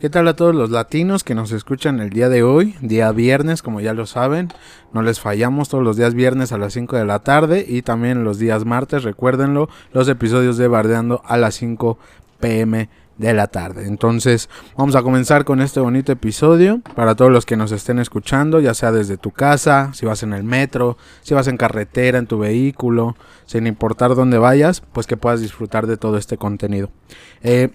¿Qué tal a todos los latinos que nos escuchan el día de hoy? Día viernes, como ya lo saben. No les fallamos todos los días viernes a las 5 de la tarde y también los días martes, recuérdenlo, los episodios de Bardeando a las 5 pm de la tarde. Entonces, vamos a comenzar con este bonito episodio para todos los que nos estén escuchando, ya sea desde tu casa, si vas en el metro, si vas en carretera, en tu vehículo, sin importar dónde vayas, pues que puedas disfrutar de todo este contenido. Eh,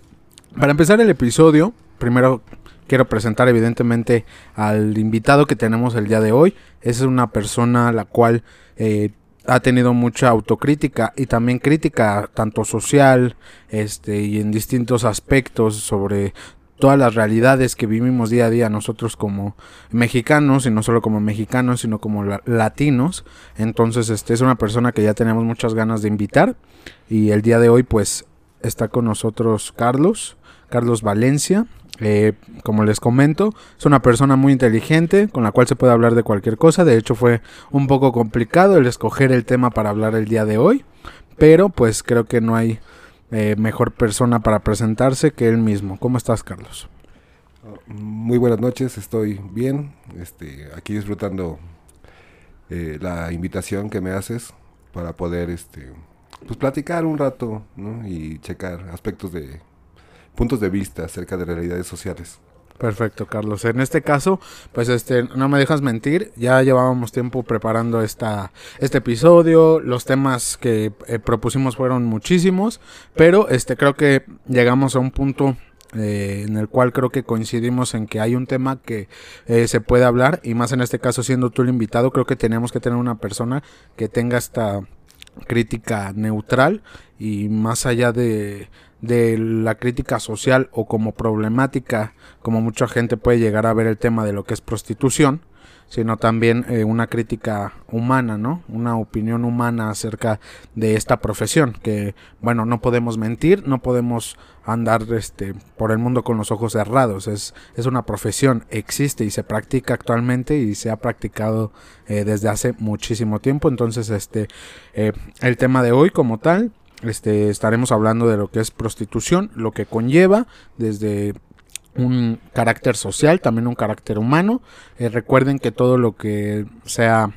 para empezar el episodio, primero quiero presentar evidentemente al invitado que tenemos el día de hoy. Es una persona la cual eh, ha tenido mucha autocrítica y también crítica tanto social este y en distintos aspectos sobre todas las realidades que vivimos día a día nosotros como mexicanos y no solo como mexicanos sino como latinos. Entonces este es una persona que ya tenemos muchas ganas de invitar. Y el día de hoy pues está con nosotros Carlos Carlos Valencia eh, como les comento, es una persona muy inteligente con la cual se puede hablar de cualquier cosa. De hecho, fue un poco complicado el escoger el tema para hablar el día de hoy. Pero pues creo que no hay eh, mejor persona para presentarse que él mismo. ¿Cómo estás, Carlos? Muy buenas noches, estoy bien. Este, aquí disfrutando eh, la invitación que me haces para poder este, pues, platicar un rato y checar aspectos de puntos de vista acerca de realidades sociales. Perfecto, Carlos. En este caso, pues este, no me dejas mentir, ya llevábamos tiempo preparando esta, este episodio, los temas que eh, propusimos fueron muchísimos, pero este creo que llegamos a un punto eh, en el cual creo que coincidimos en que hay un tema que eh, se puede hablar y más en este caso siendo tú el invitado, creo que tenemos que tener una persona que tenga esta crítica neutral y más allá de, de la crítica social o como problemática, como mucha gente puede llegar a ver el tema de lo que es prostitución, sino también eh, una crítica humana, ¿no? Una opinión humana acerca de esta profesión, que bueno, no podemos mentir, no podemos andar este por el mundo con los ojos cerrados, es, es una profesión, existe y se practica actualmente y se ha practicado eh, desde hace muchísimo tiempo, entonces este eh, el tema de hoy como tal este, estaremos hablando de lo que es prostitución, lo que conlleva desde un carácter social, también un carácter humano. Eh, recuerden que todo lo que sea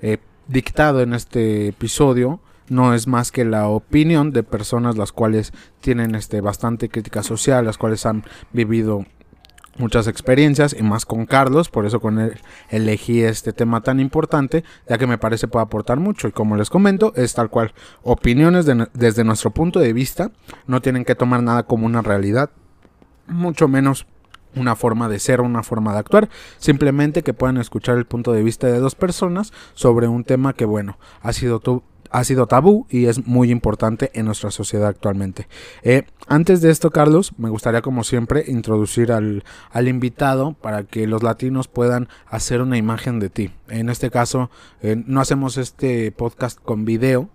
eh, dictado en este episodio no es más que la opinión de personas las cuales tienen este bastante crítica social, las cuales han vivido muchas experiencias y más con Carlos, por eso con él elegí este tema tan importante, ya que me parece puede aportar mucho. Y como les comento, es tal cual opiniones desde nuestro punto de vista, no tienen que tomar nada como una realidad, mucho menos una forma de ser una forma de actuar, simplemente que puedan escuchar el punto de vista de dos personas sobre un tema que bueno, ha sido tu, ha sido tabú y es muy importante en nuestra sociedad actualmente. Eh, antes de esto, Carlos, me gustaría como siempre introducir al, al, invitado para que los latinos puedan hacer una imagen de ti. En este caso, eh, no hacemos este podcast con video,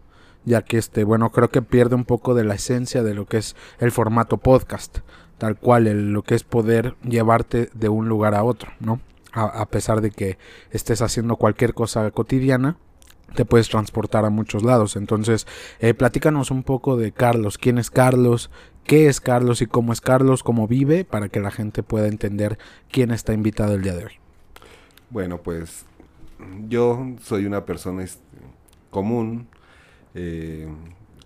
ya que este, bueno, creo que pierde un poco de la esencia de lo que es el formato podcast, tal cual lo que es poder llevarte de un lugar a otro, ¿no? a pesar de que estés haciendo cualquier cosa cotidiana, te puedes transportar a muchos lados. Entonces, eh, platícanos un poco de Carlos. ¿Quién es Carlos? ¿Qué es Carlos y cómo es Carlos? ¿Cómo vive? Para que la gente pueda entender quién está invitado el día de hoy. Bueno, pues yo soy una persona este, común, eh,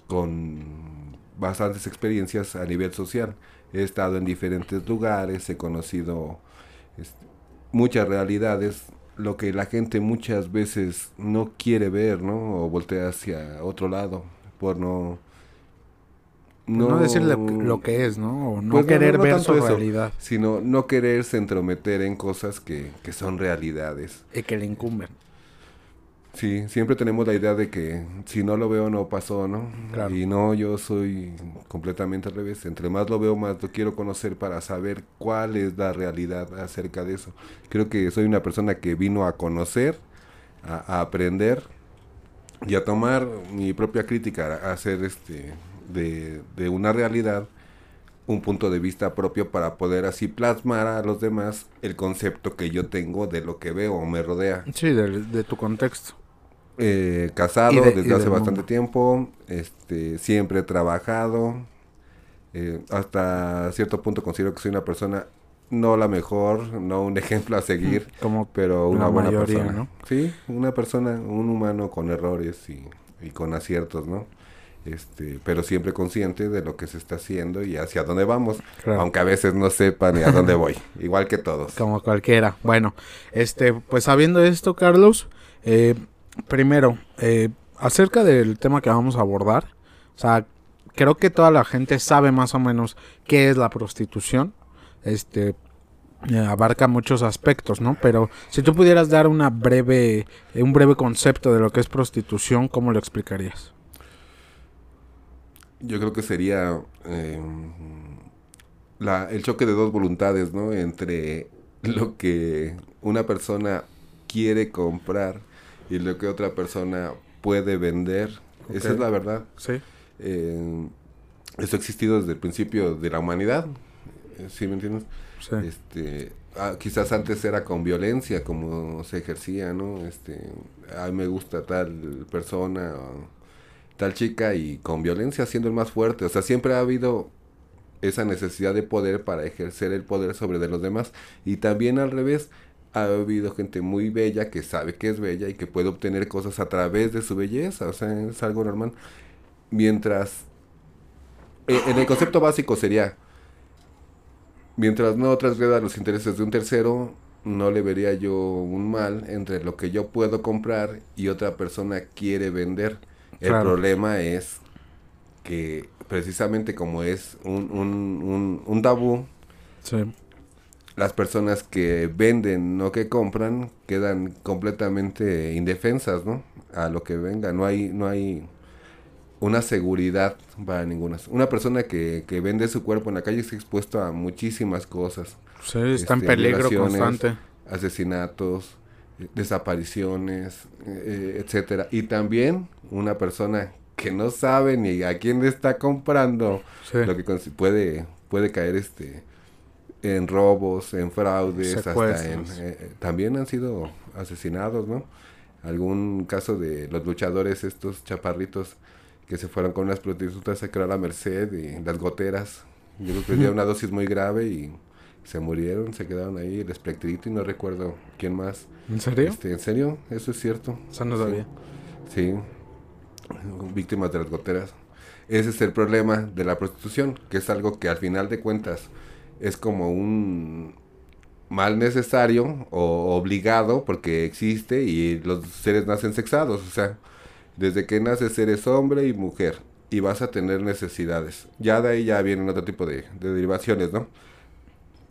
con bastantes experiencias a nivel social. He estado en diferentes lugares, he conocido este, muchas realidades lo que la gente muchas veces no quiere ver, ¿no? O voltea hacia otro lado por no... No, no decirle lo que es, ¿no? O no pues querer ver su realidad. Sino no quererse entrometer en cosas que, que son realidades. Y que le incumben. Sí, siempre tenemos la idea de que si no lo veo no pasó, ¿no? Y no, yo soy completamente al revés. Entre más lo veo, más lo quiero conocer para saber cuál es la realidad acerca de eso. Creo que soy una persona que vino a conocer, a, aprender y a tomar mi propia crítica, a hacer este de, de una realidad un punto de vista propio para poder así plasmar a los demás el concepto que yo tengo de lo que veo o me rodea. Sí, de tu contexto. Eh, casado desde hace bastante tiempo, este, siempre he trabajado, eh, hasta cierto punto considero que soy una persona no la mejor, no un ejemplo a seguir, mm, como pero una buena persona. ¿no? Sí, una persona, un humano con errores y, y con aciertos, ¿no? este, pero siempre consciente de lo que se está haciendo y hacia dónde vamos, aunque a veces no sepa ni a dónde voy, igual que todos. Como cualquiera. Bueno, este, pues sabiendo esto, Carlos, eh, primero, eh, acerca del tema que vamos a abordar, o sea, creo que toda la gente sabe más o menos qué es la prostitución, este, eh, abarca muchos aspectos, ¿no? Pero si tú pudieras dar una breve, un breve concepto de lo que es prostitución, ¿cómo lo explicarías? Yo creo que sería em, la, el choque de dos voluntades, ¿no? Entre lo que una persona quiere comprar y lo que otra persona puede vender. Esa es la verdad. Sí. Eh, esto ha existido desde el principio de la humanidad. Eh, ¿Sí me entiendes? Sí. Este, ah, quizás antes era con violencia como se ejercía, ¿no? Este, a mí me gusta tal persona tal chica y con violencia siendo el más fuerte. O sea, siempre ha habido esa necesidad de poder para ejercer el poder sobre de los demás. Y también al revés, ha habido gente muy bella que sabe que es bella y que puede obtener cosas a través de su belleza. O sea, es algo normal. Mientras, eh, en el concepto básico sería, mientras no transgreda los intereses de un tercero, no le vería yo un mal entre lo que yo puedo comprar y otra persona quiere vender. El problema es que precisamente como es un, un, un, tabú, las personas que venden, no que compran, quedan completamente indefensas, ¿no? A lo que venga. No hay, no hay una seguridad para ninguna. Una persona que, que vende su cuerpo en la calle está expuesto a muchísimas cosas. Sí, está en este, peligro constante. Asesinatos, desapariciones, eh, etcétera. Y también una persona que no sabe ni a quién le está comprando, lo que puede puede caer este en robos, en fraudes, hasta en eh, también han sido asesinados, ¿no? Algún caso de los luchadores estos chaparritos que se fueron con unas prostitutas a crear la Merced y las goteras. Yo creo que tenía una dosis muy grave y se murieron, se quedaron ahí, el espectrito y no recuerdo quién más. ¿En serio? Este, ¿En serio? Eso es cierto. Eso no sabía. Sí. Víctimas de las goteras. Ese es el problema de la prostitución, que es algo que al final de cuentas es como un mal necesario o obligado porque existe y los seres nacen sexados. O sea, desde que naces eres hombre y mujer y vas a tener necesidades. Ya de ahí ya vienen otro tipo de, de derivaciones, ¿no?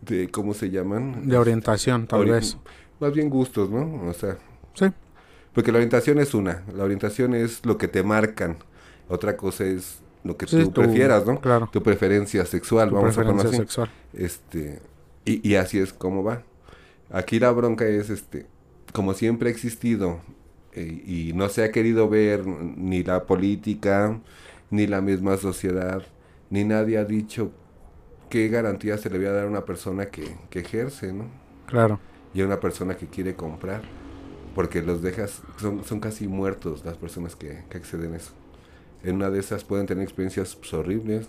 de cómo se llaman de orientación tal vez más bien gustos no o sea sí porque la orientación es una la orientación es lo que te marcan otra cosa es lo que tú prefieras no claro tu preferencia sexual vamos a ponerlo así sexual. este y, y así es como va aquí la bronca es este como siempre ha existido eh, y no se ha querido ver ni la política ni la misma sociedad ni nadie ha dicho qué garantía se le voy a dar a una persona que, ejerce, ¿no? Claro. Y a una persona que quiere comprar. Porque los dejas, son, son casi muertos las personas que, acceden a eso. En una de esas pueden tener experiencias pues, horribles.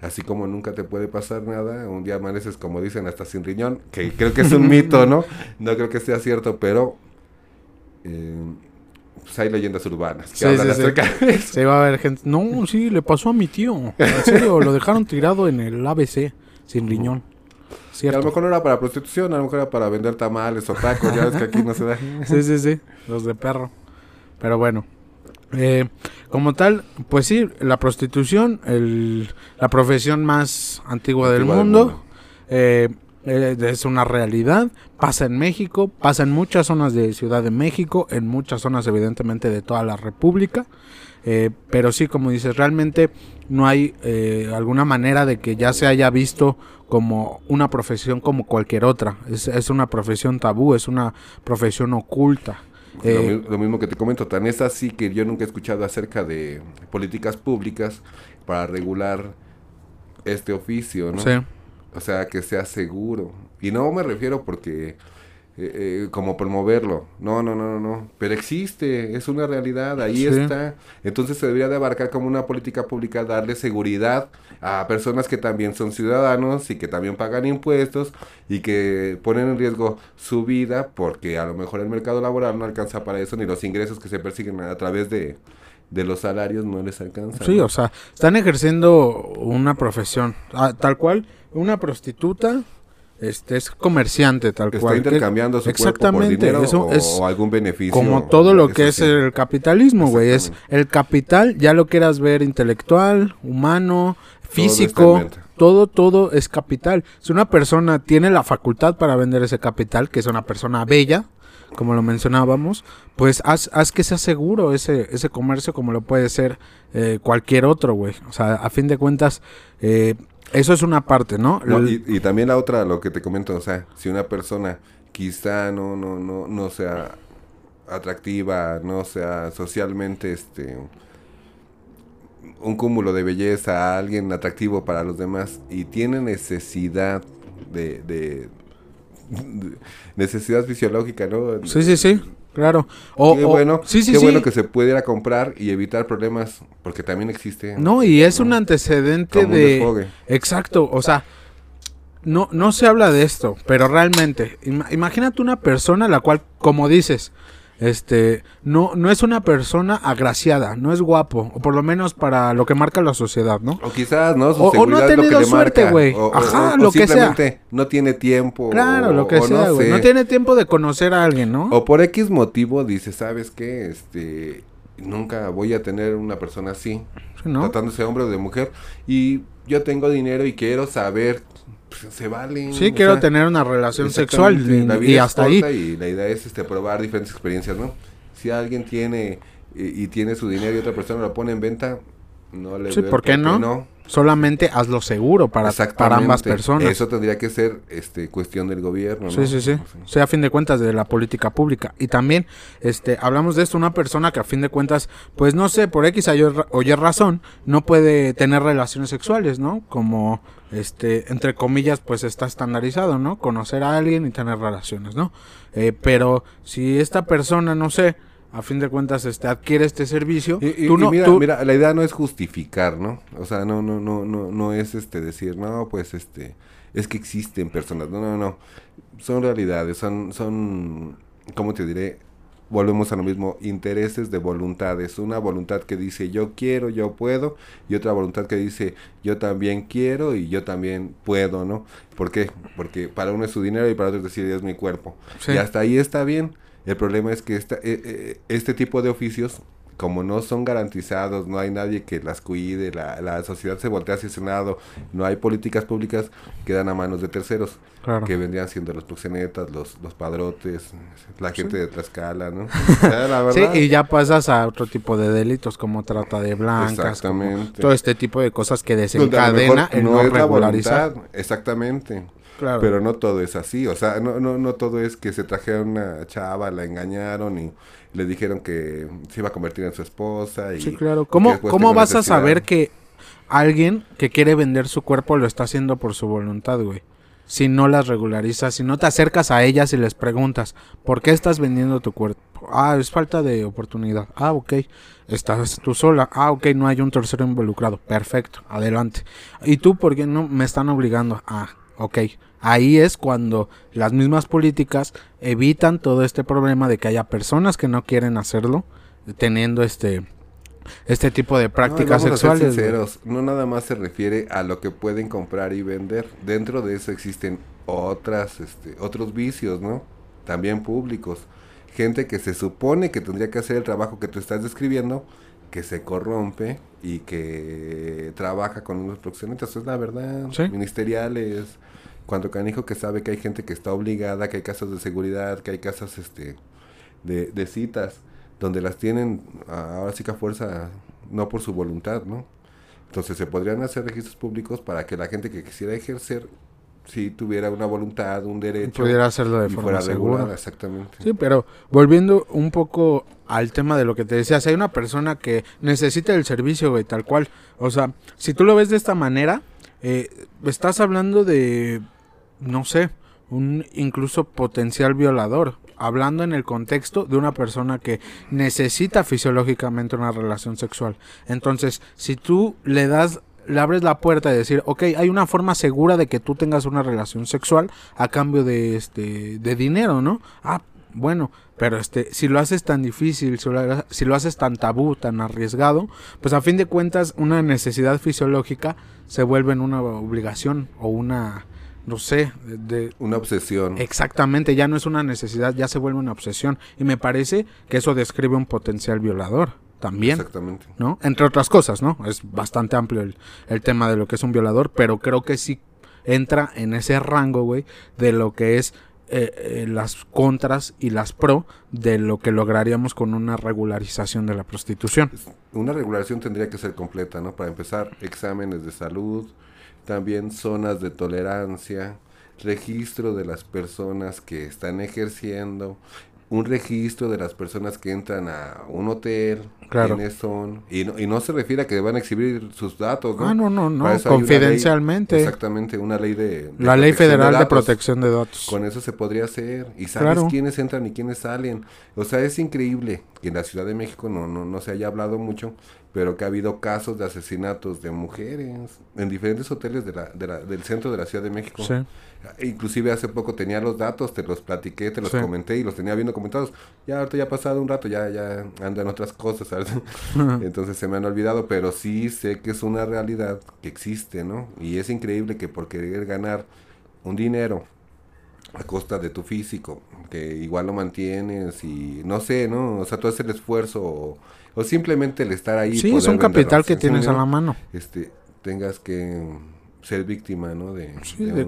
Así como nunca te puede pasar nada, un día amaneces, como dicen, hasta sin riñón, que creo que es un mito, ¿no? No creo que sea cierto, pero eh, pues hay leyendas urbanas que hablan acerca de Se va a ver gente. No, sí, le pasó a mi tío. En serio, lo dejaron tirado en el ABC, sin riñón. a lo mejor no era para prostitución, a lo mejor era para vender tamales o tacos, ya ves que aquí no se da. Sí, sí, sí, los de perro. Pero bueno, eh, como tal, pues sí, la prostitución, el, la profesión más antigua, del mundo, Eh, eh, es una realidad, pasa en México, pasa en muchas zonas de Ciudad de México, en muchas zonas evidentemente de toda la República, eh, pero sí, como dices, realmente no hay eh, alguna manera de que ya se haya visto como una profesión como cualquier otra, es, una profesión tabú, es una profesión oculta. Lo, lo, mismo que te comento, tan es así que yo nunca he escuchado acerca de políticas públicas para regular este oficio, ¿no? Sí. O sea, que sea seguro. Y no me refiero porque eh, eh, como promoverlo. No, no, no, no, no. Pero existe, es una realidad, ahí está. Entonces se debería de abarcar como una política pública, darle seguridad a personas que también son ciudadanos y que también pagan impuestos y que ponen en riesgo su vida porque a lo mejor el mercado laboral no alcanza para eso ni los ingresos que se persiguen a través de, de los salarios no les alcanza. Sí, o sea, están ejerciendo una profesión, ah, tal cual, una prostituta este es comerciante tal Está cual. intercambiando su exactamente, cuerpo por dinero eso o, algún beneficio. Como todo lo que es el capitalismo, güey. Es el capital, ya lo quieras ver intelectual, humano, físico. Todo, todo es capital. Si una persona tiene la facultad para vender ese capital, que es una persona bella, como lo mencionábamos, pues haz, haz que sea seguro ese, ese comercio como lo puede ser eh, cualquier otro, güey. O sea, a fin de cuentas, eh, eso es una parte, ¿no? y, también la otra, lo que te comento, o sea, si una persona quizá no, no, no, no sea atractiva, no sea socialmente, este, un cúmulo de belleza, alguien atractivo para los demás y tiene necesidad de, de necesidad fisiológica, ¿no? Sí, sí, sí. Claro. O, qué bueno, sí, sí, qué bueno que se pudiera comprar y evitar problemas, porque también existe. No, y es un antecedente de... Exacto, o sea, no, no se habla de esto, pero realmente, imagínate una persona la cual, como dices, este no no es una persona agraciada, no es guapo, o por lo menos para lo que marca la sociedad, ¿no? O quizás, ¿no? o, no ha tenido suerte, güey. Ajá, lo que sea. No tiene tiempo. Claro, lo que sea, güey. No, tiene tiempo de conocer a alguien, ¿no? O por X motivo dice, ¿sabes qué? Este, nunca voy a tener una persona así, ¿no? tratándose de hombre o de mujer, y yo tengo dinero y quiero saber pues, se vale. Sí, quiero tener una relación sexual y, hasta ahí. Y la idea es este, probar diferentes experiencias, ¿no? Si alguien tiene y, tiene su dinero y otra persona lo pone en venta, no le Sí, ¿por qué no? Solamente hazlo seguro para, para ambas personas. Eso tendría que ser este cuestión del gobierno, Sí, sí, sí. O sea, a fin de cuentas de la política pública. Y también este hablamos de esto, una persona que a fin de cuentas, pues no sé, por X o Y razón, no puede tener relaciones sexuales, ¿no? Como este, entre comillas, pues está estandarizado, ¿no? Conocer a alguien y tener relaciones, ¿no? Eh, pero si esta persona, no sé, a fin de cuentas este adquiere este servicio y, tú no, mira, mira, la idea no es justificar no o sea no no no no no es este decir no pues este es que existen personas no no no son realidades son son cómo te diré volvemos a lo mismo, intereses de voluntades. Una voluntad que dice yo quiero, yo puedo, y otra voluntad que dice yo también quiero y yo también puedo, ¿no? ¿Por qué? Porque para uno es su dinero y para otro es decir es mi cuerpo. Y hasta ahí está bien. El problema es que esta, eh, eh, este tipo de oficios, como no son garantizados, no hay nadie que las cuide, la, la sociedad se voltea hacia ese lado, no hay políticas públicas, quedan a manos de terceros, que vendrían siendo los proxenetas, los, los padrotes, la gente de Tlaxcala, ¿no? Sí, y ya pasas a otro tipo de delitos como trata de blancas, todo este tipo de cosas que desencadena el no, regularizar. exactamente. Pero no todo es así, o sea, no, no, no todo es que se trajeron una chava, la engañaron y le dijeron que se iba a convertir en su esposa. Y sí, claro. ¿Cómo, ¿cómo vas a saber que alguien que quiere vender su cuerpo lo está haciendo por su voluntad, güey? Si no las regularizas, si no te acercas a ellas y les preguntas, ¿por qué estás vendiendo tu cuerpo? Ah, es falta de oportunidad. Ah, ok. Estás tú sola. Ah, ok, no hay un tercero involucrado. Perfecto, adelante. ¿Y tú por qué no me están obligando? Ah, ok. Ahí es cuando las mismas políticas evitan todo este problema de que haya personas que no quieren hacerlo, teniendo este este tipo de prácticas no, sexuales. sinceros, no nada más se refiere a lo que pueden comprar y vender. Dentro de eso existen otras, este, otros vicios, ¿no? También públicos. Gente que se supone que tendría que hacer el trabajo que tú estás describiendo, que se corrompe y que trabaja con unos proxenetas. Es la verdad. Ministeriales cuando canijo que sabe que hay gente que está obligada, que hay casas de seguridad, que hay casas este de, de citas, donde las tienen ahora sí que a fuerza, no por su voluntad, ¿no? Entonces se podrían hacer registros públicos para que la gente que quisiera ejercer si tuviera una voluntad, un derecho. Pudiera hacerlo de forma segura. exactamente. Sí, pero volviendo un poco al tema de lo que te decía, si hay una persona que necesita el servicio, güey, tal cual. O sea, si tú lo ves de esta manera, eh, estás hablando de no sé, un incluso potencial violador, hablando en el contexto de una persona que necesita fisiológicamente una relación sexual. Entonces, si tú le das le abres la puerta y decir, ok, hay una forma segura de que tú tengas una relación sexual a cambio de este de dinero, ¿no? Ah, bueno, pero este, si lo haces tan difícil, si lo, haces tan tabú, tan arriesgado, pues a fin de cuentas una necesidad fisiológica se vuelve en una obligación o una, no sé, de, una obsesión. Exactamente, ya no es una necesidad, ya se vuelve una obsesión. Y me parece que eso describe un potencial violador también. Exactamente. ¿No? Entre otras cosas, ¿no? Es bastante amplio el, el tema de lo que es un violador, pero creo que sí entra en ese rango, güey, de lo que es eh, eh, las contras y las pro de lo que lograríamos con una regularización de la prostitución. Una regulación tendría que ser completa, ¿no? Para empezar, exámenes de salud, también zonas de tolerancia, registro de las personas que están ejerciendo, un registro de las personas que entran a un hotel, claro. quiénes son, y no, y no se refiere a que van a exhibir sus datos, ¿no? Ah, no, no, no, confidencialmente. exactamente, una ley de... la ley federal de, protección de datos. Con eso se podría hacer, y sabes quiénes entran y quiénes salen. O sea, es increíble que en la Ciudad de México no, no, no se haya hablado mucho, pero que ha habido casos de asesinatos de mujeres en diferentes hoteles de la, de la, del centro de la Ciudad de México. Sí. Inclusive hace poco tenía los datos, te los platiqué, te los comenté y los tenía viendo comentados. Ya ahorita ya ha pasado un rato, ya, ya ando en otras cosas, Entonces se me han olvidado, pero sí sé que es una realidad que existe, ¿no? Y es increíble que por querer ganar un dinero a costa de tu físico, que igual lo mantienes y no sé, ¿no? O sea, tú haces el esfuerzo o, simplemente el estar ahí. Sí, es un capital que tienes a la mano. Este, tengas que ser víctima, ¿no? De,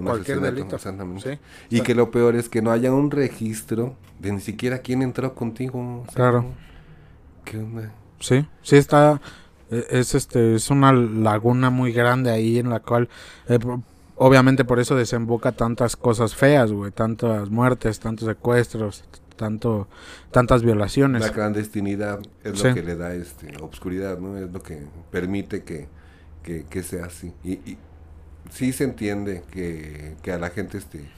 cualquier delito. Y que lo peor es que no haya un registro de ni siquiera quién entró contigo. claro. ¿Qué onda? Sí, sí está e, es este es una laguna muy grande ahí en la cual eh, obviamente por eso desemboca tantas cosas feas, güey, tantas muertes, tantos secuestros, tanto tantas violaciones. La clandestinidad es lo que le da este obscuridad, ¿no? Es lo que permite que, que, sea así. Y, y, sí se entiende que, que a la gente este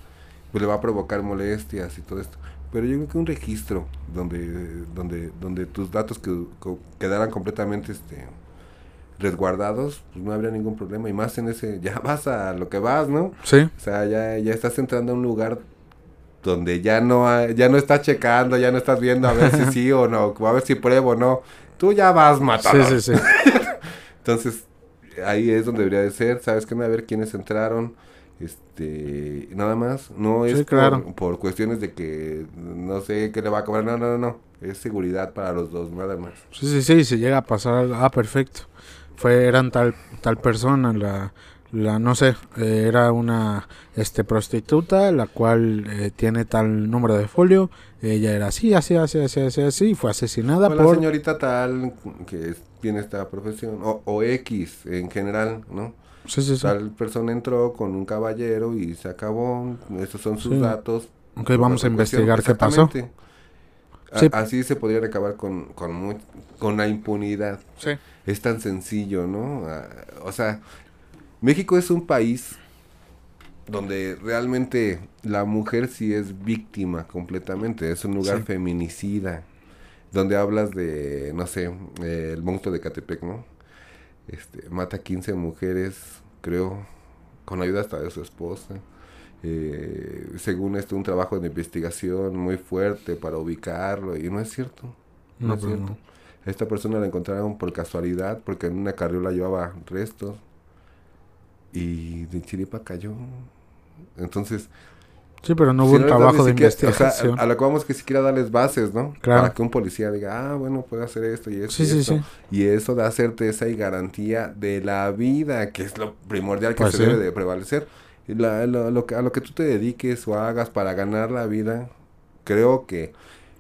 pues le va a provocar molestias y todo esto. Pero yo creo que un registro donde donde donde tus datos que, quedaran completamente este resguardados, pues no habría ningún problema. Y más en ese, ya vas a lo que vas, ¿no? Sí. O sea, ya, ya estás entrando a un lugar donde ya no ya no estás checando, ya no estás viendo a ver si sí o no, a ver si pruebo o no. Tú ya vas matando. Sí, sí, sí. Entonces, ahí es donde debería de ser, ¿sabes qué? A ver quiénes entraron, este, nada más, no es por, cuestiones de que no sé qué le va a cobrar, no, no, no, es seguridad para los dos, nada más. Sí, sí, sí, si llega a pasar, ah, perfecto, fue, eran tal, tal persona, la, la, no sé, eh, era una, este, prostituta, la cual eh, tiene tal número de folio, ella era así, así, así, así, así, así, fue asesinada por... La señorita tal, que tiene esta profesión, o, o X en general, ¿no? Tal persona entró con un caballero y se acabó. Estos son sus datos. Ok, vamos a investigar qué pasó. así se podría acabar con, con, con la impunidad. Sí. Es tan sencillo, ¿no? o sea, México es un país donde realmente la mujer sí es víctima completamente. Es un lugar feminicida. Donde hablas de, no sé, el monstruo de Catepec, ¿no? Este, mata 15 mujeres, creo, con ayuda hasta de su esposa. Eh, según esto, un trabajo de investigación muy fuerte para ubicarlo, y no es cierto. No, es pues cierto. Esta persona la encontraron por casualidad, porque en una carriola llevaba restos, y de chiripa cayó. Entonces, Sí, pero no hubo un trabajo de investigación. a lo que vamos que siquiera darles bases, ¿no? Claro. Para que un policía diga, ah, bueno, puede hacer esto y esto. Sí, y, sí, sí. y eso da certeza y garantía de la vida, que es lo primordial que pues se debe de prevalecer. La, lo, que, a lo que tú te dediques o hagas para ganar la vida, creo que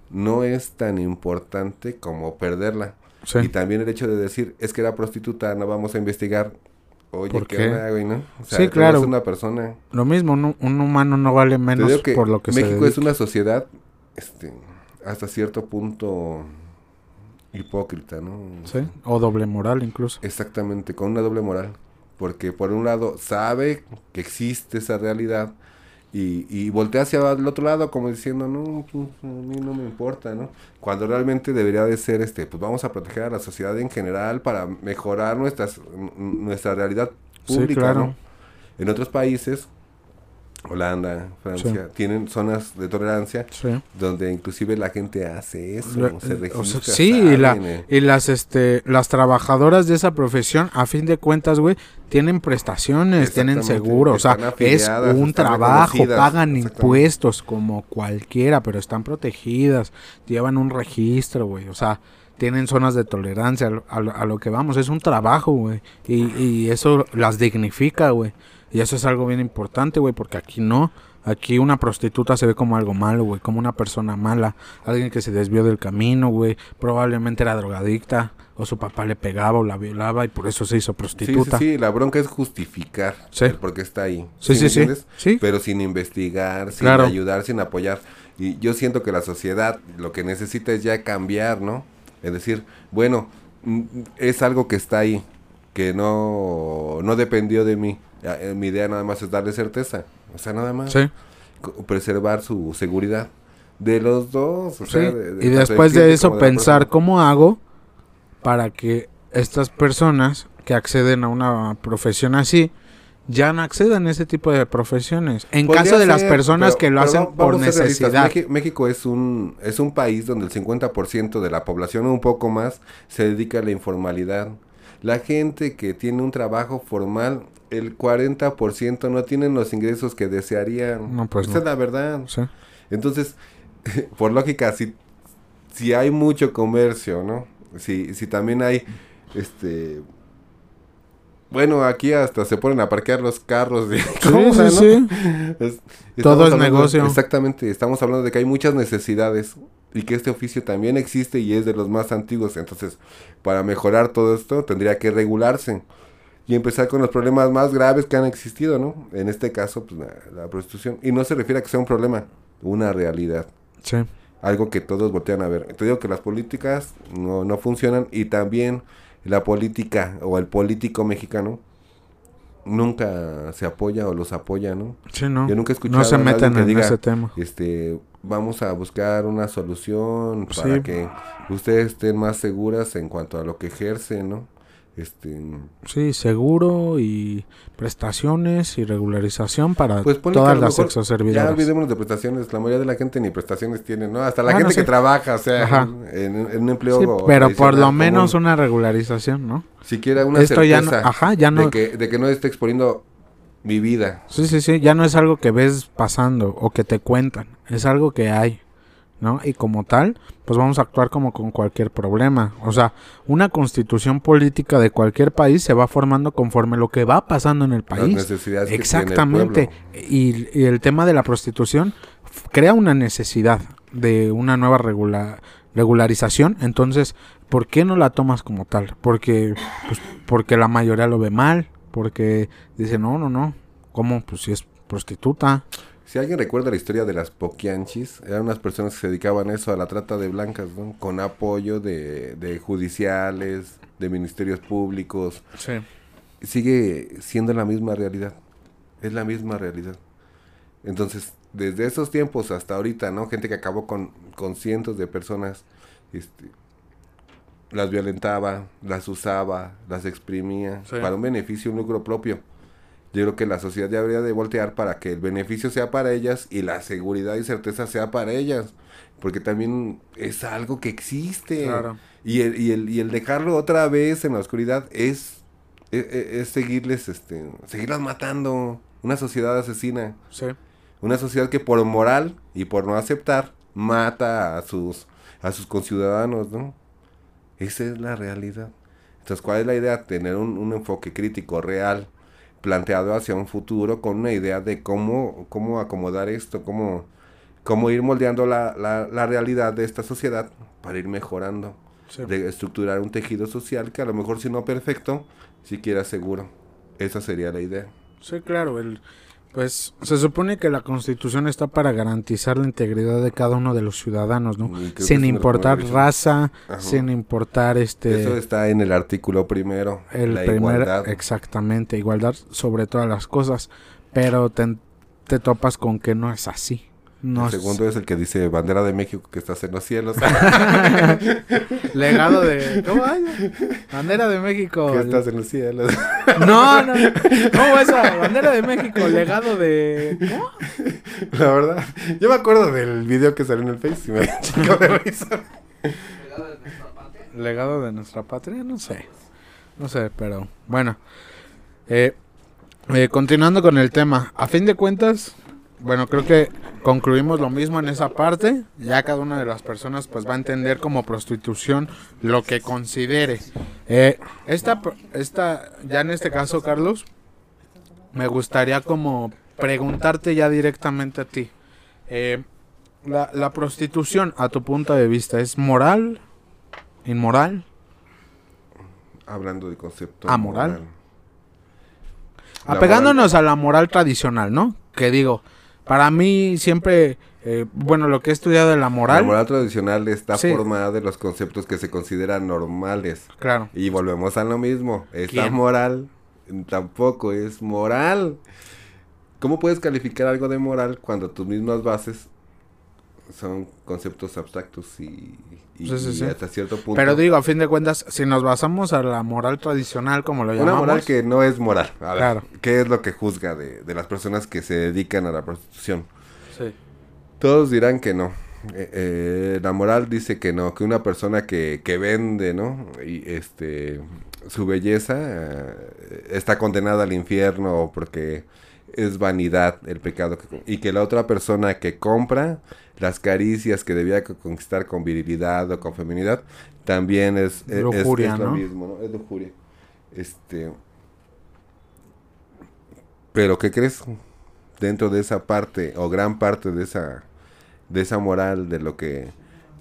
no es tan importante como perderla. Y también el hecho de decir, es que era prostituta, no vamos a investigar Oye, ¿qué, güey, no? O sea, sí, claro. Es una persona. Lo mismo, un, humano no vale menos por lo que México es una sociedad, este, hasta cierto punto hipócrita, ¿no? Sí, o doble moral incluso. Exactamente, con una doble moral. Porque por un lado sabe que existe esa realidad y, y voltea hacia el otro lado como diciendo, no, pues, a mí no me importa, ¿no? Cuando realmente debería de ser, este, pues vamos a proteger a la sociedad en general para mejorar nuestras, nuestra realidad pública, ¿no? En otros países, Holanda, Francia, tienen zonas de tolerancia donde inclusive la gente hace eso, se registra, Sí, y, la, y, las este las trabajadoras de esa profesión a fin de cuentas, güey, tienen prestaciones, tienen seguro, o sea, es un trabajo, pagan impuestos como cualquiera, pero están protegidas, llevan un registro, güey, o sea, tienen zonas de tolerancia a, a lo que vamos, es un trabajo, güey, y, y eso las dignifica, güey. Y eso es algo bien importante, güey, porque aquí no. Aquí una prostituta se ve como algo malo, güey, como una persona mala, alguien que se desvió del camino, güey, probablemente era drogadicta, o su papá le pegaba o la violaba y por eso se hizo prostituta. Sí, sí, la bronca es justificar sí. porque está ahí. Sí, sí, sí, sí, Pero sin investigar, sin ayudar, sin apoyar. Y yo siento que la sociedad lo que necesita es ya cambiar, ¿no? Es decir, bueno, mm, es algo que está ahí, que no, no dependió de mí eh, mi idea nada más es darle certeza. O sea, nada más. Preservar su seguridad. De los dos. y después de eso pensar cómo hago para que estas personas que acceden a una profesión así ya no accedan a ese tipo de profesiones. En caso de las personas que lo hacen por necesidad. México es un, es un país donde el 50% de la población, un poco más, se dedica a la informalidad. La gente que tiene un trabajo formal el 40% no tienen los ingresos que desearían. No, pues Esa es la verdad. Entonces, por lógica, si, si hay mucho comercio, ¿no? Si, si también hay, este... Bueno, aquí hasta se ponen a parquear los carros. De, sí, sí, Todo es negocio. Exactamente, estamos hablando de que hay muchas necesidades y que este oficio también existe y es de los más antiguos. Entonces, para mejorar todo esto, tendría que regularse y empezar con los problemas más graves que han existido, ¿no? En este caso, pues la, prostitución. Y no se refiere a que sea un problema, una realidad. Sí. Algo que todos voltean a ver. Te digo que las políticas no, no funcionan y también la política o el político mexicano nunca se apoya o los apoya, ¿no? Sí, no. Yo nunca he escuchado no se meten en ese tema. Este, vamos a buscar una solución para que ustedes estén más seguras en cuanto a lo que ejercen, ¿no? Este, sí, seguro y prestaciones y regularización para pues todas las sexoservidoras. Ya olvidémonos de prestaciones, la mayoría de la gente ni prestaciones tiene, ¿no? Hasta la gente que trabaja, o sea, en, un empleo. pero por lo menos una regularización, ¿no? Siquiera una Esto ya no, ajá, ya no... De que, de que no esté exponiendo mi vida. Sí, sí, sí, ya no es algo que ves pasando o que te cuentan, es algo que hay. ¿No? Y como tal, pues vamos a actuar como con cualquier problema. O sea, una constitución política de cualquier país se va formando conforme lo que va pasando en el país. Las necesidades Exactamente. y, y, el tema de la prostitución crea una necesidad de una nueva regularización. Entonces, ¿por qué no la tomas como tal? Porque, pues, porque la mayoría lo ve mal. Porque dice, no, no, no. ¿Cómo? Pues si es prostituta. Si alguien recuerda la historia de las poquianchis, eran unas personas que se dedicaban a eso, a la trata de blancas, ¿no? Con apoyo de, de judiciales, de ministerios públicos. Sí. Sigue siendo la misma realidad. Es la misma realidad. Entonces, desde esos tiempos hasta ahorita, ¿no? Gente que acabó con, con cientos de personas, este, las violentaba, las usaba, las exprimía para un beneficio, un lucro propio yo creo que la sociedad ya habría de voltear para que el beneficio sea para ellas y la seguridad y certeza sea para ellas. Porque también es algo que existe. Y, el, y, el, y el dejarlo otra vez en la oscuridad es, e, e, es, seguirles, este, seguirlas matando. Una sociedad asesina. Sí. Una sociedad que por moral y por no aceptar mata a sus, a sus conciudadanos, ¿no? Esa es la realidad. Entonces, ¿cuál es la idea? Tener un, un enfoque crítico, real, planteado hacia un futuro con una idea de cómo, cómo acomodar esto, cómo, cómo ir moldeando la, la, realidad de esta sociedad para ir mejorando, de estructurar un tejido social que a lo mejor si no perfecto, siquiera seguro. Esa sería la idea. Sí, claro, el, pues se supone que la constitución está para garantizar la integridad de cada uno de los ciudadanos, ¿no? Sin importar raza, sin importar este... Eso está en el artículo primero. El la igualdad. Exactamente, igualdad sobre todas las cosas. Pero te topas con que no es así. No el segundo es el que dice bandera de México que estás en los cielos. Legado de. ¿Cómo hay? Bandera de México. Que estás en los cielos. No, no. ¿Cómo esa? Bandera de México, legado de. ¿Cómo? La verdad. Yo me acuerdo del video que salió en el Face y me chico de risa. Legado de nuestra patria, no sé. No sé, pero bueno. Eh, eh, continuando con el tema. A fin de cuentas, bueno, creo que concluimos lo mismo en esa parte. Ya cada una de las personas pues va a entender como prostitución lo que considere. Eh, esta, esta, ya en este caso, Carlos, me gustaría como preguntarte ya directamente a ti. Eh, la, la, prostitución, a tu punto de vista, ¿es moral? ¿Inmoral? Hablando de concepto. ¿Amoral? Apegándonos a la moral tradicional, ¿no? Que digo, para mí siempre, eh, bueno, lo que he estudiado de la moral. La moral tradicional está formada de los conceptos que se consideran normales. Claro. Y volvemos a lo mismo. Esta moral tampoco es moral. ¿Cómo puedes calificar algo de moral cuando tus mismas bases son conceptos abstractos y, hasta cierto punto. Pero digo, a fin de cuentas, si nos basamos a la moral tradicional, como lo llamamos. Una moral que no es moral. claro. ¿Qué es lo que juzga de, de, las personas que se dedican a la prostitución? Sí. Todos dirán que no. Eh, eh, la moral dice que no, que una persona que, que vende, ¿no? Y este su belleza eh, está condenada al infierno porque es vanidad el pecado y que la otra persona que compra las caricias que debía conquistar con virilidad o con feminidad, también es, e, lujuria, es, lo mismo, ¿no? Es lujuria. Este, pero ¿qué crees? Dentro de esa parte o gran parte de esa de esa moral de lo que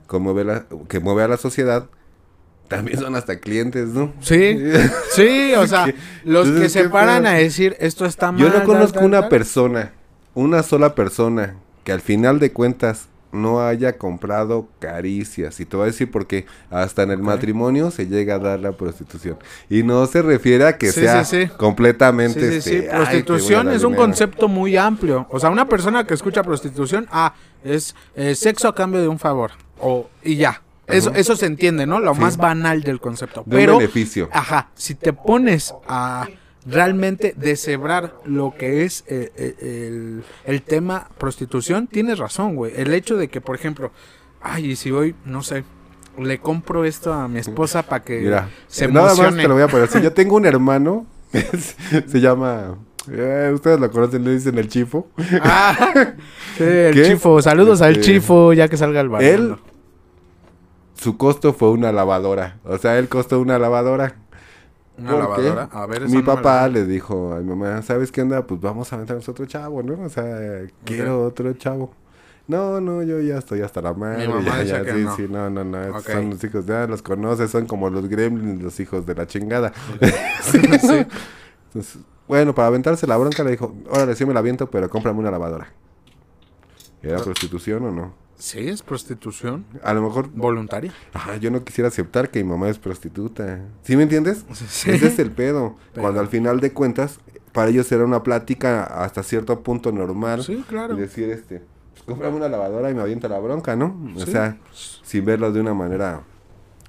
conmueve la, que mueve a la sociedad, también son hasta clientes, ¿no? Sí, sí, o sea, los que se paran a decir esto está mal. Yo no conozco una persona, una sola persona que al final de cuentas no haya comprado caricias. Y te voy a decir porque hasta en el matrimonio se llega a dar la prostitución. Y no se refiere a que sea completamente... Este, prostitución es un concepto muy amplio. O sea, una persona que escucha prostitución, ah, es eh, sexo a cambio de un favor. O, y ya. Eso, eso se entiende, ¿no? Lo más banal del concepto. Pero, beneficio. Ajá, si te pones a realmente deshebrar lo que es eh, eh, el, tema prostitución, tienes razón, güey. El hecho de que, por ejemplo, ay, y si hoy, no sé, le compro esto a mi esposa para que se emocione. Nada más te lo voy a poner. Si yo tengo un hermano, se llama... Eh, ustedes lo conocen, le dicen el chifo. Ah, el chifo. Saludos al este, chifo, ya que salga el barrio. Él, su costo fue una lavadora. O sea, él costó una lavadora. Una lavadora. A ver, mi papá le dijo a mi mamá, ¿sabes qué onda? Pues vamos a aventarnos otro chavo, ¿no? O sea, quiero otro chavo. No, no, yo ya estoy hasta la madre. Mi mamá ya, que sí, no. sí, no, no, no. Son los hijos, ya los conoces, son como los gremlins, los hijos de la chingada. sí. Entonces, bueno, para aventarse la bronca le dijo, órale, sí me la aviento, pero cómprame una lavadora. ¿Era prostitución o no? Sí, es prostitución. A lo mejor. Voluntaria. Ajá, yo no quisiera aceptar que mi mamá es prostituta. ¿Sí me entiendes? Ese es el pedo. Cuando al final de cuentas, para ellos era una plática hasta cierto punto normal. Sí, claro. Y decir, este, pues cómprame una lavadora y me avienta la bronca, ¿no? O sea, sin verlo de una manera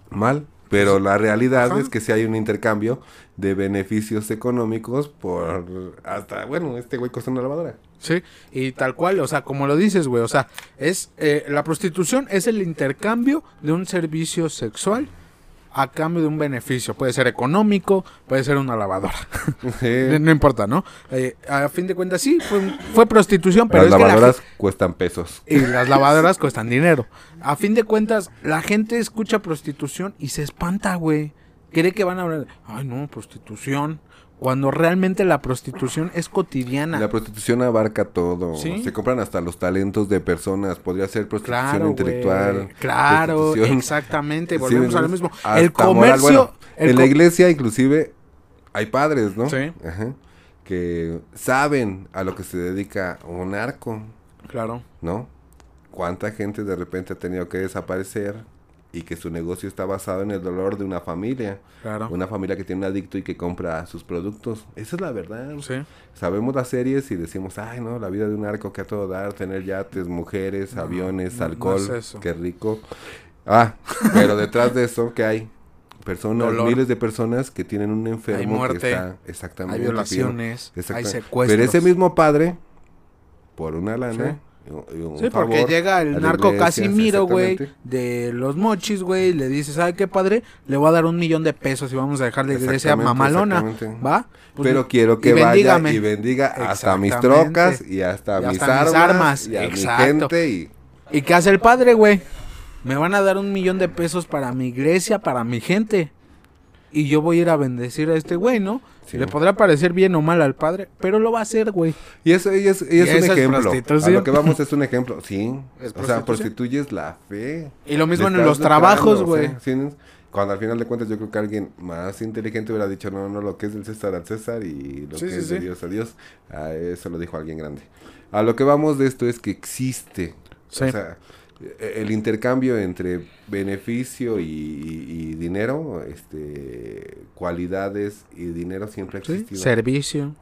mal. Pero la realidad es que si hay un intercambio de beneficios económicos por hasta, bueno, este güey costó una lavadora. Sí, y tal cual, o sea, como lo dices, güey, o sea, es eh, la prostitución es el intercambio de un servicio sexual a cambio de un beneficio. Puede ser económico, puede ser una lavadora. no, importa, ¿no? Eh, a fin de cuentas, sí, fue, prostitución, pero... Las lavadoras cuestan pesos. Y las lavadoras cuestan dinero. A fin de cuentas, la gente escucha prostitución y se espanta, güey. Cree que van a hablar, ay no, prostitución cuando realmente la prostitución es cotidiana. La prostitución abarca todo. Se compran hasta los talentos de personas. Podría ser prostitución intelectual. Claro, exactamente. Volvemos a lo mismo. el comercio. en la iglesia, inclusive, hay padres, ¿no? Sí. Que saben a lo que se dedica un arco. Claro. ¿No? ¿Cuánta gente de repente ha tenido que desaparecer y que su negocio está basado en el dolor de una familia. Claro. Una familia que tiene un adicto y que compra sus productos. Esa es la verdad. Sí. Sabemos las series y decimos, ay, no, la vida de un arco que a todo dar, tener yates, mujeres, aviones, alcohol, qué rico. Ah, pero detrás de eso, ¿qué hay? Personas, miles de personas que tienen un enfermo que está exactamente. Hay violaciones, hay secuestros. Pero ese mismo padre, por una lana, sí, porque llega el narco Casimiro, güey, de los mochis, güey, le dice, ¿sabe qué, padre? Le voy a dar un millón de pesos y vamos a dejar la iglesia mamalona, ¿va? Pues, Pero quiero que vaya y bendiga hasta mis trocas y hasta, mis, armas, y a mi gente. Y... ¿Y qué hace el padre, güey? Me van a dar un millón de pesos para mi iglesia, para mi gente. Y yo voy a ir a bendecir a este güey, ¿no? Le podrá parecer bien o mal al padre, pero lo va a hacer, güey. Y eso, y es, y es un ejemplo. a lo que vamos es un ejemplo, sí. o sea, prostituyes la fe. Y lo mismo en los trabajos, güey. Cuando al final de cuentas yo creo que alguien más inteligente hubiera dicho, no, no, lo que es del César al César y lo que es de Dios a Dios. A eso lo dijo alguien grande. A lo que vamos de esto es que existe. O sea, el intercambio entre beneficio y, dinero, este, cualidades y dinero siempre ha existido. Servicio.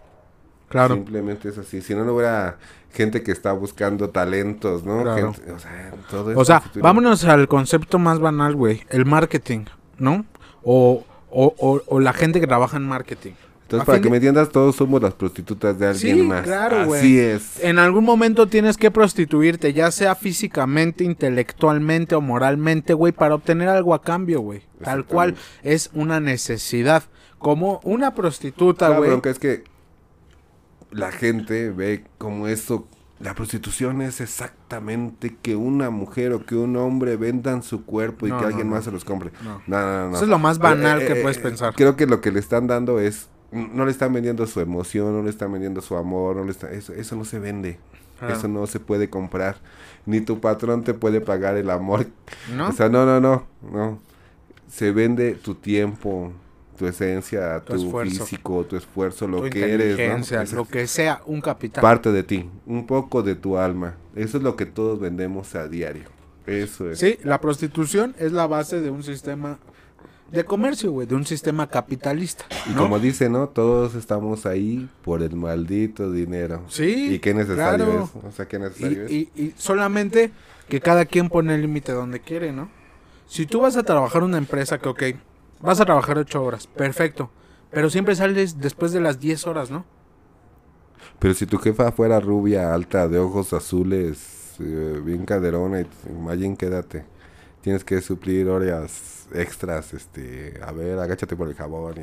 Claro. Simplemente es así. Si no, no hubiera gente que está buscando talentos, ¿no? o sea, todo o sea vámonos al concepto más banal, güey. El marketing, ¿no? O, o, o la gente que trabaja en marketing. Entonces, para que me entiendas, todos somos las prostitutas de alguien sí, más. Claro, güey. Así es. En algún momento tienes que prostituirte, ya sea físicamente, intelectualmente o moralmente, güey, para obtener algo a cambio, güey. Tal cual es una necesidad. Como una prostituta, güey. La bronca es que la gente ve como eso. La prostitución es exactamente que una mujer o que un hombre vendan su cuerpo y que alguien más se los compre. No, no, no. Eso es lo más banal eh, que eh, puedes pensar. Creo que lo que le están dando es no le están vendiendo su emoción, no le están vendiendo su amor, no le está, eso, eso no se vende. Eso no se puede comprar. Ni tu patrón te puede pagar el amor. ¿No? O sea, no, no, no, no. Se vende tu tiempo, tu esencia, tu, físico, tu esfuerzo, lo que eres, ¿no? lo que sea, un capital. Parte de ti, un poco de tu alma. Eso es lo que todos vendemos a diario. Eso es. Sí, la prostitución es la base de un sistema de comercio, güey, de un sistema capitalista. Y como dice, ¿no? Todos estamos ahí por el maldito dinero. Sí. ¿Y qué necesario es? O sea, ¿qué necesario y, es? Y, solamente que cada quien pone el límite donde quiere, ¿no? Si tú vas a trabajar una empresa que, ok, vas a trabajar ocho horas, perfecto. Pero siempre sales después de las diez horas, ¿no? Pero si tu jefa fuera rubia, alta, de ojos azules, eh, bien caderona, imagínate, quédate. Tienes que suplir horas extras, este, a ver, agáchate por el jabón.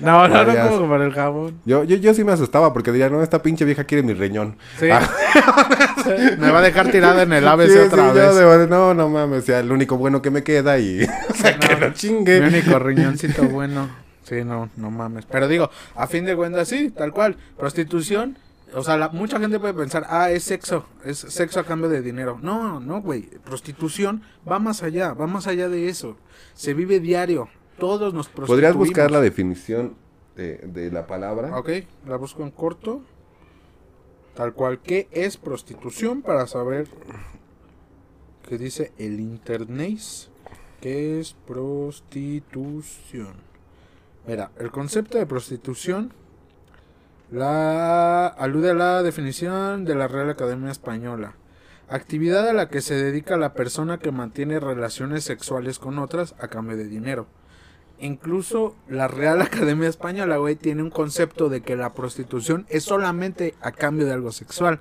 no, no, no, como por el jabón. Yo, yo, yo sí me asustaba porque diría, no, esta pinche vieja quiere mi riñón. Sí. Ah. me va a dejar tirada en el ABC otra vez. no, no mames, o sea, el único bueno que me queda y, o sea, que no chingue. Mi único riñoncito bueno. Sí, no, no mames. Pero digo, a fin de cuentas, sí, tal cual. Prostitución o sea, mucha gente puede pensar, ah, es sexo, es sexo a cambio de dinero. No, no, güey. Prostitución va más allá, va más allá de eso. Se vive diario. Todos nos prostituimos. ¿Podrías buscar la definición de, la palabra? Ok, la busco en corto. Tal cual, ¿qué es prostitución? Para saber qué dice el internet. ¿Qué es prostitución? Mira, el concepto de prostitución la alude a la definición de la Real Academia Española. Actividad a la que se dedica la persona que mantiene relaciones sexuales con otras a cambio de dinero. Incluso la Real Academia Española, güey, tiene un concepto de que la prostitución es solamente a cambio de algo sexual.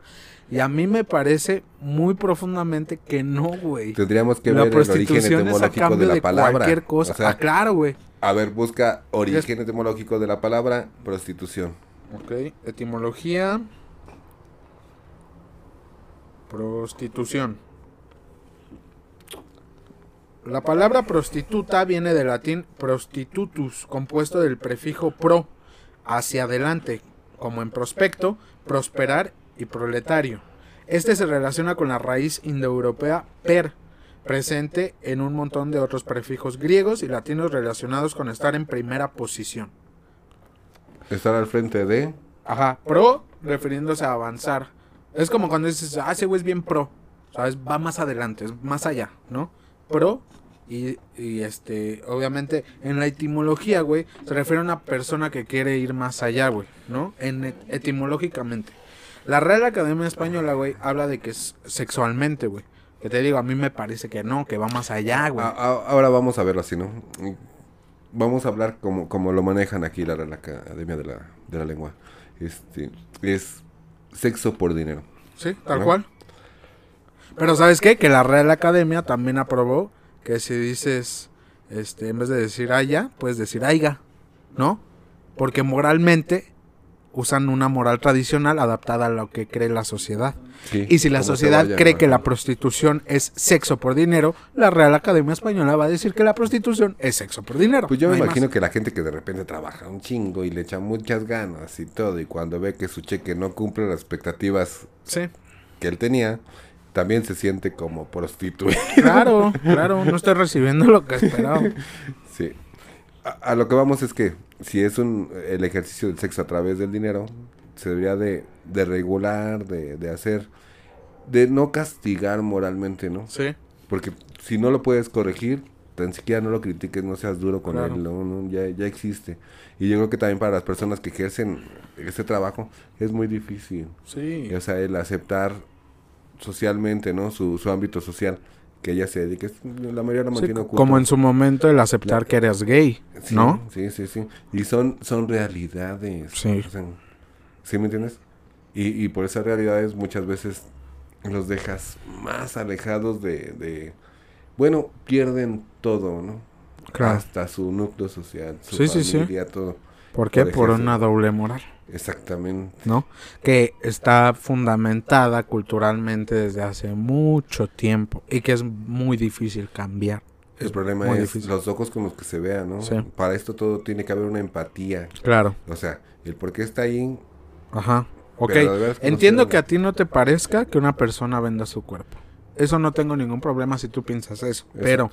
Y a mí me parece muy profundamente que no, güey. Tendríamos que ver el origen etimológico de la palabra. Cualquier cosa. ah, claro, güey. A ver, busca origen etimológico de la palabra prostitución. Ok, etimología. Prostitución. La palabra prostituta viene del latín prostitutus, compuesto del prefijo pro, hacia adelante, como en prospecto, prosperar y proletario. Este se relaciona con la raíz indoeuropea per, presente en un montón de otros prefijos griegos y latinos relacionados con estar en primera posición. Estar al frente de. Ajá, pro refiriéndose a avanzar. Es como cuando dices, ah, ese güey es bien pro. ¿Sabes? Va más adelante, es más allá, ¿no? Pro Y, y, este, obviamente, en la etimología, güey, se refiere a una persona que quiere ir más allá, güey, ¿no? En, etimológicamente. La Real Academia Española, güey, habla de que es sexualmente, güey. Que te digo, a mí me parece que no, que va más allá, güey. Ahora vamos a verlo así, ¿no? Vamos a hablar como, como lo manejan aquí la Real Academia de la, de la Lengua. Este, es sexo por dinero. Sí, tal cual. Pero ¿sabes qué? Que la Real Academia también aprobó que si dices, este, en vez de decir haya, puedes decir aiga, ¿no? Porque moralmente usan una moral tradicional adaptada a lo que cree la sociedad. y si la sociedad cree que la prostitución es sexo por dinero, la Real Academia Española va a decir que la prostitución es sexo por dinero. Pues yo me imagino que la gente que de repente trabaja un chingo y le echa muchas ganas y todo, y cuando ve que su cheque no cumple las expectativas que él tenía, también se siente como prostituido. Claro, claro, no estoy recibiendo lo que esperaba. Sí. A, lo que vamos es que si es un el ejercicio del sexo a través del dinero, se debería de, de regular, de, de hacer, de no castigar moralmente, ¿no? Sí. Porque si no lo puedes corregir, tan siquiera no lo critiques, no seas duro con él, no, ya, ya existe. Y yo creo que también para las personas que ejercen ese trabajo es muy difícil. Sí. O sea, el aceptar socialmente, ¿no? Su, su ámbito social que ella se dedique. La mayoría lo mantiene oculto. Como en su momento el aceptar que eres gay, ¿no? Sí, sí, sí. Y son, son realidades. Sí. ¿Sí me entiendes? Y, y por esas realidades muchas veces los dejas más alejados de, de bueno, pierden todo, ¿no? Claro. Hasta su núcleo social, su sí, familia, sí, todo. ¿Por qué? Por una doble moral. Exactamente. ¿No? Que está fundamentada culturalmente desde hace mucho tiempo y que es muy difícil cambiar. El problema es los ojos con los que se vea, ¿no? Sí. Para esto todo tiene que haber una empatía. Claro. O sea, el por qué está ahí. Ajá. Ok. Entiendo que a ti no te parezca que una persona venda su cuerpo. Eso no tengo ningún problema si tú piensas eso. Pero,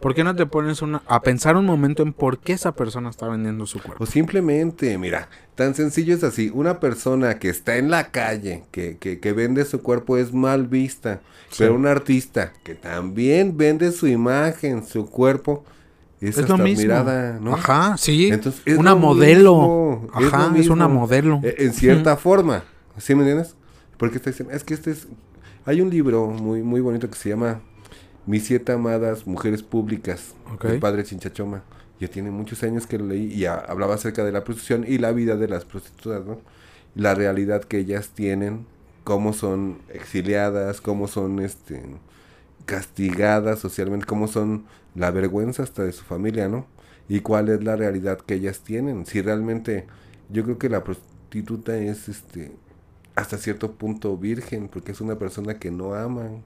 ¿por qué no te pones una, a pensar un momento en por qué esa persona está vendiendo su cuerpo? O simplemente, mira, tan sencillo es así. Una persona que está en la calle, que, que, que vende su cuerpo, es mal vista. Pero un artista que también vende su imagen, su cuerpo, es, es lo mismo. Mirada, ¿no? Ajá, sí. Entonces, es una modelo. Ajá, es, una modelo. E, en cierta forma. ¿Sí me entiendes? Porque está diciendo, es que este es hay un libro muy, muy bonito que se llama Mis siete amadas mujeres públicas, del padre Chinchachoma. Ya tiene muchos años que lo leí y hablaba acerca de la prostitución y la vida de las prostitutas, ¿no? La realidad que ellas tienen, cómo son exiliadas, cómo son este castigadas socialmente, cómo son la vergüenza hasta de su familia, ¿no? Y cuál es la realidad que ellas tienen. Si realmente, yo creo que la prostituta es este hasta cierto punto virgen, porque es una persona que no aman.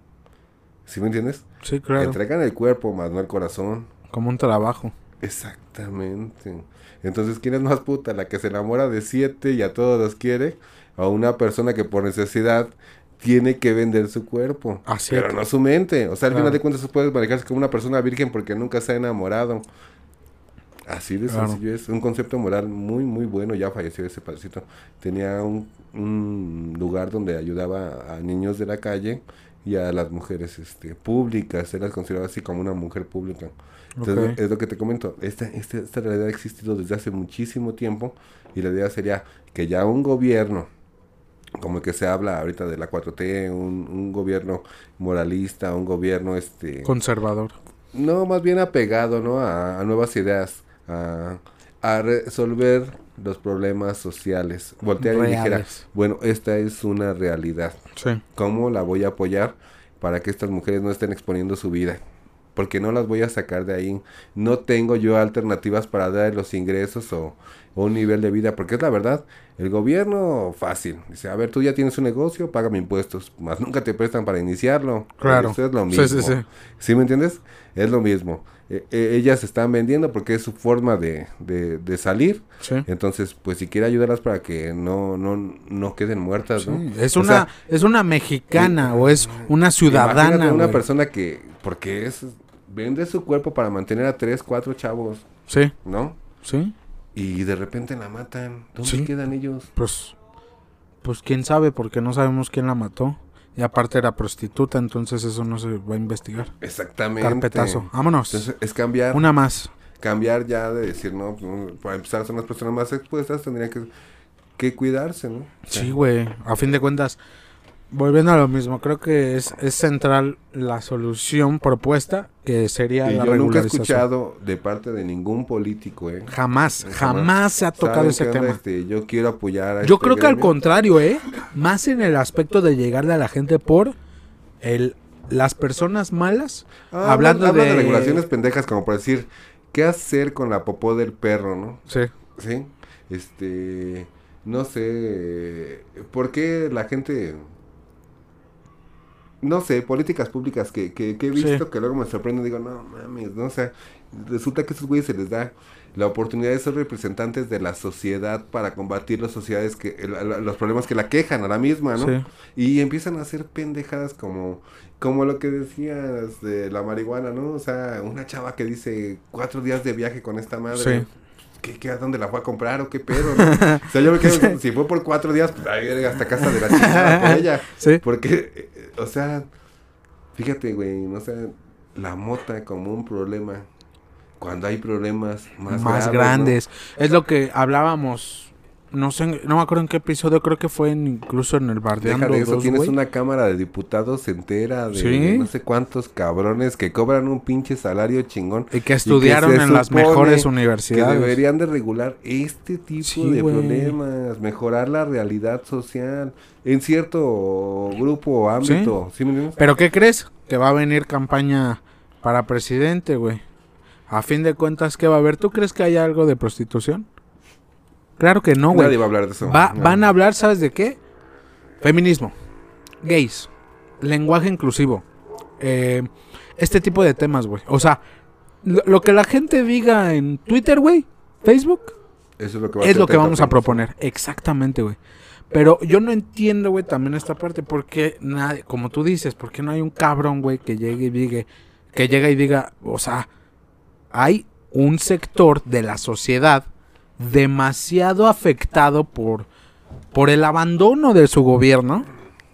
¿Sí me entiendes? Sí, claro. Entregan el cuerpo, más no el corazón. Como un trabajo. Exactamente. Entonces, ¿quién es más puta? ¿La que se enamora de siete y a todos los quiere? ¿O una persona que por necesidad tiene que vender su cuerpo? Así pero no su mente. O sea, al final de cuentas, puede manejarse como una persona virgen porque nunca se ha enamorado. Así de sencillo es. Un concepto moral muy, muy bueno. Ya falleció ese padrecito. Tenía un, un lugar donde ayudaba a niños de la calle y a las mujeres este, públicas. Él las consideraba así como una mujer pública. Entonces, es lo que te comento. Esta, esta, esta realidad ha existido desde hace muchísimo tiempo y la idea sería que ya un gobierno, como el que se habla ahorita de la 4T, un, un gobierno moralista, un gobierno este conservador. No, más bien apegado, ¿no? A, a nuevas ideas, a, a resolver los problemas sociales. Voltear y dijera, bueno, esta es una realidad. Sí. ¿Cómo la voy a apoyar para que estas mujeres no estén exponiendo su vida? Porque no las voy a sacar de ahí. No tengo yo alternativas para dar los ingresos o, un nivel de vida. Porque es la verdad, el gobierno fácil. Dice, a ver, tú ya tienes un negocio, págame impuestos. Más nunca te prestan para iniciarlo. Claro. Eso es lo mismo. Sí, sí, sí. ¿Sí me entiendes? Es lo mismo. Eh, eh, ellas están vendiendo porque es su forma de, de, salir. Entonces, pues si quiere ayudarlas para que no, no, no queden muertas, Es una, es una mexicana o es una ciudadana. Una persona que, porque es, vende su cuerpo para mantener a tres, cuatro chavos. Sí. ¿No? Sí. Y de repente la matan. ¿Dónde quedan ellos? Pues, pues quién sabe, porque no sabemos quién la mató. Y aparte era prostituta, entonces eso no se va a investigar. Exactamente. Carpetazo. Vámonos. Entonces, es cambiar. Una más. Cambiar ya de decir, no, pues, para empezar son las personas más expuestas, tendrían que, que cuidarse, ¿no? Sí, güey. A fin de cuentas, volviendo a lo mismo, creo que es, es central la solución propuesta que sería Y la yo nunca he escuchado de parte de ningún político, ¿eh? Jamás, Jamás. jamás se ha tocado ¿Saben ese tema. Este, yo quiero apoyar a Yo este creo que al contrario, ¿eh? Más en el aspecto de llegarle a la gente por el las personas malas. Ah, hablando habla de... regulaciones pendejas como por decir, ¿qué hacer con la popó del perro, no? Sí. ¿Sí? Este, no sé, ¿por qué la gente... No sé, políticas públicas que, que, que he visto Sí. que luego me sorprenden digo, no mames, no o sea, resulta que a esos güeyes se les da la oportunidad de ser representantes de la sociedad para combatir las sociedades que, la- los problemas que la quejan a la misma, ¿no? Sí. Y empiezan a hacer pendejadas como, como lo que decías de la marihuana, ¿no? O sea, una chava que dice cuatro días de viaje con esta madre. Sí. ¿Qué, qué, a dónde la fue a comprar o qué pedo, no? o sea, yo me quedo, si fue por cuatro días, pues ahí hasta casa de la chingada por ella. Sí. Porque, o sea, fíjate, güey, no sé, la mota como un problema. Cuando hay problemas más, Más, graves, ¿no? grandes. Es lo que hablábamos. No sé, no me acuerdo en qué episodio, creo que fue en- incluso en el Bardeando Deja de eso, 2, tienes una cámara de diputados entera de Sí. no sé cuántos cabrones que cobran un pinche salario chingón. Y que estudiaron en las mejores Que universidades. deberían de regular este tipo Sí, de problemas, mejorar la realidad social en cierto grupo o ámbito. ¿Pero qué crees? Que va a venir campaña para presidente, güey. A fin de cuentas, ¿qué va a haber? ¿Tú crees que hay algo de prostitución? Claro que no, güey. Nadie va a hablar de eso. Va- No. Van a hablar, ¿sabes de qué? Feminismo, gays, lenguaje inclusivo, eh, este tipo de temas, güey. O sea, lo, lo que la gente diga en Twitter, güey, Facebook, Eso es lo que, va es ser lo que trending vamos a proponer. Exactamente, güey. Pero yo no entiendo, güey, también esta parte. Porque nadie, como tú dices, ¿por qué no hay un cabrón, güey, que llegue y diga, que llega y diga, o sea, hay un sector de la sociedad demasiado afectado por, por el abandono de su gobierno,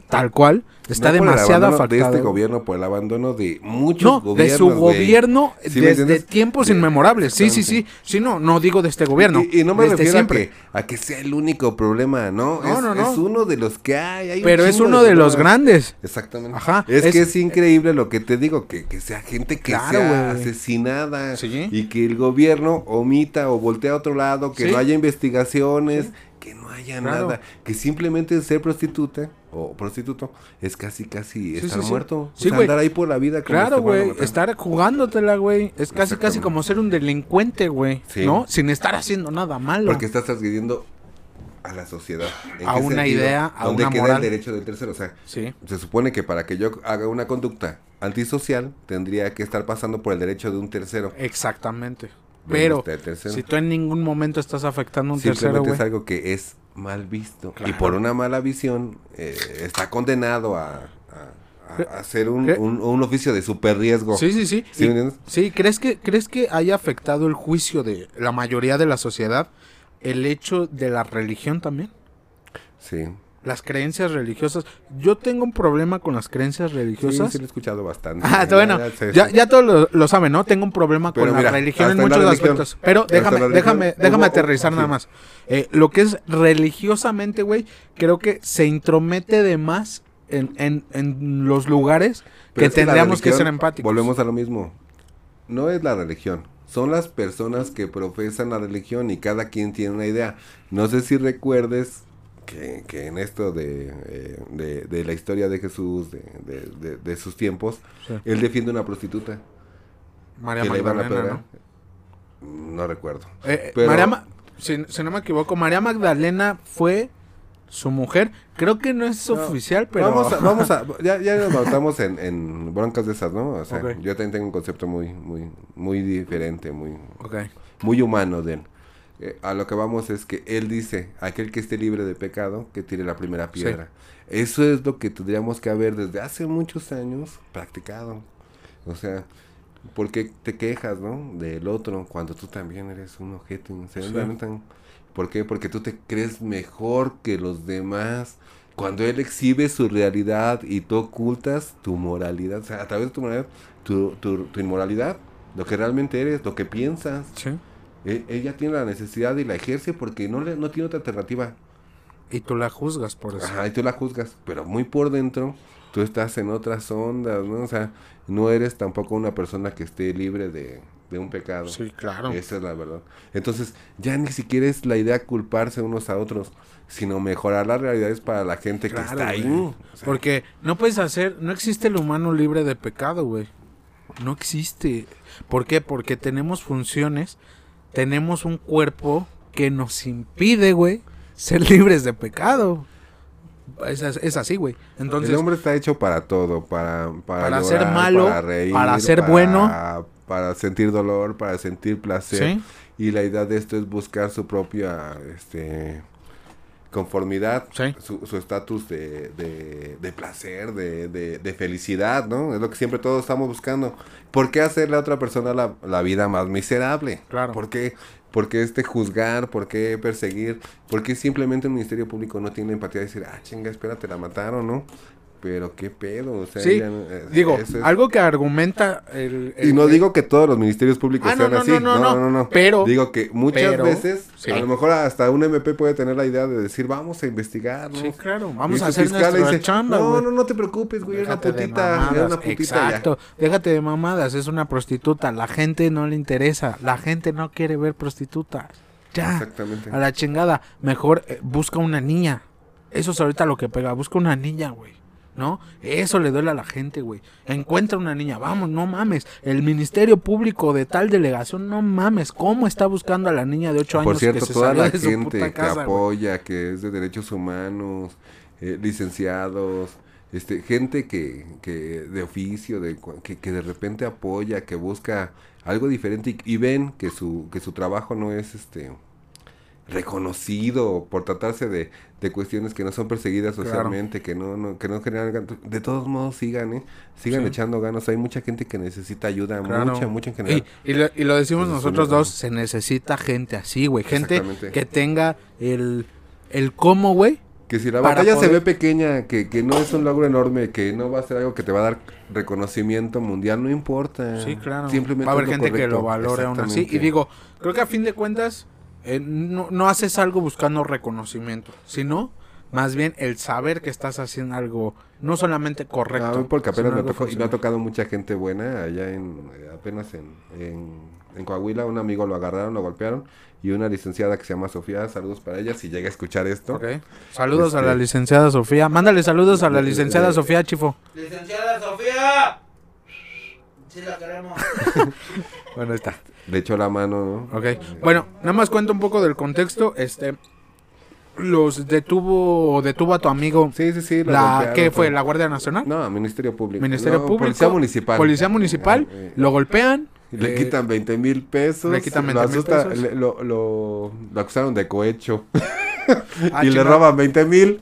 tal cual, está No demasiado afectado. de este gobierno, por el abandono de muchos No, de su gobierno ¿Sí me desde tiempos De- inmemorables. Sí, sí, sí. Sí, no, no digo de este gobierno. Y, y no me desde refiero siempre. a que, a que sea el único problema, ¿no? No, es, no, no. es uno de los que hay. hay un Pero es uno de los grandes. Exactamente. Ajá, Es, es- que es increíble lo que te digo, que, que sea gente que Claro, sea asesinada Sí. y que el gobierno omita o voltea a otro lado, que Sí. no haya investigaciones, que no haya Claro. nada, que simplemente ser prostituta o prostituto es casi casi Sí, estar sí, muerto. Sí, o sea, güey. andar ahí por la vida Claro, este güey. matando. Estar jugándotela, güey. Es casi, casi como ser un delincuente, güey. Sí. ¿No? Sin estar haciendo nada malo. Porque estás transgrediendo a la sociedad. ¿En A una sentido? idea, a ¿Dónde una queda moral. el derecho del tercero? O sea, Sí. se supone que para que yo haga una conducta antisocial, tendría que estar pasando por el derecho de un tercero. Exactamente. ¿Dónde Pero tercero? si tú en ningún momento estás afectando a un tercero, Simplemente güey. es algo que es mal visto. Y por una mala visión, eh, está condenado a, a- hacer un, un- un oficio de super riesgo. Sí, sí, sí. Sí, ¿crees que, ¿crees que haya afectado el juicio de la mayoría de la sociedad el hecho de la religión también? Sí. Las creencias religiosas. Yo tengo un problema con las creencias Sí, religiosas. sí lo he escuchado bastante. Ah, bueno, ya ya, sí. todos lo, lo saben, ¿no? Tengo un problema con Pero la mira, religión en muchos religión, aspectos. Pero déjame, déjame, déjame aterrizar sí. nada más. Eh, lo que es religiosamente, güey, creo que se intromete de más en, en, en los lugares Pero que tendríamos que ser empáticos. Volvemos a lo mismo. No es la religión. Son las personas que profesan la religión y cada quien tiene una idea. No sé si recuerdes que, que en esto de, eh, de, de la historia de Jesús, de, de- de- de sus tiempos, Sí. él defiende una prostituta María que le iban a Magdalena. ¿no? recuerdo. Eh, eh, Pero- María Ma- si, si no me equivoco, María Magdalena fue su mujer. Creo que no es No, oficial, pero... Vamos a, vamos a, ya, ya nos notamos en, en broncas de esas, ¿no? O sea, yo también tengo un concepto muy, muy, muy diferente, muy, muy humano de él. Eh, a lo que vamos es que él dice, aquel que esté libre de pecado, que tire la primera Sí. piedra. Eso es lo que tendríamos que haber desde hace muchos años practicado. O sea, ¿por qué te quejas, no? Del otro cuando tú también eres un objeto? Sí. ¿Por qué? Porque tú te crees mejor que los demás. cuando él exhibe su realidad y tú ocultas tu moralidad, o sea, a través de tu moralidad, tu, tu, tu inmoralidad, lo que realmente eres, lo que piensas. Sí. E- ella tiene la necesidad y la ejerce porque no, le, no tiene otra alternativa. Y tú la juzgas por eso. Ajá, y tú la juzgas, pero muy por dentro tú estás en otras ondas, ¿no? O sea, no eres tampoco una persona que esté libre de, de un pecado. Sí, claro. Esa es la verdad. Entonces, ya ni siquiera es la idea culparse unos a otros, sino mejorar las realidades para la gente que está ahí. güey. O sea, Porque no puedes hacer, no existe el humano libre de pecado, güey. No existe. ¿Por qué? Porque tenemos funciones, tenemos un cuerpo que nos impide, güey, ser libres de pecado. Es, as- es así, güey. Entonces, el hombre está hecho para todo, para, para, Para llorar, ser malo, para, reír, para ser para- bueno. para sentir dolor, para sentir placer. ¿sí? Y la idea de esto es buscar su propia este, conformidad, Sí. su su estatus de, de, de placer, de, de, de felicidad, ¿no? Es lo que siempre todos estamos buscando. ¿Por qué hacerle a otra persona la, la vida más miserable? Claro. ¿Por qué, por qué este juzgar? ¿Por qué perseguir? ¿Por qué simplemente el Ministerio Público no tiene empatía de decir, ah, chinga, espérate, la mataron, ¿no? Pero qué pedo, o sea, Sí, no- eh, Digo, es- algo que argumenta el... el- y no digo que todos los ministerios públicos Ah, no, sean no, así. no, no, no, pero- Digo que muchas pero- veces, sí. a lo mejor hasta un MP puede tener la idea de decir, vamos a investigar, ¿no? Sí, claro. Y Vamos a su hacer nuestra dice, chamba, No, no, no te preocupes, güey, es una putita, es mamadas, una putita ya. Exacto. Déjate de mamadas, es una prostituta. La gente no le interesa. La gente no quiere ver prostitutas. Ya. Exactamente. A la chingada. Mejor eh, busca una niña. Eso es ahorita lo que pega. Busca una niña, güey. ¿No? Eso le duele a la gente, güey. Encuentra una niña. Vamos, no mames. El Ministerio Público de tal delegación, no mames. ¿Cómo está buscando a la niña de 8 años Por cierto, que se toda la gente que casa, apoya, que es de derechos humanos, eh, licenciados, este, gente que, que de oficio, de, que, que de repente apoya, que busca algo diferente y, y ven que su, que su trabajo no es este reconocido por tratarse de, de cuestiones que no son perseguidas Claro. socialmente, que no, no, que no generan de todos modos sigan, ¿eh? sigan Sí. echando ganas, hay mucha gente que necesita ayuda, Claro. mucha, mucha en general. Y, y lo, y lo decimos nosotros dos, se necesita gente así, güey. Gente que tenga el, el cómo, güey. Que si la batalla se ve pequeña, que, que no es un logro enorme, que no va a ser algo que te va a dar reconocimiento mundial, no importa. Sí, claro. Simplemente Va a haber gente que lo valore aún así. Y digo, creo que a fin de cuentas, eh, no, no haces algo buscando reconocimiento, sino más bien el saber que estás haciendo algo no solamente correcto. Ah, porque apenas me tocó, y me ha tocado mucha gente buena allá en, eh, apenas en, en, en Coahuila, un amigo lo agarraron, lo golpearon, y una licenciada que se llama Sofía, saludos para ella, si llega a escuchar esto. Saludos a Este- la licenciada Sofía. Mándale saludos a la Eh, licenciada eh, Sofía Chifo. Licenciada Sofía. Sí la queremos. Bueno, ahí está. Le echó la mano, ¿no? Ok. Bueno, nada más cuento un poco del contexto. Este, los detuvo, detuvo a tu amigo. Sí, sí, sí. La, ¿Qué fue? ¿La Guardia Nacional? No, Ministerio Público. Ministerio No, Público. Policía Municipal. Policía Municipal. Eh, eh, Lo golpean. Le eh, quitan 20 mil pesos. le quitan lo 20,000 asusta- pesos. le- lo, lo, lo acusaron de cohecho. ah, y le roban 20 mil.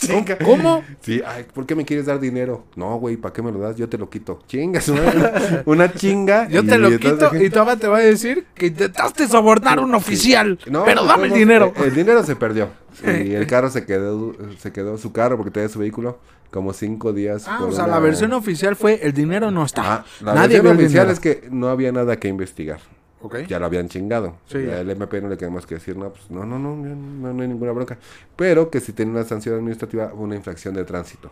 Chinga. ¿Cómo? Sí, ay, ¿por qué me quieres dar dinero? No, güey, ¿para qué me lo das? Yo te lo quito. Chinga, su madre. Una chinga. Yo te lo quito y todavía te va a decir que intentaste sobornar a un oficial. No, pero dame el dinero. El, el dinero se perdió. Y el carro se quedó, se quedó su carro porque tenía su vehículo como cinco días. ah, o sea, una- la versión oficial fue el dinero no está. Ah, la Nadie versión oficial es que no había nada que investigar. Ya lo habían chingado. Sí, Ya el MP no le queda más que decir, no, pues no, no, no, no, no hay ninguna bronca. Pero que si tiene una sanción administrativa, una infracción de tránsito.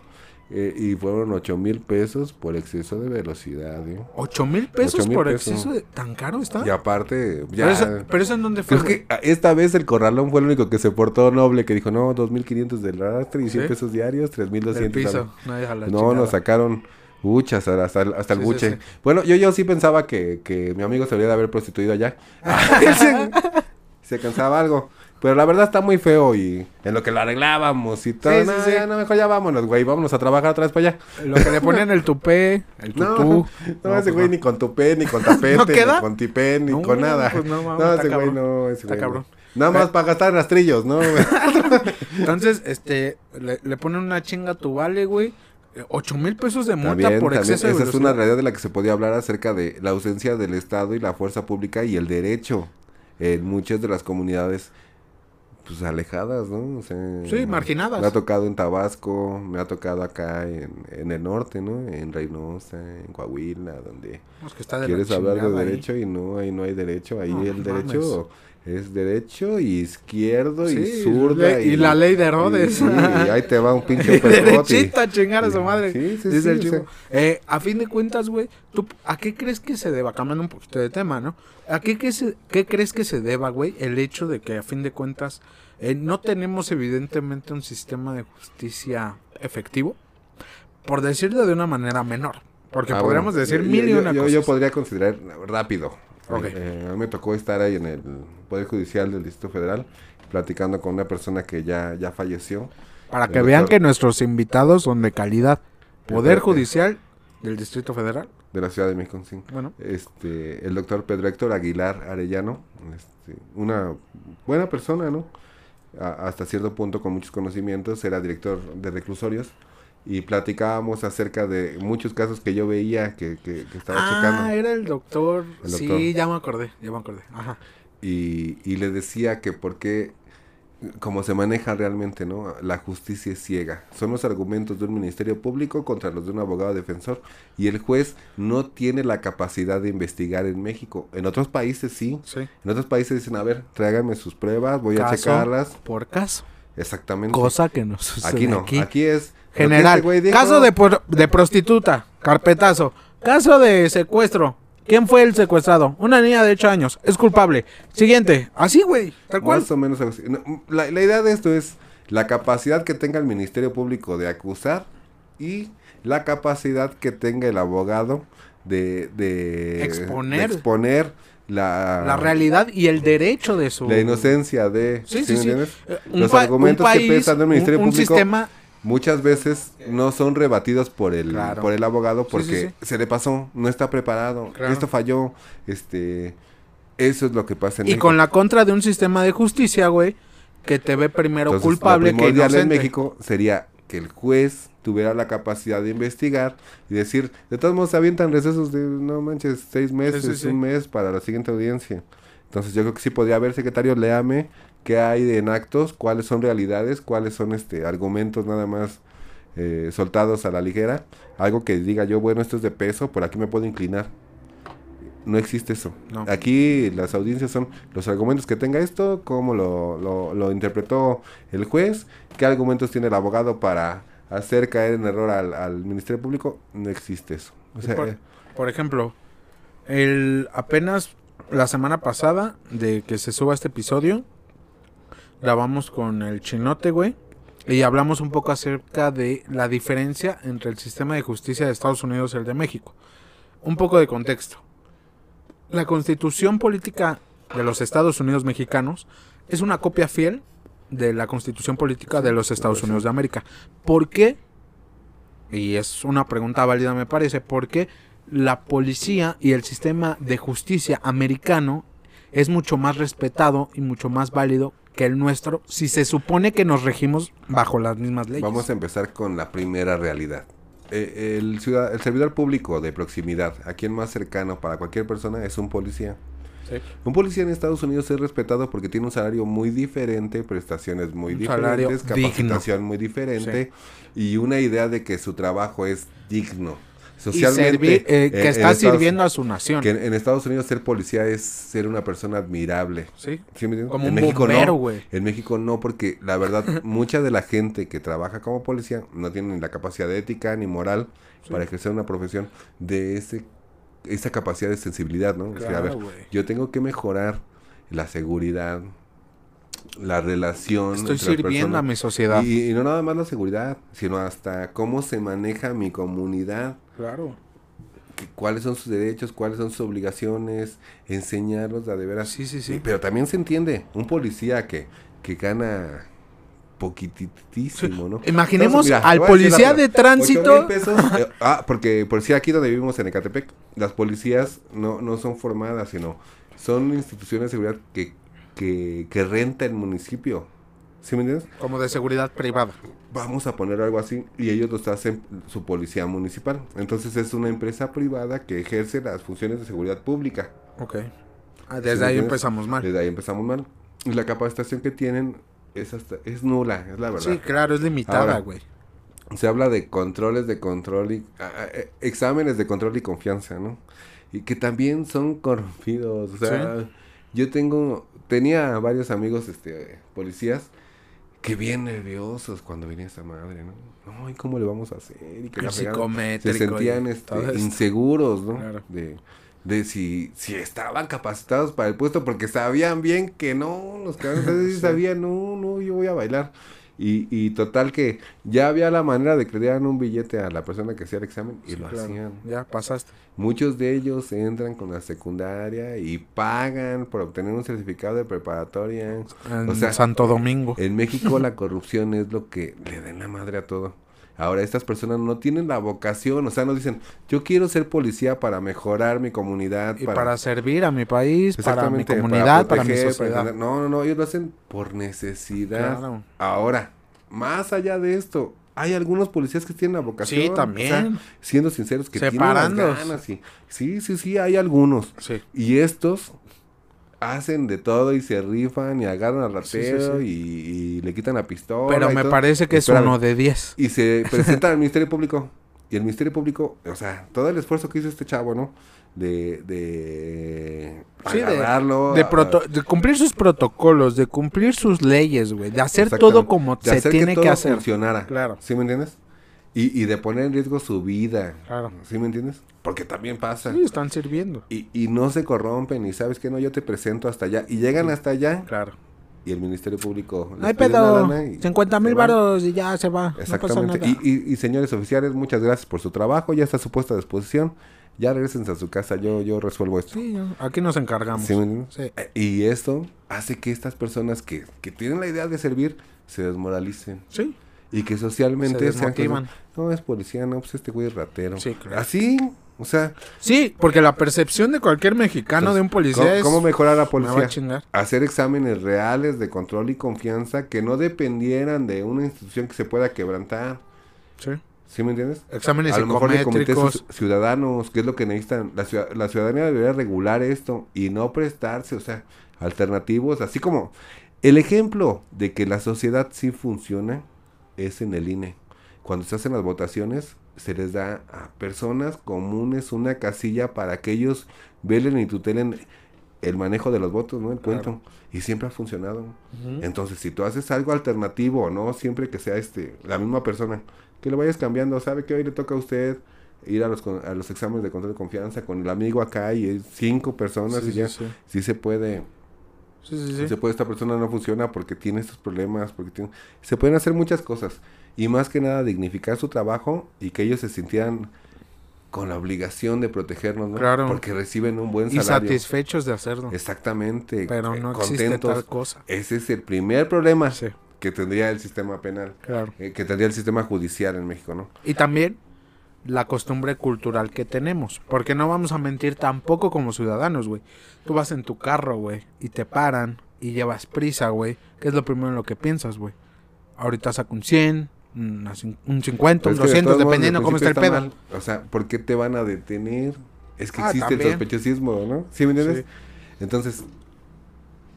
Eh, y fueron 8 mil pesos por exceso de velocidad. ¿eh? ¿Ocho mil pesos 8,000 por pesos. exceso de... ¿Tan caro está? Y aparte, ¿Pero, ya... pero eso en dónde fue? Que esta vez el corralón fue el único que se portó noble, que dijo, no, 2.500 del rastre y 100 ¿Sí? pesos diarios, Del 3.200. piso. No, No, nos sacaron Uchas, hasta, el- hasta el Sí, buche. sí. Bueno, yo, yo sí pensaba que, que mi amigo se debería de haber prostituido allá. se cansaba algo. Pero la verdad está muy feo y en lo que lo arreglábamos y todo. No, ya, no, mejor ya vámonos, güey. Vámonos a trabajar otra vez para allá. Lo que le ponían el tupé, el No, tutú. no, ese pues güey no. ni con tupé, ni con tapete, ¿No queda? ni con tipé, ni No, con nada. pues no, no, está ese güey no, ese güey no. cabrón. Nada más para gastar rastrillos, ¿no? Entonces, este, le, le ponen una chinga a tu vale, güey. Eh, Ocho mil pesos de multa También, por también, exceso de esa es una realidad de la que se podía hablar acerca de la ausencia del Estado y la fuerza pública y el derecho en muchas de las comunidades pues alejadas, ¿no? O sea, Sí, marginadas. Me ha tocado en Tabasco, me ha tocado acá en, en el norte, ¿no? En Reynosa, en Coahuila, donde Es que está de quieres hablar de chingada ahí. derecho y no, ahí no hay derecho. Ahí No, el derecho es derecho y izquierdo y zurda. y la ley de Herodes. Y, ahí te va un pinche derechita a chingar a su madre. Sí, sí, Dice sí, el chico. Eh, a fin de cuentas, güey, ¿tú a qué crees que se deba? Cambiando un poquito de tema, ¿no? ¿A qué, qué se- qué crees que se deba, güey? El hecho de que a fin de cuentas eh, no tenemos evidentemente un sistema de justicia efectivo. Por decirlo de una manera menor. Porque Ah, podríamos bueno, decir yo- mil y yo, una yo podría considerar rápido. Ok. Eh, a mí me tocó estar ahí en el Poder Judicial del Distrito Federal platicando con una persona que ya, ya falleció. Para que vean que nuestros invitados son de calidad. Poder Eh, Judicial del Distrito Federal. de la Ciudad de México, sí. Bueno, Este, el doctor Pedro Héctor Aguilar Arellano, este, una buena persona, ¿no? A- hasta cierto punto con muchos conocimientos, era director de reclusorios y platicábamos acerca de muchos casos que yo veía que, que- que estaba ah, checando. era el doctor. El Sí, ya me acordé, ya me acordé. Ajá. y, y le decía que por qué, como se maneja realmente, ¿no? La justicia es ciega. Son los argumentos de un ministerio público contra los de un abogado defensor y el juez no tiene la capacidad de investigar en México. En otros países sí. Sí. En otros países dicen, a ver, tráigame sus pruebas, voy a checarlas. por caso. Exactamente. Cosa que no sucede aquí no, aquí. aquí, es... General, este dijo, caso de, por- de prostituta, carpetazo. Caso de secuestro. ¿Quién fue el secuestrado? Una niña de 8 años. Es culpable. Siguiente. Así, güey. Tal cual. Más o menos así. La, la idea de esto es la capacidad que tenga el Ministerio Público de acusar y la capacidad que tenga el abogado de, de Exponer. de exponer la, La realidad y el derecho de su... la inocencia de Sí, ¿sí sí? Eh, Los argumentos que país, presenta el Ministerio un, un Público sistema... muchas veces no son rebatidos por el Claro. por el abogado Sí, porque sí, se le pasó, no está preparado, Claro. esto falló, este eso es lo que pasa en Y México. con la contra de un sistema de justicia, güey, que te ve primero Entonces, culpable lo que primordial en inocente. México sería que el juez tuviera la capacidad de investigar y decir, de todos modos se avientan recesos de, no manches, seis meses, sí, sí. un mes para la siguiente audiencia. Entonces yo creo que sí podría haber, secretario, léame qué hay en actos, cuáles son realidades, cuáles son este argumentos nada más eh, soltados a la ligera, algo que diga yo, bueno, esto es de peso, por aquí me puedo inclinar. No existe eso. No. Aquí las audiencias son los argumentos que tenga esto, cómo lo, lo, lo interpretó el juez, qué argumentos tiene el abogado para hacer caer en error al, al Ministerio Público. No existe eso. O sea, por, eh, por ejemplo, el apenas la semana pasada de que se suba este episodio, grabamos con el chinote, güey, y hablamos un poco acerca de la diferencia entre el sistema de justicia de Estados Unidos y el de México. Un poco de contexto. La constitución política de los Estados Unidos mexicanos es una copia fiel de la constitución política de los Estados Unidos de América. ¿Por qué? Y es una pregunta válida me parece, ¿por qué la policía y el sistema de justicia americano es mucho más respetado y mucho más válido que el nuestro si se supone que nos regimos bajo las mismas leyes? vamos a empezar con la primera realidad. Eh, el, ciudad- el servidor público de proximidad, a quien más cercano para cualquier persona, es un policía. Sí. Un policía en Estados Unidos es respetado porque tiene un salario muy diferente, prestaciones muy Un diferentes, digno. capacitación muy diferente y una idea de que su trabajo es digno. Y Socialmente, servir, eh, en- que en está Estados- sirviendo a su nación. que en, en Estados Unidos ser policía es ser una persona admirable. ¿Sí? ¿Sí me entiendes? Como en un México bombero, no. En México no, porque la verdad, mucha de la gente que trabaja como policía no tiene ni la capacidad ética ni moral Sí. para ejercer una profesión de ese esa capacidad de sensibilidad, ¿no? Decir, a ver, Claro, güey. yo tengo que mejorar la seguridad, la relación. Estoy entre sirviendo a mi sociedad. Y, y no nada más la seguridad, sino hasta cómo se maneja mi comunidad, Claro. que- cuáles son sus derechos, cuáles son sus obligaciones, enseñarlos a de veras. Sí, sí, sí. Y- Pero también se entiende, un policía que, que gana poquitísimo, ¿no? Imaginemos Entonces, mira, al policía de tránsito. pesos, eh, ah, porque por si aquí donde vivimos en Ecatepec, las policías no, no son formadas, sino son instituciones de seguridad que, que, que renta el municipio. ¿Sí me entiendes? Como de seguridad privada. Vamos a poner algo así y ellos los hacen su policía municipal. Entonces es una empresa privada que ejerce las funciones de seguridad pública. Ok. Ah, ¿Sí desde ahí empezamos mal. Desde ahí empezamos mal. Y la capacitación que tienen es, hasta, es nula, es la verdad. Sí, claro, es limitada, güey. Se habla de controles de control y eh, exámenes de control y confianza, ¿no? Y que también son corrompidos. O sea, yo tengo, tenía varios amigos, este, policías, que bien nerviosos cuando venía esa madre, ¿no? No, ¿y cómo le vamos a hacer? Y que la se sentían este, inseguros, ¿no? Claro. De, de si, si estaban capacitados para el puesto, porque sabían bien que no, los cabrones Sí. sabían, no, no, yo voy a bailar. Y, y total que ya había la manera de que le dieran un billete a la persona que hacía el examen y Sí, lo claro. hacían. Ya pasaste. Muchos de ellos entran con la secundaria y pagan por obtener un certificado de preparatoria. En O sea, Santo Domingo. En México la corrupción es lo que le da en la madre a todo. Ahora estas personas no tienen la vocación, o sea, no dicen, yo quiero ser policía para mejorar mi comunidad. y para, servir a mi país, para mi comunidad, para, mi proteger, sociedad. para entender. No, no, no, ellos lo hacen por necesidad. Claro. Ahora, más allá de esto, hay algunos policías que tienen la vocación. Sí, o también. sea, siendo sinceros, que tienen las ganas. Y, sí, sí, sí, hay algunos. Sí. Y estos hacen de todo y se rifan y agarran al Sí, sí, ratero sí. Y, y le quitan la pistola. Pero me todo. parece que es uno de 10. Y se presentan al Ministerio Público. Y el Ministerio Público, o sea, todo el esfuerzo que hizo este chavo, ¿no? De, de Sí, de-. De, a- proto- de cumplir sus protocolos, de cumplir sus leyes, güey. De hacer todo como de se hacer tiene todo que hacer. funcionara. Claro. ¿Sí me entiendes? Y, y de poner en riesgo su vida. Claro. ¿Sí me entiendes? Porque también pasa. Sí, están sirviendo. Y, y no se corrompen y sabes que no, yo te presento hasta allá. Y llegan hasta allá Claro. y el Ministerio Público... No hay pedo. lana y 50 mil varos y ya se va. No pasa Exactamente. nada. y, y, señores oficiales, muchas gracias por su trabajo. Ya está su puesta a disposición. Ya regresen a su casa. Yo, yo resuelvo esto. Sí, aquí nos encargamos. ¿Sí me? Sí. Y esto hace que estas personas que, que tienen la idea de servir se desmoralicen. Sí. Y que socialmente Se sean cosas, No, es policía, no, pues este güey es ratero. Sí, claro. Así, o sea... Sí, porque la percepción de cualquier mexicano de un policía ¿cómo, es... cómo mejorar a la Me va a policía? Hacer exámenes reales de control y confianza que no dependieran de una institución que se pueda quebrantar. Sí. ¿Sí me entiendes? Exámenes a lo mejor de comités ciudadanos, que es lo que necesitan. La, ciudad- la ciudadanía debería regular esto y no prestarse, o sea, alternativos, así como el ejemplo de que la sociedad sí funciona es en el INE. Cuando se hacen las votaciones, se les da a personas comunes una casilla para que ellos velen y tutelen el manejo de los votos, ¿no? El Claro. cuento. Y siempre ha funcionado. Entonces, si tú haces algo alternativo, no siempre que sea este la misma persona, que lo vayas cambiando, sabe que hoy le toca a usted ir a los a los exámenes de control de confianza con el amigo acá y cinco personas Sí, y ya sí, sí. sí se puede, Sí, sí, sí sí. se puede esta persona no funciona porque tiene estos problemas, porque tiene se pueden hacer muchas cosas y más que nada dignificar su trabajo y que ellos se sintieran con la obligación de protegernos, ¿no? Claro. Porque reciben un buen Y salario. satisfechos de hacerlo. Exactamente. Pero no existe tal cosa. Ese es el primer problema Sí, que tendría el sistema penal, claro. eh, que tendría el sistema judicial en México, ¿no? Y también la costumbre cultural que tenemos. Porque no vamos a mentir tampoco como ciudadanos, güey. Tú vas en tu carro, güey, y te paran y llevas prisa, güey. ¿Qué es lo primero en lo que piensas, güey? Ahorita saco un 100, una cin- un 50, Pero un es que de 200, todos modos, dependiendo cómo está el pedo. mal. O sea, ¿por qué te van a detener? Es que Ah, existe el sospechosismo, ¿no? ¿Sí me entiendes? Entonces,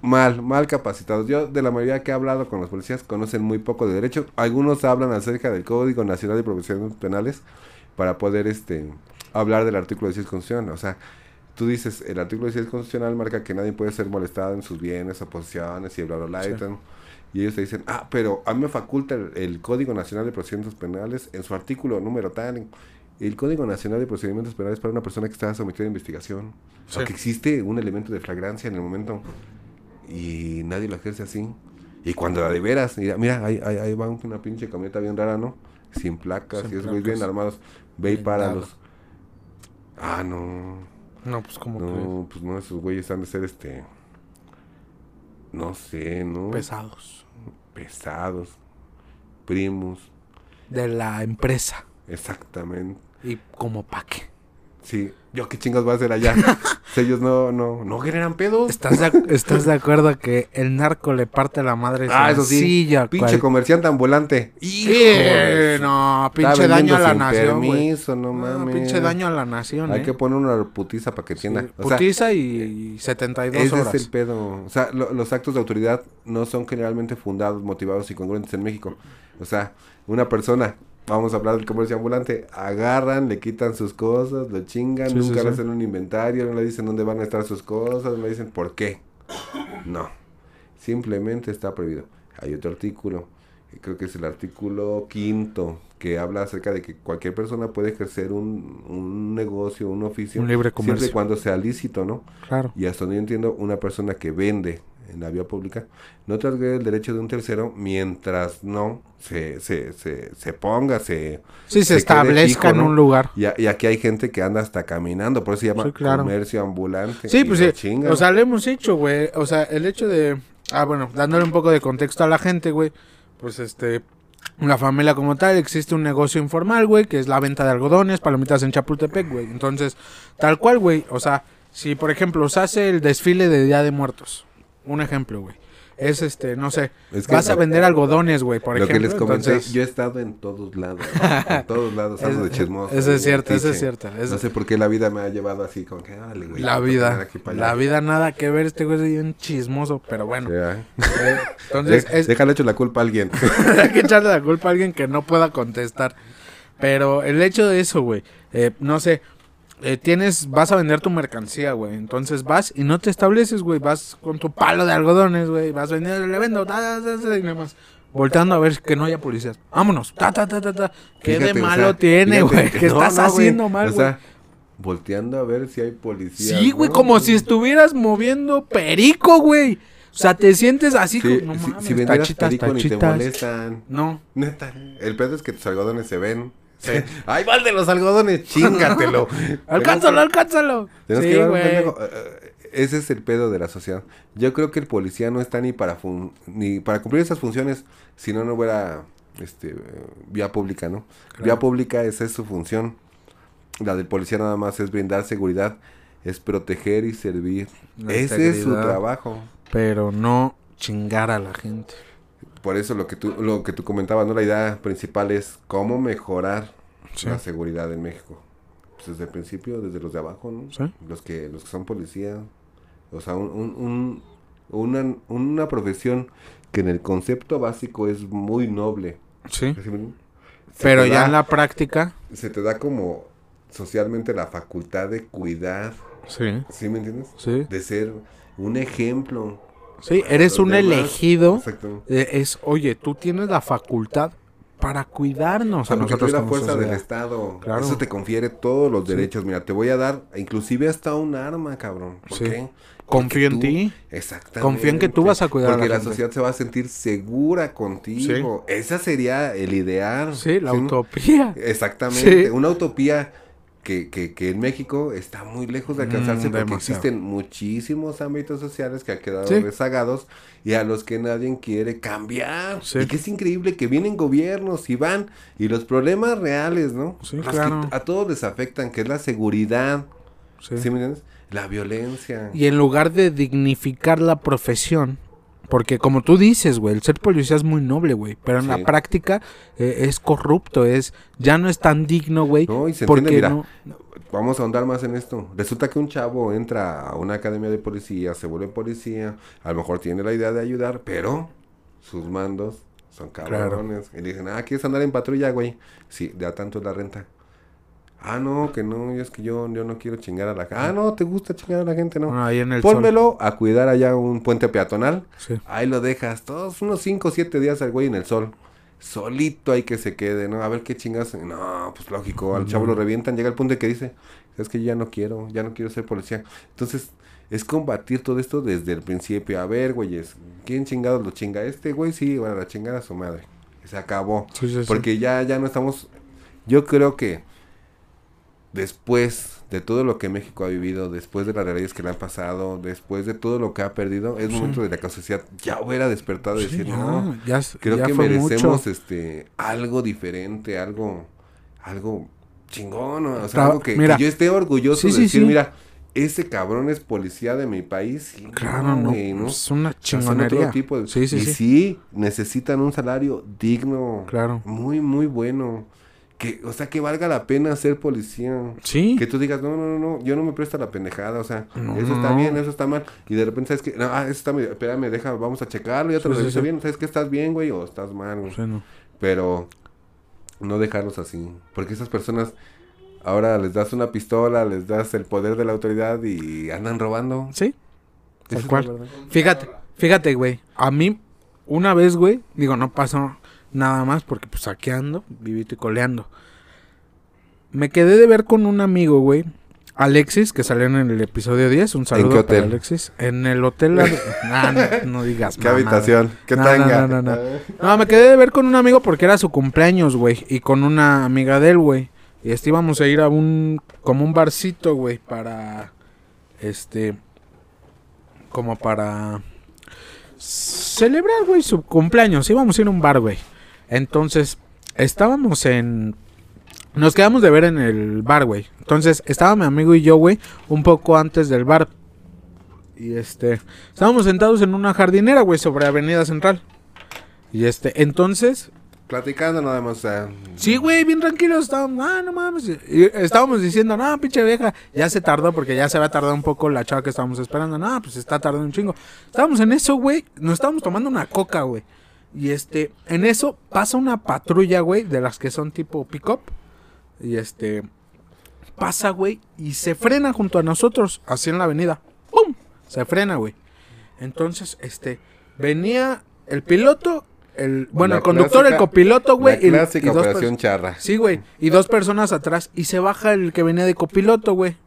mal, mal capacitados. Yo, de la mayoría que he hablado con los policías, conocen muy poco de derecho. Algunos hablan acerca del Código Nacional de Profesiones Penales para poder este hablar del artículo 16 constitucional. O sea, tú dices, el artículo 16 constitucional marca que nadie puede ser molestado en sus bienes o posesiones y bla, bla, bla. y tal. Y ellos te dicen, ah, pero a mí me faculta el, el Código Nacional de Procedimientos Penales en su artículo número tal. El Código Nacional de Procedimientos Penales para una persona que está sometida a investigación. O sea, Sí. que existe un elemento de flagrancia en el momento y nadie lo ejerce así. Y cuando de veras, mira, mira ahí, ahí, ahí va una pinche camioneta bien rara, ¿no? Sin placas, Sin y esos güeyes bien armados. Ve y páralos. Ah, no. No, pues como No, pues no, esos güeyes han de ser este. No sé, ¿no? pesados. Pesados. Primos. De la empresa. Exactamente. Y como pa' qué. Sí. Yo qué chingas voy a hacer allá. ellos no, no, no generan pedos. ¿Estás de, ¿Estás de acuerdo que el narco le parte la madre Ah, eso sí. sencilla, Pinche cual- comerciante ambulante. Sí, no, pinche daño a la nación, permiso, no No, mames. pinche daño a la nación, Hay eh. que poner una putiza para que entienda. Sea, Putiza y, y 72 ese horas. es el pedo. O sea, lo- los actos de autoridad no son generalmente fundados, motivados y congruentes en México. O sea, una persona, vamos a hablar del comercio ambulante, agarran, le quitan sus cosas, lo chingan, Sí, nunca sí, le hacen un inventario, no le dicen dónde van a estar sus cosas, no le dicen por qué. No, simplemente está prohibido. Hay otro artículo, creo que es el artículo quinto, que habla acerca de que cualquier persona puede ejercer un, un negocio, un oficio, Un libre siempre y cuando sea lícito, ¿no? Claro. Y hasta donde yo entiendo, una persona que vende en la vía pública no transgrede el derecho de un tercero mientras no se, se, se, se ponga, se... Sí, se, establezca fijo, en un lugar. Y, a- y aquí hay gente que anda hasta caminando, por eso se llama Sí, claro. comercio ambulante. Sí, pues sí. O sea, lo hemos hecho, güey. O sea, el hecho de. Ah, bueno, dándole un poco de contexto a la gente, güey. Pues este. La familia como tal, existe un negocio informal, güey, que es la venta de algodones, palomitas en Chapultepec, güey. Entonces, tal cual, güey. O sea, si por ejemplo se hace el desfile de Día de Muertos, un ejemplo, güey. Es este, no sé, Es que vas a lo- vender algodones, güey, por lo ejemplo. que les comenté, entonces- yo he estado en todos lados, en todos lados, de chismoso. eso es cierto, eso es cierto, eso- No sé por qué la vida me ha llevado así, como que, dale, güey. La vida, la vida nada que ver, este güey es bien chismoso, pero bueno. Sí, ¿eh? Eh, Entonces, De- es, Déjale hecho la culpa a alguien. hay que echarle la culpa a alguien que no pueda contestar. Pero el hecho de eso, güey, eh, no sé, eh, tienes, vas a vender tu mercancía, güey. Entonces vas y no te estableces, güey. Vas con tu palo de algodones, güey. Vas vendiendo, le vendo, ta, ta, ta, y nada más. Volteando a ver que no haya policías. Vámonos, ta, ta, ta, ta, ta. ¿Qué Fíjate, de o malo sea, tiene, güey? ¿Qué no, estás no, haciendo mal, O güey? sea, volteando a ver si hay policía. Sí, güey, como si estuvieras moviendo perico, güey. O sea, te sientes así Sí, como, no si, mames, si tachitas, ni te molestan. No. Neta. El pedo es que tus algodones se ven. ¡Ay, mal de los algodones! ¡Chingatelo! Alcánzalo, alcánzalo. Sí, que un. Eh, eh, Ese es el pedo de la sociedad. Yo creo que el policía no está ni para fun- ni para cumplir esas funciones si no no hubiera este vía pública, ¿no? Vía pública esa es su función. La del policía nada más es brindar seguridad, es proteger y servir. La Ese es su trabajo. Pero no chingar a la gente. Por eso lo que tú lo que tú comentabas, ¿no? La idea principal es cómo mejorar Sí. la seguridad en México. Pues desde el principio, desde los de abajo, ¿no? Sí. Los que los que son policías. O sea, un, un- un- una, una profesión que en el concepto básico es muy noble. Sí. ¿Sí me- se Pero ya da- en la práctica. Se te da como socialmente la facultad de cuidar, Sí. ¿sí me entiendes? Sí. De ser un ejemplo. Sí, eres un demás. elegido. Exacto. Eh, es, oye, tú tienes la facultad para cuidarnos O a nosotros la fuerza del. Estado. Claro. Eso te confiere todos los Sí. derechos. Mira, te voy a dar, inclusive hasta un arma, cabrón. ¿Por Sí. qué? Confío en ti. Exactamente. Confío en que tú vas a cuidar a Porque la la, gente. sociedad se va a sentir segura contigo. Esa sería el ideal. Sí, la ¿sí? utopía. Exactamente. Sí. Una utopía que, que, que en México está muy lejos de alcanzarse Mm, porque demasiado. existen muchísimos ámbitos sociales que han quedado Sí. rezagados y a los que nadie quiere cambiar. Sí. Y que es increíble que vienen gobiernos y van y los problemas reales, ¿no? Sí, que a todos les afectan, que es la seguridad, Sí. ¿sí me entiendes? La violencia. Y en lugar de dignificar la profesión, porque como tú dices, güey, el ser policía es muy noble, güey, pero en Sí. la práctica eh, es corrupto, es ya no es tan digno, güey, No, y se porque entiende, mira, no Vamos a ahondar más en esto. Resulta que un chavo entra a una academia de policía, se vuelve policía, a lo mejor tiene la idea de ayudar, pero sus mandos son cabrones. Y le dicen, ah, ¿quieres andar en patrulla, güey? Sí, de a tanto la renta. Ah, no, que no, es que yo, yo no quiero chingar a la gente. Ah, no, te gusta chingar a la gente, no. Ah, ahí en el sol. Pónmelo a cuidar allá un puente peatonal. Sí. Ahí lo dejas todos unos 5 o 7 días al güey en el sol. Solito hay que se quede, ¿no? A ver qué chingas. No, pues lógico, al chavo lo revientan. Llega el punto de que dice, es que yo ya no quiero, ya no quiero ser policía. Entonces, es combatir todo esto desde el principio. A ver, güeyes, ¿quién chingados lo chinga? Este güey sí, bueno, la chingada a su madre. Se acabó. Sí, sí, sí. Porque ya, ya no estamos. Yo creo que después de todo lo que México ha vivido, después de las realidades que le han pasado, después de todo lo que ha perdido, es momento de la que la sociedad ya hubiera despertado y Sí, decir, ya, no, ya creo ya que merecemos mucho. este algo diferente, algo, algo chingón, o sea, Tra- algo que, mira. que yo esté orgulloso Sí, de sí, decir, sí. mira, ese cabrón es policía de mi país. claro, no, Es una chingonería. Tipo sí, sí, y sí. necesitan un salario digno. Claro. Muy, muy bueno. Que, o sea, que valga la pena ser policía. Sí. Que tú digas, no, no, no, yo no me presto la pendejada, o sea, eso está bien, eso está mal. Y de repente, ¿sabes que No, ah, eso está bien, espérame, deja, vamos a checarlo, ya te lo dice bien, ¿sabes que estás bien, güey? O estás mal, güey. Pero no dejarlos así. Porque esas personas Ahora les das una pistola, les das el poder de la autoridad y andan robando. Sí. Tal cual. Fíjate, fíjate, güey. A mí, una vez, güey, digo, no pasó nada más porque pues saqueando, vivito y coleando. Me quedé de ver con un amigo, güey. Alexis, que salió en el episodio 10. Un saludo ¿En qué hotel? para Alexis. En el hotel. no, digas ¿Qué habitación? ¿Qué no, tenga? No, no, no, no. me quedé de ver con un amigo porque era su cumpleaños, güey. Y con una amiga de él, güey. Y este íbamos a ir a un. como un barcito, güey, para. Este. Como para. Celebrar, güey, su cumpleaños. Íbamos a ir a un bar, güey. Entonces, estábamos en. Nos quedamos de ver en el bar, güey. Entonces, estaba mi amigo y yo, güey, un poco antes del bar. Y este. Estábamos sentados en una jardinera, güey, sobre Avenida Central. Y este, entonces, Platicando nada más, sea. Sí, güey, bien tranquilos. Estábamos, ah, no mames. Y estábamos diciendo, no, pinche vieja. Ya se tardó porque ya se va a tardar un poco la chava que estábamos esperando. No, pues está tardando un chingo. Estábamos en eso, güey. Nos estábamos tomando una coca, güey. Y este, en eso pasa una patrulla, güey, de las que son tipo pick-up. Y este, pasa, güey, y se frena junto a nosotros, así en la avenida. ¡Pum! Se frena, güey. Entonces, este, venía el piloto el, bueno, el conductor, el copiloto, güey. y, operación charra. Sí, güey. Y dos personas atrás. Y se baja el que venía de copiloto, güey.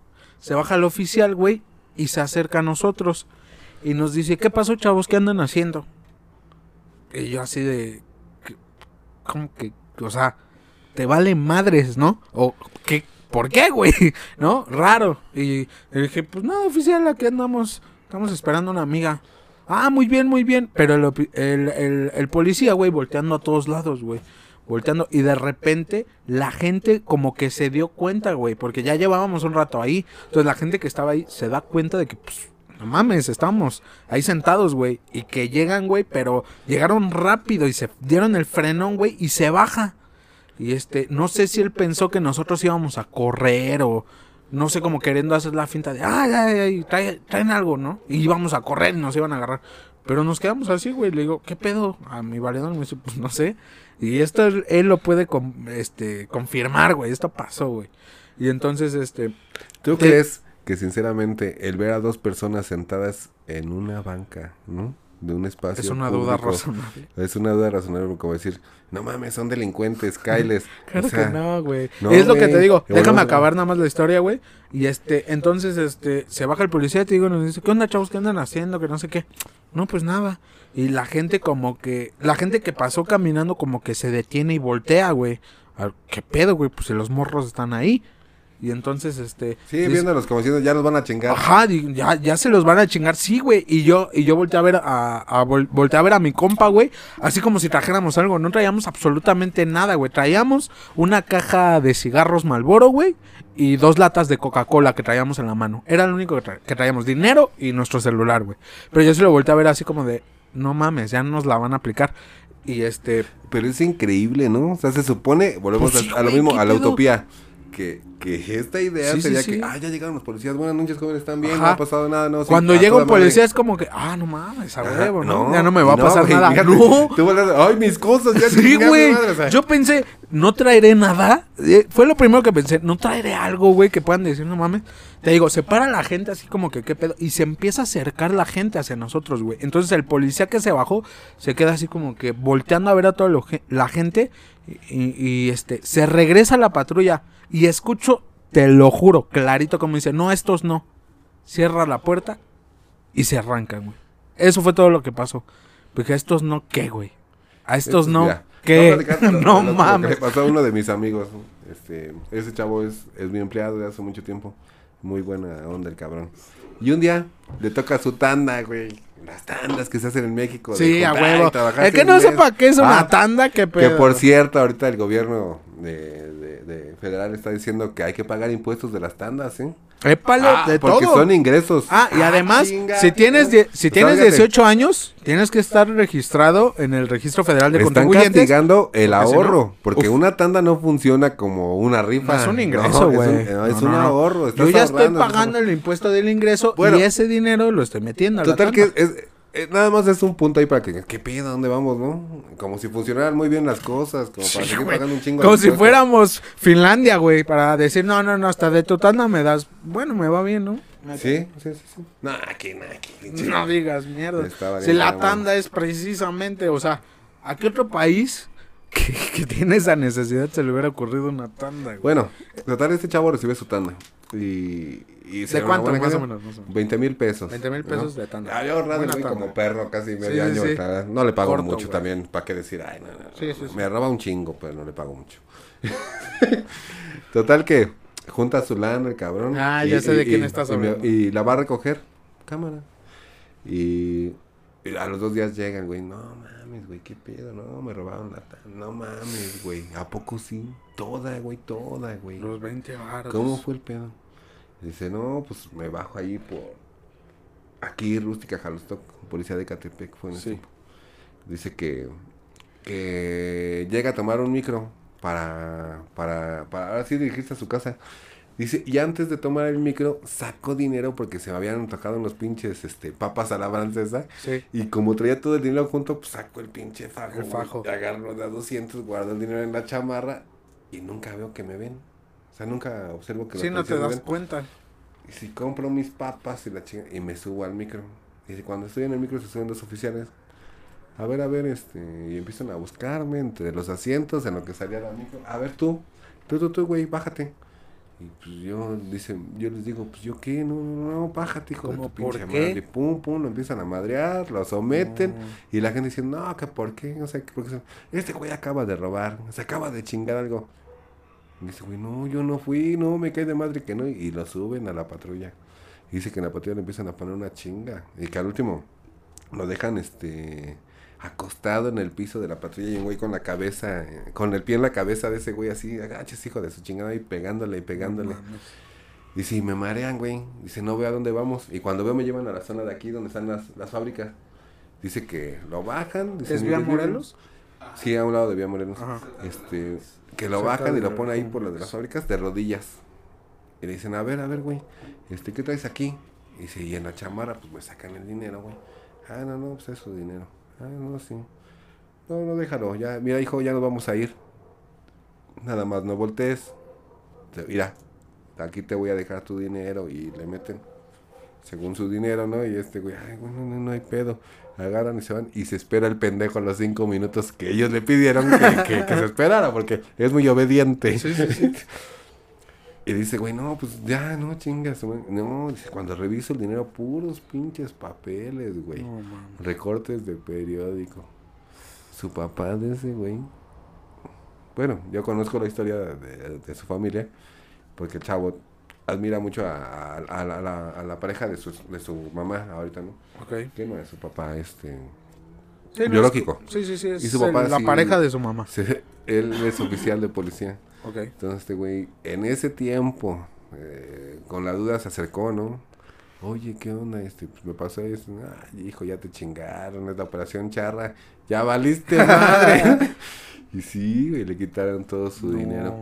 Se baja el oficial, güey. Y se acerca a nosotros. Y nos dice, ¿qué pasó, chavos? ¿Qué andan haciendo? Y yo así de... ¿Cómo que? O sea, te vale madres, ¿no? O, ¿qué? ¿Por qué, güey? ¿No? Raro. Y dije, pues nada, oficial, aquí andamos. Estamos esperando una amiga. Ah, muy bien, muy bien. Pero el, el, policía, güey, volteando a todos lados, güey. Volteando. Y de repente la gente como que se dio cuenta, güey. Porque ya llevábamos un rato ahí. Entonces la gente que estaba ahí se da cuenta de que, pues, no mames, estamos ahí sentados, güey. Y que llegan, güey, pero llegaron rápido y se dieron el frenón, güey, y se baja. Y este, no sé si él pensó que nosotros íbamos a correr o, no sé, como queriendo hacer la finta de, ay, ay, ay, traen, algo, ¿no? Y íbamos a correr y nos iban a agarrar. Pero nos quedamos así, güey. Le digo, ¿qué pedo? A mi valedor me dice, pues no sé. Y esto él lo puede este, confirmar, güey. Esto pasó, güey. Y entonces, este. ¿Tú crees que, sinceramente, el ver a dos personas sentadas en una banca, ¿no? De un espacio. Es una duda razonable. Es una duda razonable, como decir, no mames, son delincuentes, Kyles. claro que no, güey. es lo que te digo. Déjame acabar nada más la historia, güey. Y este, entonces, este, se baja el policía y te digo, nos dice, ¿qué onda, chavos? ¿Qué andan haciendo? Que no sé qué. No, pues nada. Y la gente como que, la gente que pasó caminando como que se detiene y voltea, güey. ¿Qué pedo, güey? Pues si los morros están ahí. Y entonces, este. Sí, viéndolos como diciendo, ya nos van a chingar. Ajá, ya, ya se los van a chingar, sí, güey. Y yo, y yo volteé a ver a, a volteé a ver a mi compa, güey. Así como si trajéramos algo. No traíamos absolutamente nada, güey. Traíamos una caja de cigarros Malboro, güey. Y dos latas de Coca-Cola que traíamos en la mano. Era lo único que, que traíamos. Dinero y nuestro celular, güey. Pero yo se lo volteé a ver así como de. No mames, ya nos la van a aplicar. Y este. Pero es increíble, ¿no? O sea, se supone, volvemos pues a, lo mismo, a la utopía que, que esta idea sería que, ah, ya llegaron los policías, buenas noches, jóvenes, están bien, no ha pasado nada, no. Cuando llega un policía es como que, ah, no mames, a huevo, ¿no? Ya no me va a pasar nada. no. Tú ay, mis cosas, ya Sí, güey. Yo pensé, no traeré nada. Eh, fue lo primero que pensé, no traeré algo, güey, que puedan decir, no mames. Te digo, se para la gente así como que, ¿qué pedo? Y se empieza a acercar la gente hacia nosotros, güey. Entonces el policía que se bajó se queda así como que volteando a ver a toda la gente y, este, se regresa a la patrulla y escucho, te lo juro, clarito como dice, no, estos no. Cierra la puerta y se arrancan, güey. Eso fue todo lo que pasó. Porque a estos no, ¿qué, güey? A estos no, ¿qué? No, mames. le pasó a uno de mis amigos. Este, ese chavo es, es mi empleado de hace mucho tiempo. Muy buena onda el cabrón. Y un día le toca su tanda, güey las tandas que se hacen en México. Sí, a huevo. El que no sepa qué es una ah, tanda, que Que por cierto, ahorita el gobierno de, de, de federal está diciendo que hay que pagar impuestos de las tandas, ¿eh? Épale, Ah, de porque todo. son ingresos. Ah, y además, chinga. si tienes, die- si Pues tienes sálgate. 18 años, tienes que estar registrado en el Registro Federal de Están Contribuyentes. castigando el porque si ahorro, no, porque uf. una tanda no funciona como una rifa. No, es un No, ingreso, es güey. un- no, es No, un no, ahorro. estás Yo ya estoy pagando el impuesto del ingreso Bueno. y ese dinero lo estoy metiendo a la Total que es, eh, nada más es un punto ahí para que, ¿qué pedo? ¿Dónde vamos, no? Como si funcionaran muy bien las cosas, como para Sí, seguir güey. pagando un chingo de Como si fuéramos Finlandia, güey, para decir, no, no, no, hasta de tu tanda me das, bueno, me va bien, ¿no? Sí, sí, sí, sí. No, aquí, no, aquí. pinche. No digas mierda. Si la tanda es precisamente, o sea, ¿a qué otro país que, que tiene esa necesidad se le hubiera ocurrido una tanda, güey? Bueno, total, este chavo recibe su tanda. Y, y ¿De cuánto, más o menos? más o menos? 20 mil pesos. 20,000 pesos de tanda. Había ahorrado el Buena güey como perro casi medio Sí, año. sí. No le pago Corto, mucho güey. también. ¿Para qué decir? Ay, no, no. Sí, sí, sí. Me roba un chingo, pero no le pago mucho. Total que junta su lana el cabrón. Ah, ya sé de quién estás y me- hablando. Y la va a recoger. Cámara. Y, y a los dos días llegan, güey. No mames, güey, qué pedo. No, me robaron la tanda. No mames, güey. ¿A poco sí? Toda, güey, toda, güey. Los 20 baros. ¿Cómo fue el pedo? Dice, no, pues me bajo ahí por aquí, rústica, Jalostoc, policía de Catepec, fue en ese Sí. tiempo. Dice que, que llega a tomar un micro para, para, para ahora sí dirigirse a su casa. Dice, y antes de tomar el micro, sacó dinero porque se me habían tocado unos pinches este, papas a la francesa. Sí. Y como traía todo el dinero junto, pues sacó el pinche fajo. El fajo. agarró de a 200, guardó el dinero en la chamarra y nunca veo que me ven. O sea, nunca observo que Sí, los no te das ven. cuenta. Y si compro mis papas y la chinga, y me subo al micro. Y cuando estoy en el micro se suben dos oficiales. A ver, a ver, este, y empiezan a buscarme entre los asientos en lo que salía la micro. A ver tú, tú, tú, tú, güey, bájate. Y pues yo, dicen, yo les digo, pues yo qué, no, no, no, bájate, hijo de ¿Cómo tu pinche qué? madre. Pum, pum, lo empiezan a madrear, lo someten. No. Y la gente dice, no, que por qué, o sea, que porque este güey acaba de robar, se acaba de chingar algo. Dice, güey, no, yo no fui, no, me cae de madre que no. Y lo suben a la patrulla. Y dice que en la patrulla le empiezan a poner una chinga. Y que al último lo dejan, este, acostado en el piso de la patrulla y un güey con la cabeza, con el pie en la cabeza de ese güey así, agaches, hijo de su chingada, y pegándole y pegándole. Mames. Dice, y me marean, güey. Dice, no veo a dónde vamos. Y cuando veo me llevan a la zona de aquí donde están las, las fábricas. Dice que lo bajan. Dice, ¿Es "Mi Vía bebé". Morelos? Sí, a un lado de Vía Morelos. Ajá. Este, que lo bajan y lo ponen ahí por las de las fábricas de rodillas. Y le dicen, a ver, a ver, güey, este, ¿qué traes aquí? Y dice, y en la chamarra, pues me sacan el dinero, güey. Ah, no, no, pues es su dinero. Ah, no, sí. No, no, déjalo, ya, mira, hijo, ya nos vamos a ir. Nada más, no voltees. Te- Mira, aquí te voy a dejar tu dinero y le meten según su dinero, ¿no? Y este güey, ay, güey, no, no, no hay pedo. Agarran y se van y se espera el pendejo los cinco minutos que ellos le pidieron que, que- que se esperara porque es muy obediente. Sí, sí, sí. Y dice, güey, no, pues ya, no, chingas. güey. No, dice, cuando reviso el dinero, puros pinches papeles, güey. No. Recortes de periódico. Su papá de ese güey. Bueno, yo conozco la historia de, de su familia. Porque el chavo admira mucho a, a- a la, a la- a la pareja de su, de su mamá ahorita, ¿no? Ok. Que no es su papá, este... Sí, Biológico. es- Sí, sí, sí. Es Y su papá el- la sí- pareja de su mamá. él es oficial de policía. Ok. Entonces este güey, en ese tiempo, eh, con la duda se acercó, ¿no? Oye, ¿qué onda? Este, pues me pasó esto. Ay, hijo, ya te chingaron, es la operación charra. Ya valiste madre. y sí, güey, le quitaron todo su No. dinero.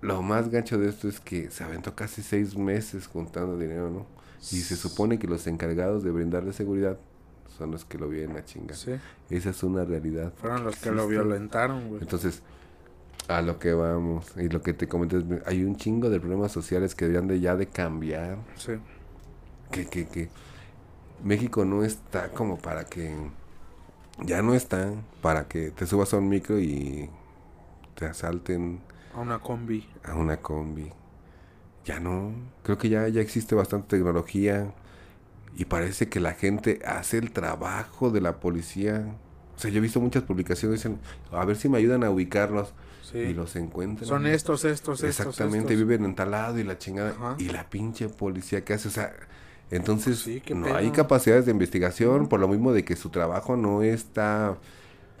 Lo más gancho de esto es que se aventó casi seis meses juntando dinero, ¿no? Y se supone que los encargados de brindarle seguridad son los que lo vienen a chingar. Sí. Esa es una realidad. Fueron los que lo violentaron, güey. Entonces, a lo que vamos, y lo que te comentas, hay un chingo de problemas sociales que deberían de ya de cambiar, Sí. que, que, que México no está como para que, ya no está para que te subas a un micro y te asalten A una combi. a una combi. Ya no, creo que ya, ya existe bastante tecnología y parece que la gente hace el trabajo de la policía. O sea, yo he visto muchas publicaciones dicen, a ver si me ayudan a ubicarlos. Sí. Y los encuentran. Son estos, estos, estos. Exactamente, estos. viven en tal lado y la chingada. Ajá. Y la pinche policía que hace, o sea, entonces Sí, no hay capacidades de investigación por lo mismo de que su trabajo no está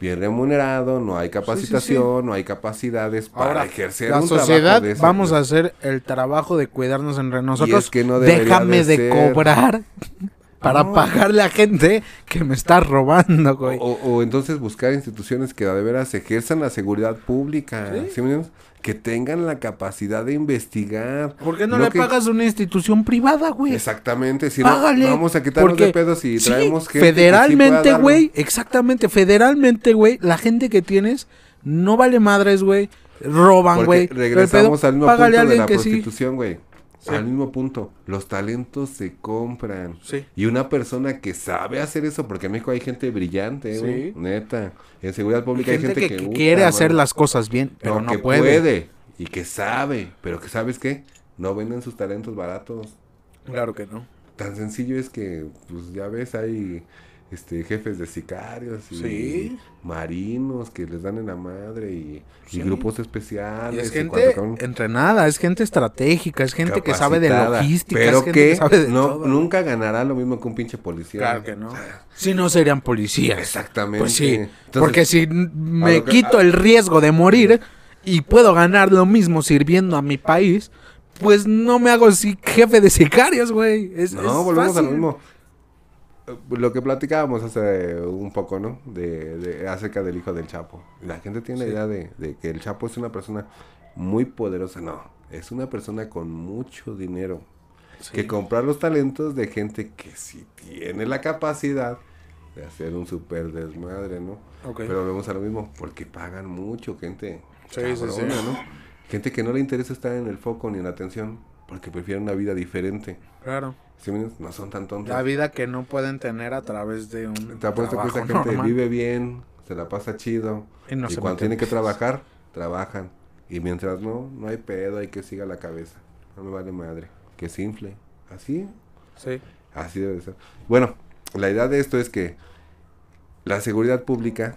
bien remunerado, no hay capacitación, no hay capacidades para ejercer la un sociedad vamos a hacer el trabajo de cuidarnos entre nosotros. es que no debería Déjame de cobrar para No. pagarle a gente que me está robando, güey. O, o entonces buscar instituciones que de veras ejerzan la seguridad pública, ¿sí entiendes? Que tengan la capacidad de investigar. ¿Por qué no, le que- pagas a una institución privada, güey? Exactamente, si no, vamos a quitarnos Porque- de pedos y sí, traemos gente Federalmente, güey, exactamente, federalmente, güey, la gente que tienes no vale madres, güey. Roban, güey. regresamos al mismo págale a punto de la que prostitución, güey. Sí. Al mismo punto. Los talentos se compran. Sí. Y una persona que sabe hacer eso, porque en México hay gente brillante. Sí. Neta. En seguridad pública Gente, hay gente que, quiere hacer las cosas bien, pero no, que puede. Y que sabe. Pero que sabes qué? No venden sus talentos baratos. Claro que no. Tan sencillo es que, pues ya ves, hay este jefes de sicarios y Sí. marinos que les dan en la madre y, grupos Y especiales. es y gente cuánto cabrón. entrenada, es gente estratégica, es gente que sabe de logística, Pero es gente que, que sabe de no, todo. nunca ganará lo mismo que un pinche policía. Claro que no. Si no serían policías. Exactamente. Pues sí, Entonces, porque si me que- quito el riesgo de morir y puedo ganar lo mismo sirviendo a mi país, pues no me hago si- jefe de sicarios, güey. Es, No, es volvemos a fácil. lo mismo. Lo que platicábamos hace un poco, ¿no? De, de- acerca del hijo del Chapo. La gente tiene la idea de, de que el Chapo es una persona muy poderosa. No, es una persona con mucho dinero. Sí. Que comprar los talentos de gente que sí tiene la capacidad de hacer un super desmadre, ¿no? Ok. Pero volvemos a lo mismo, porque pagan mucho, gente. Sí, sí, sí. cabrona, ¿no? Gente que no le interesa estar en el foco ni en la atención, porque prefieren una vida diferente. Claro. No son tan tontos. La vida que no pueden tener a través de un Te apuesto que trabajo esa gente normal. vive bien, se la pasa chido. Y no y se cuando tienen que trabajar, trabajan. Y mientras no, no hay pedo, hay que siga la cabeza. No me vale madre. Que se infle. Así, Sí. así debe de ser. Bueno, la idea de esto es que la seguridad pública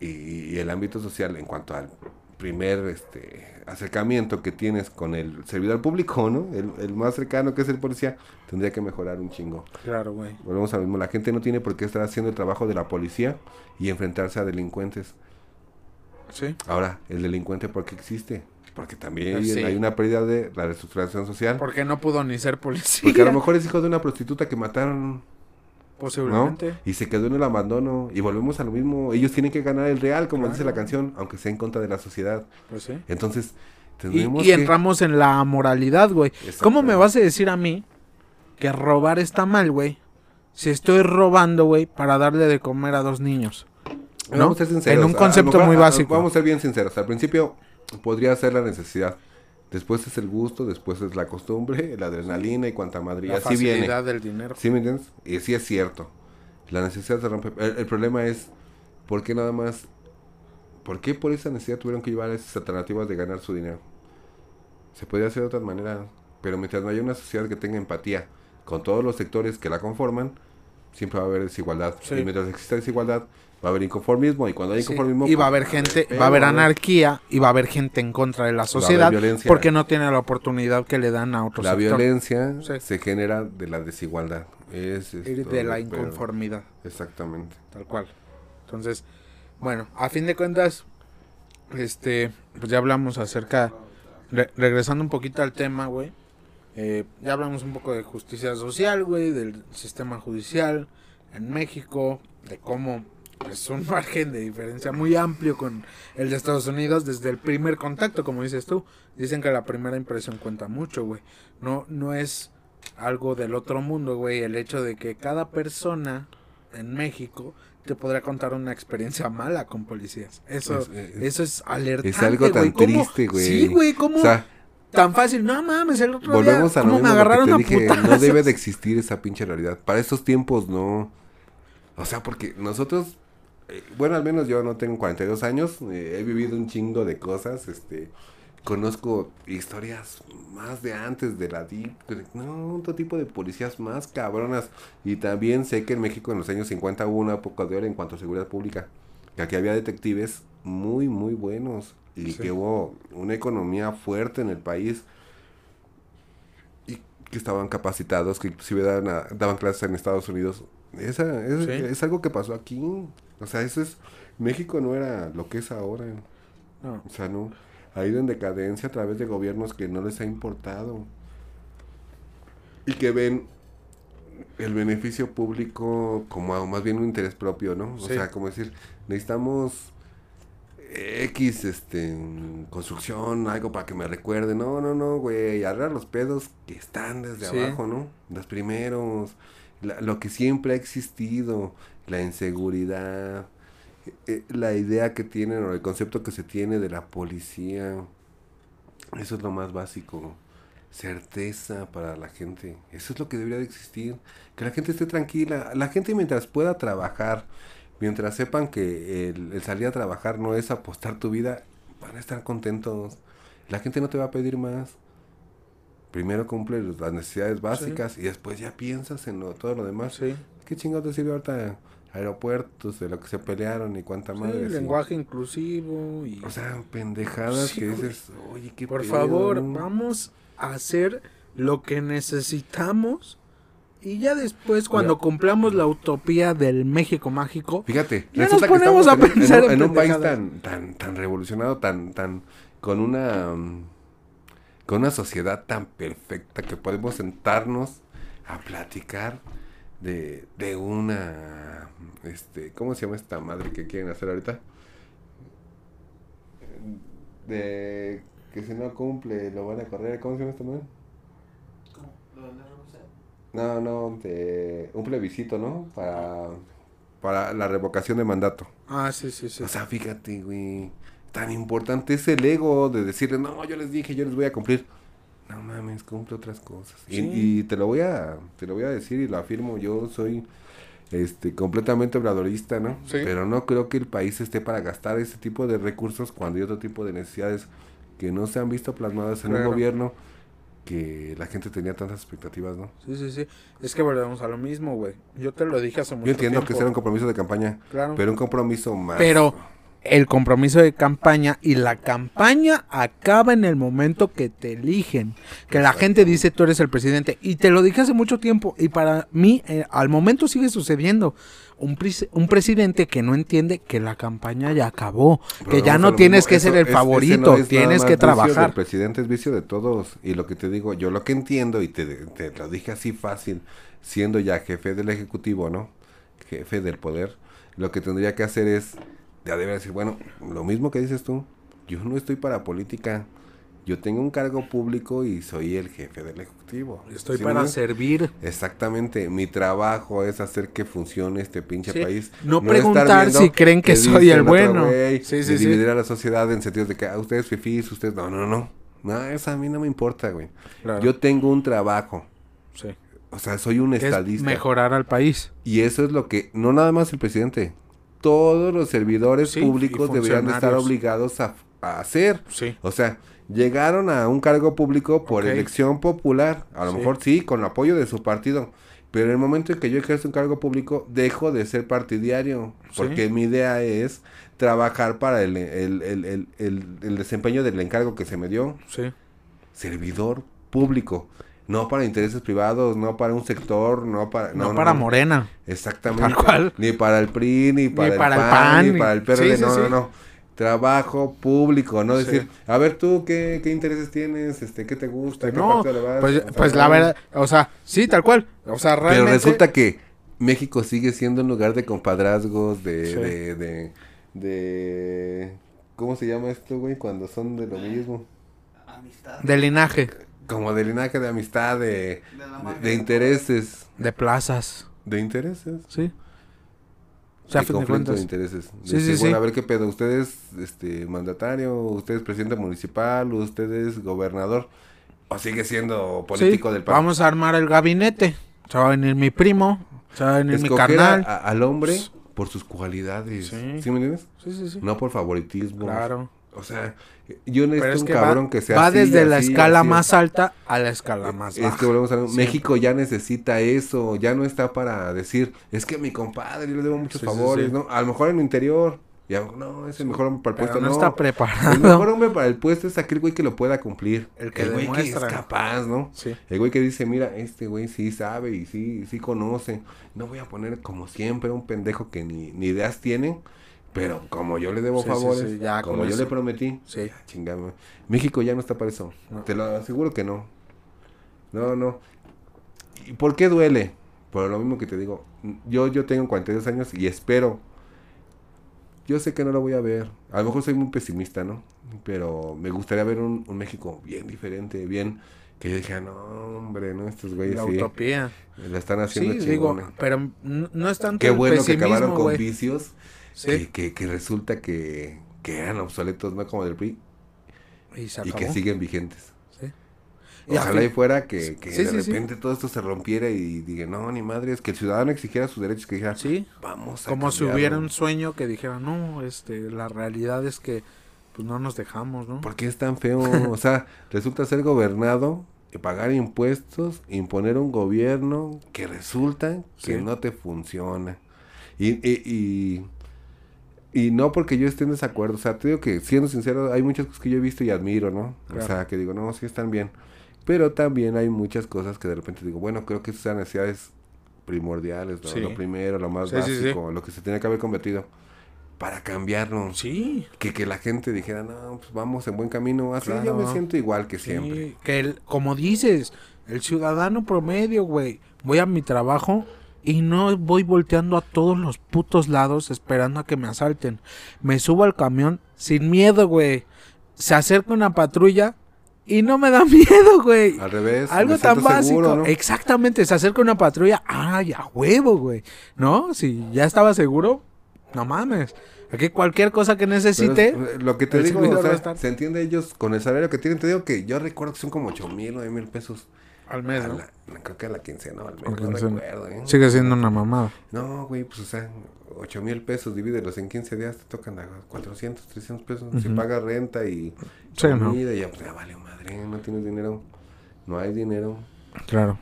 y, y el ámbito social en cuanto al primer este acercamiento que tienes con el servidor público, ¿no? El, el más cercano que es el policía, tendría que mejorar un chingo. Claro, güey. Volvemos a lo mismo, la gente no tiene por qué estar haciendo el trabajo de la policía y enfrentarse a delincuentes. Sí. Ahora, el delincuente, ¿por qué existe? Porque también Pues sí. hay una pérdida de la reestructuración social. Porque no pudo ni ser policía. Porque a lo mejor es hijo de una prostituta que mataron, ¿no? Posiblemente. Y se quedó en el abandono. Y volvemos a lo mismo. Ellos tienen que ganar el real, como Claro. dice la canción, aunque sea en contra de la sociedad. Pues sí. Entonces, Y, tendremos y que... entramos en la moralidad, güey. ¿Cómo me vas a decir a mí que robar está mal, güey? Si estoy robando, güey, para darle de comer a dos niños. ¿no? Vamos a ser sinceros. En un concepto mejor, muy básico. Vamos a ser bien sinceros. Al principio podría ser la necesidad. Después es el gusto, después es la costumbre, la adrenalina y cuanta madre. La así viene. facilidad del dinero. ¿Sí me entiendes? Y sí es cierto. La necesidad se rompe. El, el problema es, ¿por qué nada más? ¿Por qué por esa necesidad tuvieron que llevar esas alternativas de ganar su dinero? Se podría hacer de otras maneras. Pero mientras no haya una sociedad que tenga empatía con todos los sectores que la conforman, siempre va a haber desigualdad. Sí. Y mientras exista desigualdad, va a haber inconformismo. Y cuando hay Sí, inconformismo... Y va a pues, haber gente, va a haber anarquía y va a haber gente en contra de la sociedad porque no tiene la oportunidad que le dan a otro La sector. violencia Sí. se genera de la desigualdad. Es, de la inconformidad, Exactamente. tal cual. Entonces, bueno, a fin de cuentas, este, pues ya hablamos acerca, re- regresando un poquito al tema, güey. eh, ya hablamos un poco de justicia social, güey, del sistema judicial en México, de cómo es un margen de diferencia muy amplio con el de Estados Unidos desde el primer contacto, como dices tú. Dicen que la primera impresión cuenta mucho, güey. No, no es algo del otro mundo, güey, el hecho de que cada persona en México te podrá contar una experiencia mala con policías. Eso Es- es- eso es alertante, es algo tan güey. ¿Cómo- triste, güey. Sí, güey, ¿cómo O sea, tan fácil? No mames, el otro volvemos día a lo mismo me que te dije, no debe de existir esa pinche realidad. Para estos tiempos no. O sea, porque nosotros, bueno, al menos yo no tengo 42 años, eh, he vivido un chingo de cosas, este, conozco historias más de antes de la DIP, no, otro tipo de policías más cabronas. Y también sé que en México en los años 50 hubo una época de oro en cuanto a seguridad pública, que aquí había detectives muy, muy buenos y Sí. que hubo una economía fuerte en el país y que estaban capacitados, que inclusive daban, a- daban clases en Estados Unidos Esa, es, es algo que pasó aquí. O sea, eso es... México no era lo que es ahora. No. O sea, no. Ha ido en decadencia a través de gobiernos que no les ha importado. Y que ven el beneficio público como más bien un interés propio, ¿no? O sea, como decir, necesitamos X, este, construcción, algo para que me recuerde. No, no, no, güey, arreglar los pedos que están desde Sí. abajo, ¿no? Los primeros, la- lo que siempre ha existido, la inseguridad, eh, la idea que tienen o el concepto que se tiene de la policía. Eso es lo más básico. Certeza para la gente. Eso es lo que debería de existir. Que la gente esté tranquila. La gente mientras pueda trabajar, mientras sepan que el, el salir a trabajar no es apostar tu vida, van a estar contentos. La gente no te va a pedir más. Primero cumple las necesidades básicas y después ya piensas en lo- todo lo demás. Sí. ¿Qué chingados te sirve ahorita aeropuertos, de lo que se pelearon y cuánta Sí, madre? sí? lenguaje inclusivo y... O sea, pendejadas Sí, que dices, oye, qué Por pedo, favor, no?". vamos a hacer lo que necesitamos y ya después cuando Mira. cumplamos la utopía del México mágico, Fíjate, Ya nos que ponemos estamos a en, un- en pensar en en un país tan, tan, tan revolucionado, tan, tan, con una, con una sociedad tan perfecta que podemos sentarnos a platicar de, de una, este, ¿cómo se llama esta madre que quieren hacer ahorita? De que si no cumple lo van a correr, ¿cómo se llama esta madre? ¿Cómo? ¿Lo de la revolución? No, no, de un plebiscito, ¿no? Para, para la revocación de mandato. ah, sí, sí, sí. O sea, fíjate, güey. Tan importante es el ego de decirle, no, yo les dije, yo les voy a cumplir. No mames, cumple otras cosas. Y- Sí. Y, te lo voy a, te lo voy a decir y lo afirmo, yo soy este completamente obradorista, ¿no? Sí. Pero no creo que el país esté para gastar ese tipo de recursos cuando hay otro tipo de necesidades que no se han visto plasmadas en Claro. un gobierno que la gente tenía tantas expectativas, ¿no? Sí, sí, sí. Es que volvemos a lo mismo, güey. Yo te lo dije hace mucho Yo entiendo que tiempo. será un compromiso de campaña, Claro. pero un compromiso más. Pero el compromiso de campaña y la campaña acaba en el momento que te eligen. Que la gente dice tú eres el presidente. Y te lo dije hace mucho tiempo. Y para mí, eh, al momento sigue sucediendo. Un, un presidente que no entiende que la campaña ya acabó. Pero que ya no tienes mismo, que eso- ser el es- favorito. no tienes que trabajar. presidente es vicio de todos. Y lo que te digo, yo lo que entiendo, y te, te lo dije así fácil, siendo ya jefe del Ejecutivo, ¿no? Jefe del poder, lo que tendría que hacer es, ya debe decir, bueno, lo mismo que dices tú, yo no estoy para política. Yo tengo un cargo público y soy el jefe del Ejecutivo. Estoy ¿Sí, para no? servir. Exactamente, mi trabajo es hacer que funcione este pinche Sí, país. no preguntar si creen que soy el bueno. güey, Sí, de sí, sí. dividir a la sociedad en sentidos de que ah, ustedes fifís, ustedes no, no, no. No, eso a mí no me importa, güey. Claro. Yo tengo un trabajo. Sí. O sea, soy un es estadista. mejorar al país. Y eso es lo que, no nada más el presidente, todos los servidores Sí, públicos deberían de estar obligados a, a hacer. Sí. O sea, llegaron a un cargo público por elección popular. A lo Sí. mejor sí, con el apoyo de su partido. Pero en el momento en que yo ejerzo un cargo público, dejo de ser partidario. Porque mi idea es trabajar para el, el, el, el, el- el desempeño del encargo que se me dio. Sí. Servidor público. No para intereses privados, no para un sector, no para... No, para Morena. Exactamente. Cual. Ni para el PRI, ni para, el PAN, PAN, ni ni- para el PRD. Sí, no, sí. no, no. Trabajo público, ¿no? Decir, a ver tú, ¿qué, qué intereses tienes? este ¿Qué te gusta? ¿Qué No, le vas? pues, O sea, pues la verdad, o sea, sí, tal cual. O sea, Pero realmente. resulta que México sigue siendo un lugar de compadrazgos, de, de, de, de... ¿Cómo se llama esto, güey? Cuando son de lo mismo. Amistad. De linaje, Como de linaje, de amistad, de, De de, de intereses. de plazas, ¿De intereses? ¿sí? O sea, de de conflicto de intereses. Sí, Decir, sí, bueno, sí. a ver qué pedo. Usted es este, mandatario, usted es presidente municipal, usted es gobernador, o sigue siendo político Sí, del PAN. Vamos a armar el gabinete. Se va a venir mi primo, se va a venir mi Escoger a- carnal. a- al hombre por sus cualidades. Sí. Sí. me entiendes? Sí, sí, sí. No por favoritismo. Claro. O sea, yo necesito es un que cabrón va, que sea va así, desde la escala así. más alta a la escala más Es baja. que volvemos a Siempre. México ya necesita eso, ya no está para decir, es que mi compadre, yo le debo muchos Sí, sí, favores, sí. ¿no? A lo mejor en el interior, Ya, no, es el mejor hombre para el Pero puesto. no, No, está preparado. El mejor hombre para el puesto es aquel güey que lo pueda cumplir. El que el güey que es capaz, ¿no? Sí. El güey que dice, mira, este güey sí sabe y sí, sí conoce. No voy a poner como siempre un pendejo que ni, ni ideas tiene. Pero como yo le debo Sí, sí, favores, sí, ya como yo eso. le prometí, Sí. chingame. México ya no está para eso. No. Te lo aseguro que no. No, no. ¿Y por qué duele? Por lo mismo que te digo. Yo, yo tengo 42 años y espero. Yo sé que no lo voy a ver. A lo mejor soy muy pesimista, ¿no? Pero me gustaría ver un, un México bien diferente, bien... Que yo dije, no, hombre, ¿no? Estos güeyes La sí. utopía. La están Sí, haciendo digo, chingona. pero no, no es tanto Qué el bueno que acabaron con vicios Sí. que, que, que resulta que, que eran obsoletos, ¿no? Como del PRI Y se y acabó. que siguen vigentes. Sí. Y Ojalá y fuera que, que Sí, de repente todo esto se rompiera y diga, no, ni madre, es que el ciudadano exigiera sus derechos, que dijera, Sí, vamos a como si cambiarlo". hubiera un sueño que dijera, no, este, la realidad es que pues no nos dejamos, ¿no? ¿Por qué es tan feo? O sea, resulta ser gobernado, y pagar impuestos, imponer un gobierno que resulta que no te funciona. Y, y, y, y no porque yo esté en desacuerdo, o sea, te digo que siendo sincero, hay muchas cosas que yo he visto y admiro, ¿no? Claro. O sea, que digo, no, sí están bien. Pero también hay muchas cosas que de repente digo, bueno, creo que esas necesidades primordiales, ¿no? Sí. Lo primero, lo más Sí, sí, sí. básico, lo que se tenía que haber convertido para cambiarlo. Sí, Que, que la gente dijera, no, pues vamos en buen camino. Así yo me siento igual que sí, siempre. que el, como dices, el ciudadano promedio, güey, voy a mi trabajo y no voy volteando a todos los putos lados esperando a que me asalten. Me subo al camión sin miedo, güey. Se acerca una patrulla y no me da miedo, güey. Al revés. Algo tan básico. seguro, ¿no? Exactamente, se acerca una patrulla. ¡Ay, a huevo, güey! ¿No? Si ya estaba seguro, no mames. Aquí cualquier cosa que necesite. es- lo que te digo, o sea, se entiende ellos con el salario que tienen. Te digo que yo recuerdo que son como 8 mil, 9 mil pesos. Al mes, ¿no? la- creo que a la quincena, o al mes, no quincena. recuerdo, ¿eh? Sigue siendo una mamada. No, güey, pues o sea, 8 mil pesos, divídelos en 15 días, te tocan a 400, 300 pesos. Si Ujú. pagas renta y Sí, ¿no? comida, ya, pues ya vale madre, no tienes dinero. No hay dinero. Claro.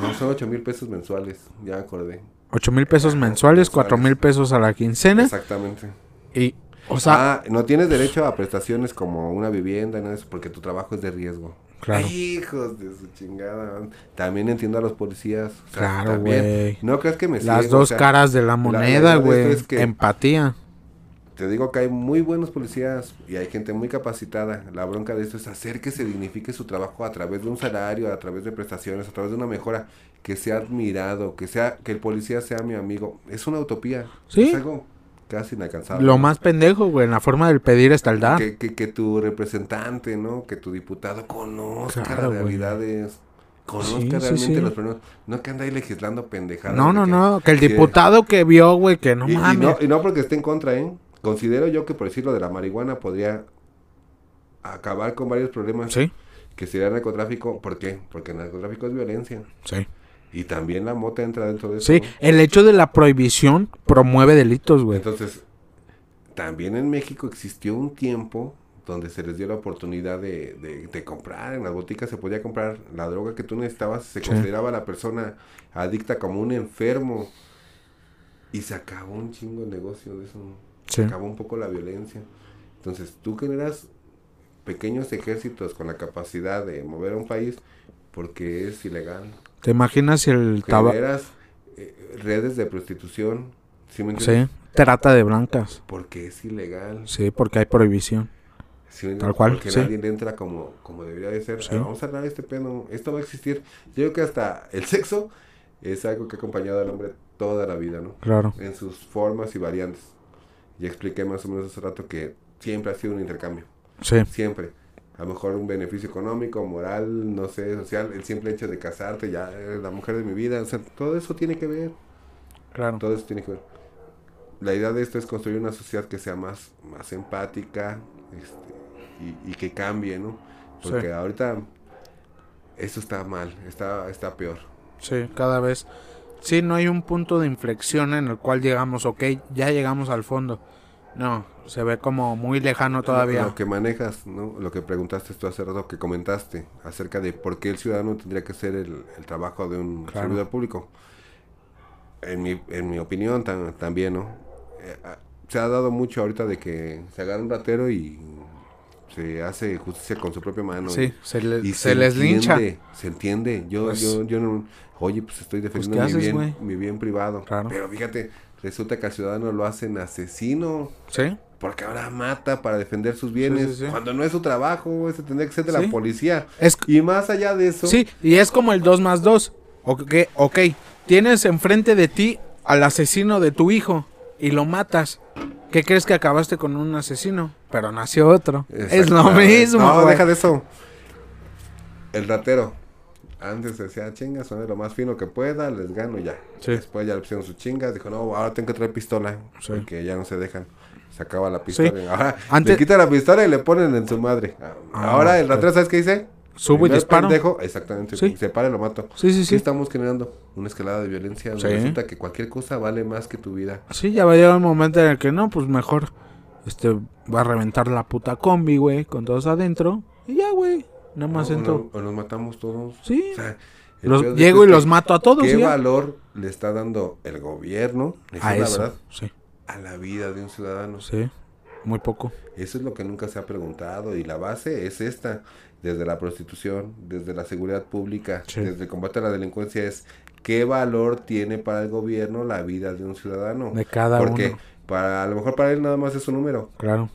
No, son 8 mil pesos mensuales, ya acordé. 8 mil pesos mensuales, 4 mil pesos a la quincena. Exactamente. Y, o sea, ah, no tienes derecho a prestaciones como una vivienda, no es porque tu trabajo es de riesgo. Claro. Hijos de su chingada. También entiendo a los policías. o sea, Claro, güey. No crees que me las dos o sea, caras de la moneda, güey. esto es que- Empatía. Te digo que hay muy buenos policías y hay gente muy capacitada. La bronca de esto es hacer que se dignifique su trabajo a través de un salario, a través de prestaciones, a través de una mejora, que sea admirado, que sea que el policía sea mi amigo. Es una utopía. Sí. Es algo casi inalcanzable. Lo más pendejo, güey. En la forma del pedir está el dar. que, que, que tu representante, ¿no? Que tu diputado conozca Claro, las realidades, conozca Sí, realmente sí. los problemas. No que anda ahí legislando pendejadas. No, no, que- no. Que el diputado que vio, güey, que no y, y mames. no, y no porque esté en contra, ¿eh? Considero yo que por decirlo de la marihuana podría acabar con varios problemas Sí, que sería el narcotráfico. ¿Por qué? Porque el narcotráfico es violencia. sí. Y también la mota entra dentro de eso. Sí, el hecho de la prohibición promueve delitos, güey. Entonces, también en México existió un tiempo donde se les dio la oportunidad de, de, de comprar, en las boticas se podía comprar la droga que tú necesitabas, se Sí. consideraba a la persona adicta como un enfermo y se acabó un chingo el negocio de eso, Sí. se acabó un poco la violencia. Entonces, tú generas pequeños ejércitos con la capacidad de mover a un país porque es ilegal. ¿Te imaginas si el tabaco... Eh, redes de prostitución, ¿sí me Sí, trata de blancas. Porque es ilegal. Sí, porque hay prohibición. Tal cual, Porque sí. nadie entra como, como debería de ser. Sí. Ah, vamos a hablar de este pedo. Esto va a existir. Yo creo que hasta el sexo es algo que ha acompañado al hombre toda la vida, ¿no? Claro. En sus formas y variantes. Ya expliqué más o menos hace rato que siempre ha sido un intercambio. Sí, Siempre. A lo mejor un beneficio económico, moral, no sé, social. El simple hecho de casarte, ya eres la mujer de mi vida. O sea, todo eso tiene que ver. claro. Todo eso tiene que ver. La idea de esto es construir una sociedad que sea más, más empática este, y, y que cambie, ¿no? Porque Sí. ahorita eso está mal, está, está peor. Sí, cada vez. Sí, no hay un punto de inflexión en el cual llegamos, ok, ya llegamos al fondo. No, se ve como muy lejano todavía. Lo que manejas, ¿no? Lo que preguntaste tú hace rato, que comentaste acerca de por qué el ciudadano tendría que ser el, el trabajo de un Claro. servidor público. En mi, en mi opinión tam- también, ¿no? Eh, ah, se ha dado mucho ahorita de que se agarra un ratero y se hace justicia con su propia mano. Sí, se, le- Y se les lincha. entiende, Se entiende. Yo, Pues- yo, yo no. Oye, pues estoy defendiendo ¿qué mi, haces, bien, mi bien privado. Claro. Pero fíjate, resulta que al ciudadano lo hacen asesino. Sí, Porque ahora mata para defender sus bienes. Sí, sí, sí. Cuando no es su trabajo, ese tendría que ser de la policía. es, Y más allá de eso. sí, y es como el 2 más 2. Ok, ok, tienes enfrente de ti al asesino de tu hijo y lo matas. ¿Qué crees que acabaste con un asesino? Pero nació otro. Es lo mismo. No, deja de eso. El ratero. Antes decía, chingas, son de lo más fino que pueda, les gano y ya. Sí. Después ya le pusieron sus chingas, dijo, no, ahora tengo que traer pistola. Sí. Porque ya no se dejan. Sacaba la pistola. Sí. Ahora Antes- le quitan la pistola y le ponen en su madre. Ah, ahora el ratero, ¿sabes qué dice? Subo y disparo. pendejo, exactamente. Sí. Se para y lo mato. Sí, sí, ¿Qué sí. estamos generando? Una escalada de violencia. donde Sí. Resulta que cualquier cosa vale más que tu vida. Sí, ya va a llegar un momento en el que no, pues mejor este va a reventar la puta combi, güey, con todos adentro. Y ya, güey, nada más o, no- o nos matamos todos. Sí. O sea, Los- llego y los mato a todos. ¿Qué ya. valor le está dando el gobierno? A es la eso. verdad. Sí, A la vida de un ciudadano. sí, muy poco. Eso es lo que nunca se ha preguntado. Y la base es esta. Desde la prostitución, desde la seguridad pública, Sí. desde el combate a la delincuencia es qué valor tiene para el gobierno la vida de un ciudadano. De cada Porque uno. para a lo mejor para él nada más es un número, Claro.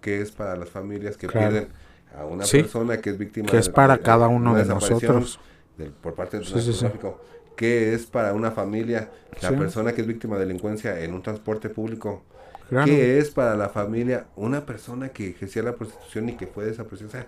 que es para las familias que Claro. pierden a una Sí. persona que es víctima Que es para cada uno de nosotros. del- por parte del Sí, sí, sí. narcotráfico. ¿Qué es para una familia la persona que es víctima de delincuencia en un transporte público? Claro. ¿Qué es para la familia una persona que ejercía la prostitución y que fue desaparecido? O sea,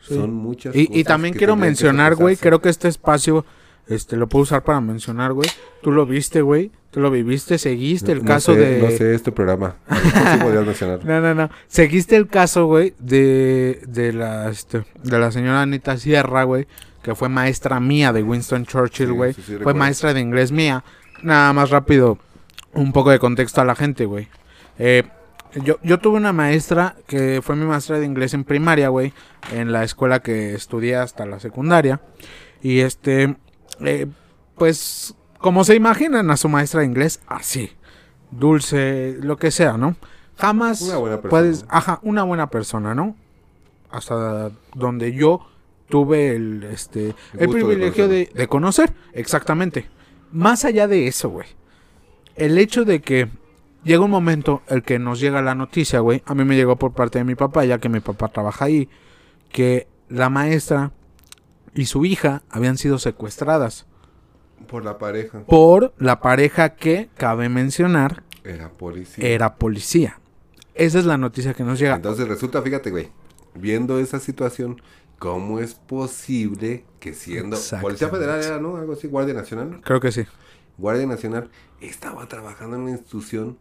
son muchas Y, y cosas también que quiero que mencionar, güey, creo que este espacio este lo puedo usar para mencionar, güey. Tú lo viste, güey. Tú lo viviste, seguiste el No caso sé, de No sé este programa. Mencionar. No, no, no. Seguiste el caso, güey, de, de, la, este, de la señora Anita Sierra, güey, que fue maestra mía de Winston Churchill, güey. sí, sí, fue maestra de inglés mía. Nada más rápido, un poco de contexto a la gente, güey. Eh, yo, yo tuve una maestra que fue mi maestra de inglés en primaria, güey, en la escuela que estudié hasta la secundaria. Y este, eh, pues, como se imaginan a su maestra de inglés, así. Dulce, lo que sea, ¿no? Jamás Una buena persona. puedes, ajá, una buena persona, ¿no? Hasta donde yo tuve el, este, El el gusto de privilegio de, de conocer, exactamente. Más allá de eso, güey. El hecho de que llega un momento el que nos llega la noticia, güey. A mí me llegó por parte de mi papá, ya que mi papá trabaja ahí, que la maestra y su hija habían sido secuestradas Por la pareja. por la pareja que, cabe mencionar, Era policía. era policía. Esa es la noticia que nos llega. Entonces resulta, fíjate, güey, viendo esa situación, ¿cómo es posible que siendo Policía. Federal era, ¿no? Algo así, Guardia Nacional. Creo que sí. Guardia Nacional estaba trabajando en una institución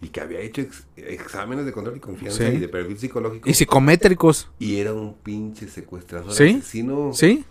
y que había hecho ex- exámenes de control y confianza Sí. y de perfil psicológico. Y psicométricos. Y era un pinche secuestrador ¿Sí? asesino. ¿Sí?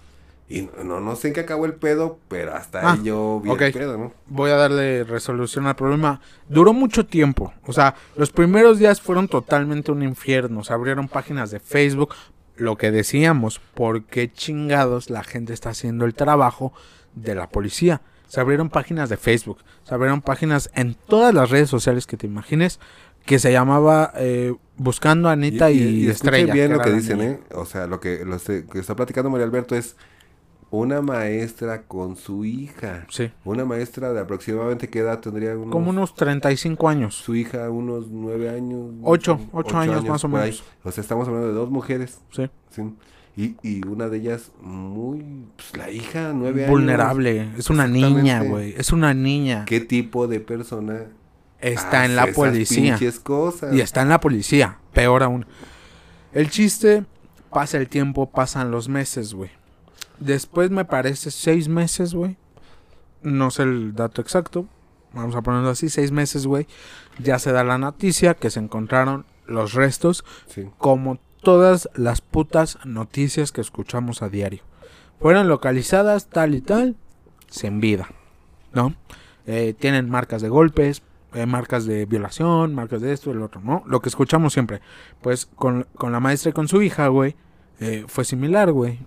Y no, no sé en qué acabó el pedo, pero hasta Ah, ahí yo vi el pedo, ¿no? Voy a darle resolución al problema. Duró mucho tiempo. O sea, los primeros días fueron totalmente un infierno. Se abrieron páginas de Facebook. Lo que decíamos, ¿por qué chingados la gente está haciendo el trabajo de la policía? Se abrieron páginas de Facebook. Se abrieron páginas en todas las redes sociales que te imagines. Que se llamaba eh, Buscando a Anita y, escuchen Estrella. bien que lo que dicen. ¿eh? O sea, lo que, lo que está platicando María Alberto es una maestra con su hija. Sí. Una maestra de aproximadamente qué edad tendría unos, Como unos 35 años. su hija unos nueve años. Ocho, nueve- ocho años más o menos. O sea, estamos hablando de dos mujeres, Sí. ¿sí? Y, y una de ellas muy, pues la hija, nueve años. Vulnerable. Es una niña, güey. Es una niña. ¿Qué tipo de persona Está en la policía. cosas? Y está en la policía. Peor aún. El chiste, pasa el tiempo, pasan los meses, güey. Después me parece seis meses, güey. No sé el dato exacto. Vamos a ponerlo así, seis meses, güey. Ya se da la noticia que se encontraron los restos Sí. como todas las putas noticias que escuchamos a diario. Fueron localizadas tal y tal, sin vida, ¿no? Eh, tienen marcas de golpes, eh, marcas de violación, marcas de esto y lo otro, ¿no? Lo que escuchamos siempre. Pues con, con la maestra y con su hija, güey, eh, fue similar, güey.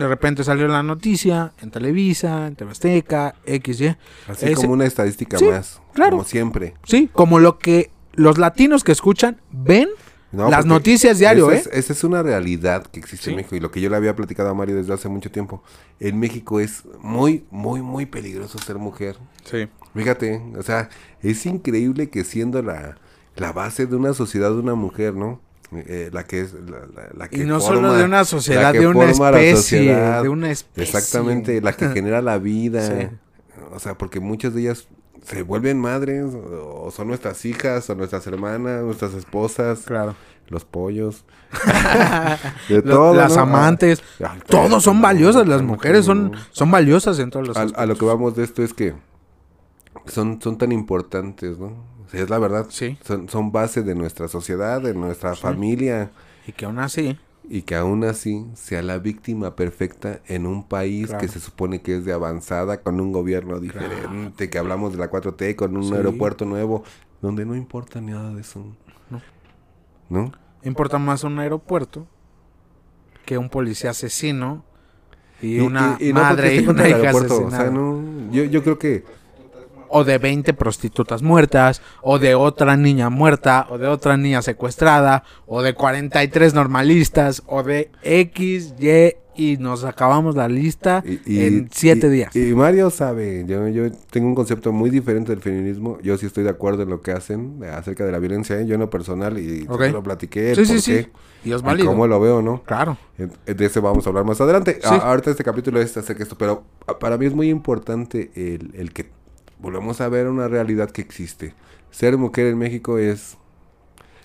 De repente salió la noticia en Televisa, en TV Azteca, XY. Así Ese- como una estadística Sí, más. claro. Como siempre. Sí, como lo que los latinos que escuchan ven No, las noticias diario, esa ¿eh? Es, esa es una realidad que existe Sí. en México y lo que yo le había platicado a Mario desde hace mucho tiempo. En México es muy, muy, muy peligroso ser mujer. Sí. Fíjate, o sea, es increíble que siendo la, la base de una sociedad de una mujer, ¿no? Eh, la que es la, la- la que Y no forma- solo de una sociedad, de una especie, sociedad. de una especie. Exactamente, la que genera la vida. Sí. O sea, porque muchas de ellas se vuelven madres, o son nuestras hijas, o nuestras hermanas, nuestras esposas, Claro. los pollos. de Lo- todo, las ¿no? amantes, Ah, ay, todos son valiosas, las mujeres son, son valiosas en todos los a, lo que vamos de esto es que son, son tan importantes, ¿no? O es la verdad. Sí. Son, son base de nuestra sociedad, de nuestra familia. Y que aún así, Y que aún así sea la víctima perfecta en un país Claro. que se supone que es de avanzada, con un gobierno diferente, que hablamos de la 4T, con un Sí. aeropuerto nuevo, donde no importa nada de eso. No. ¿No? importa más un aeropuerto que un policía asesino y, Y- una y- y no porque madre y una hija aeropuerto, o asesinada. sea, no, yo, yo creo que O de 20 prostitutas muertas, o de otra niña muerta, o de otra niña secuestrada, o de 43 normalistas, o de X, Y, y nos acabamos la lista Y- y- en 7 y- días. Y Mario sabe, yo, yo tengo un concepto muy diferente del feminismo. Yo sí estoy de acuerdo en lo que hacen eh, acerca de la violencia, ¿eh? yo en lo personal, y Ok. te lo platiqué, sí, sí, sí. Y es y válido. cómo lo veo, ¿no? Claro. De ese vamos a hablar más adelante. Sí. A- ahorita este capítulo es acerca de esto, pero para mí es muy importante el, el que volvamos a ver una realidad que existe. Ser mujer en México es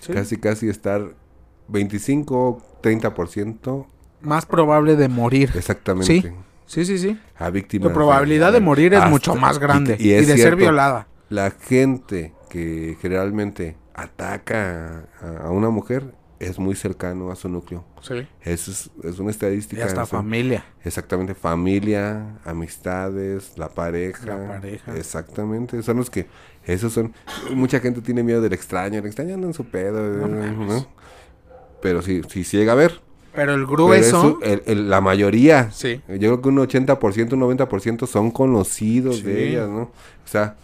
Sí. casi, casi estar 25, 30%, Más probable de morir. exactamente. Sí. Sí, sí, sí. A víctimas. Tu probabilidad de morir es mucho más grande. y- Y, y es de ser violada. La gente que generalmente ataca a, a una mujer es muy cercano a su núcleo. Sí. Eso es, es una Y estadística. hasta eso- familia. Exactamente, familia, amistades, la pareja. La pareja. Exactamente, son los que, esos son, mucha gente tiene miedo del extraño, el extraño anda en su pedo, No ¿no? mames. Pero si se llega a ver, Pero el pero grueso. eso, el- el- la mayoría, Sí. yo creo que un 80%, un 90% son conocidos Sí. de ellas, ¿no? O sea,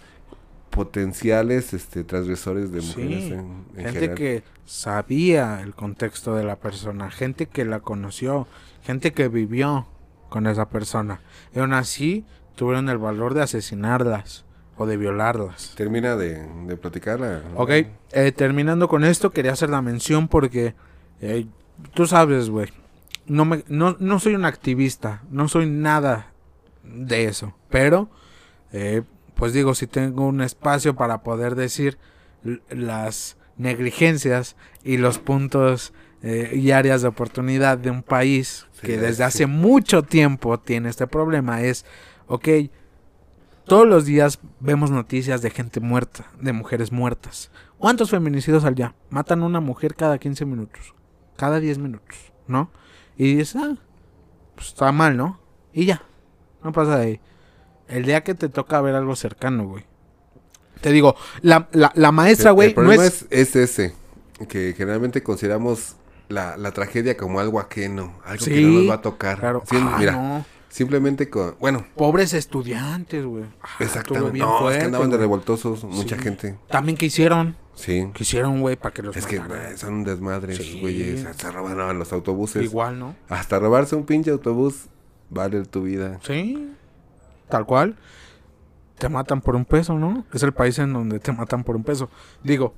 potenciales este, transgresores de Sí. mujeres en, en Gente general. que sabía el contexto de la persona, gente que la conoció, gente que vivió con esa persona. Y aún así tuvieron el valor de asesinarlas o de violarlas. Termina de, de platicarla. Ok, eh, terminando con esto, quería hacer la mención porque eh, tú sabes, güey, no, me, no, no soy un activista, no soy nada de eso, pero eh, pues digo, si tengo un espacio para poder decir las negligencias y los puntos eh, y áreas de oportunidad de un país Sí, que es- desde sí. hace mucho tiempo tiene este problema es, ok, todos los días vemos noticias de gente muerta, de mujeres muertas. ¿Cuántos feminicidios al día? Matan a una mujer cada 15 minutos, cada 10 minutos, ¿no? Y dices, ah, pues está mal, ¿no? Y ya, no pasa de ahí. El día que te toca ver algo cercano, güey. Te digo, la, la, la maestra, güey, El no problema es... es... es ese, que generalmente consideramos la, la tragedia como algo ajeno, algo que no nos va a tocar. Claro, Sí, ah, mira, no. simplemente con, bueno, Pobres estudiantes, güey. Ah, exactamente, bien no, es que andaban de revoltosos mucha Sí. gente, También que hicieron, sí. que hicieron, güey, para que los Es que mataran. son un desmadre esos güeyes, hasta robaban los autobuses. Igual, ¿no? Hasta robarse un pinche autobús vale tu vida. Sí, tal cual. Te matan por un peso, ¿no? Es el país en donde te matan por un peso. Digo,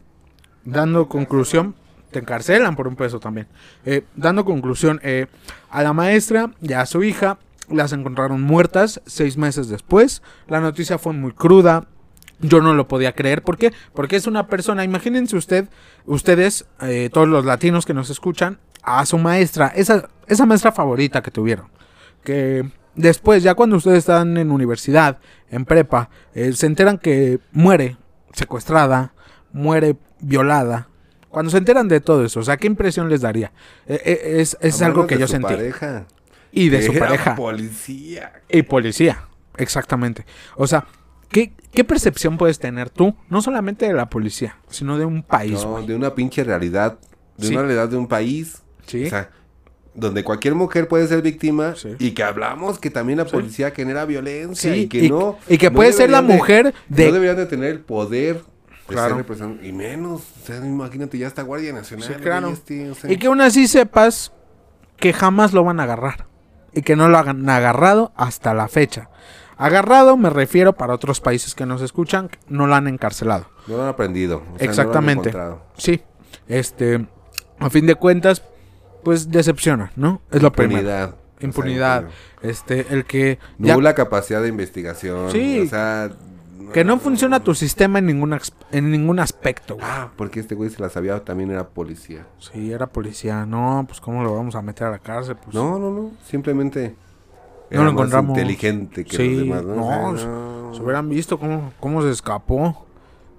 dando conclusión, te encarcelan por un peso también. Eh, dando conclusión, eh, a la maestra y a su hija las encontraron muertas seis meses después. La noticia fue muy cruda. Yo no lo podía creer. ¿Por qué? Porque es una persona, imagínense usted, ustedes, eh, todos los latinos que nos escuchan, a su maestra, esa, esa maestra favorita que tuvieron que después, ya cuando ustedes están en universidad, en prepa, eh, se enteran que muere secuestrada, muere violada. Cuando se enteran de todo eso, o sea, ¿qué impresión les daría? Eh, eh, es es algo que de yo su sentí. pareja. Y de su pareja. policía. Y policía, exactamente. O sea, ¿qué, ¿qué percepción puedes tener tú? No solamente de la policía, sino de un país, No, de una pinche realidad, de Sí. una realidad de un país. Sí. O sea, donde cualquier mujer puede ser víctima Sí. y que hablamos que también la Sí. policía genera violencia Sí, y que no y que no puede ser la de- mujer de... no deberían de tener el poder de Claro. y menos, o sea, imagínate, ya está Guardia Nacional. Sí, claro. este, o sea, Y que aún así sepas que jamás lo van a agarrar. Y que no lo han agarrado hasta la fecha. Agarrado me refiero para otros países que nos escuchan, no lo han encarcelado. No lo han aprendido. o sea, no lo han Exactamente. Sí, este, a fin de cuentas, pues decepciona, ¿no? Es lo primero. Impunidad. o sea, Impunidad. Este, el que ya- Nula capacidad de investigación. Sí. O sea. que no funciona tu sistema en ningún en ningún aspecto. güey. Ah, porque este güey se la sabía, también era policía. Sí, era policía. No, pues cómo lo vamos a meter a la cárcel, pues. No, no, no. Simplemente. No lo más encontramos. inteligente que Sí, los demás, ¿no? O sea, no, no. Se hubieran visto cómo, cómo se escapó.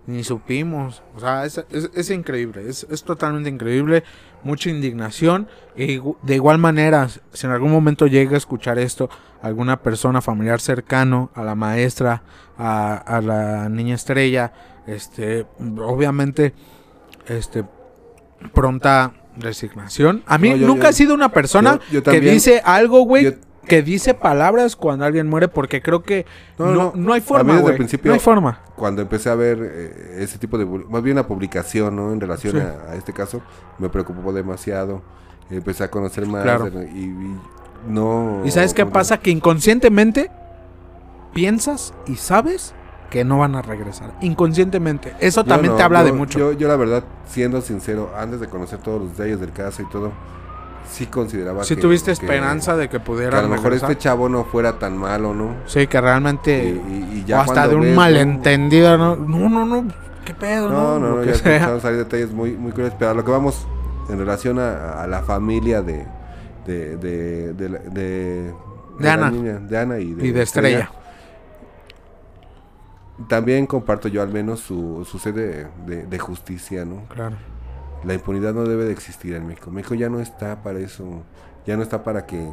Ni supimos. O sea, es, es- es increíble. Es, es totalmente increíble. Mucha indignación. Y de igual manera, si en algún momento llega a escuchar esto, alguna persona familiar cercano a la maestra, a, a la niña estrella, este, obviamente, este, pronta resignación. A mí No, yo- nunca yo- he sido una persona yo- que dice algo, güey, que dice palabras cuando alguien muere porque creo que no, No, no, hay A mí forma, desde el principio- No hay forma. Cuando empecé a ver eh, ese tipo de. Más bien una publicación, ¿no? En relación Sí. a, a este caso, me preocupó demasiado. Empecé a conocer más. Claro. de- y, y no. ¿Y sabes qué ¿cómo pasa? Que inconscientemente piensas y sabes que no van a regresar. Inconscientemente. Eso también no, te habla yo- de mucho. Yo, yo la verdad, siendo sincero, antes de conocer todos los detalles del caso y todo, sí consideraba si que... tuviste que- esperanza de que Que pudiera a lo mejor regresar. este chavo no fuera tan malo, ¿no? Sí, que realmente... y- y o ya hasta de un ves, ¿no? malentendido, ¿no? No, no, no. ¿Qué pedo, No, no, no, que ya empezaron a salir detalles muy, muy curiosos. Pero a lo que vamos en relación a, a la familia de... De, de, de, Ana. niña, de Ana y de, Y de Estrella. También comparto yo al menos su, su sed de, de- de justicia, ¿no? Claro. La impunidad no debe de existir en México. México ya no está para eso. Ya no está para que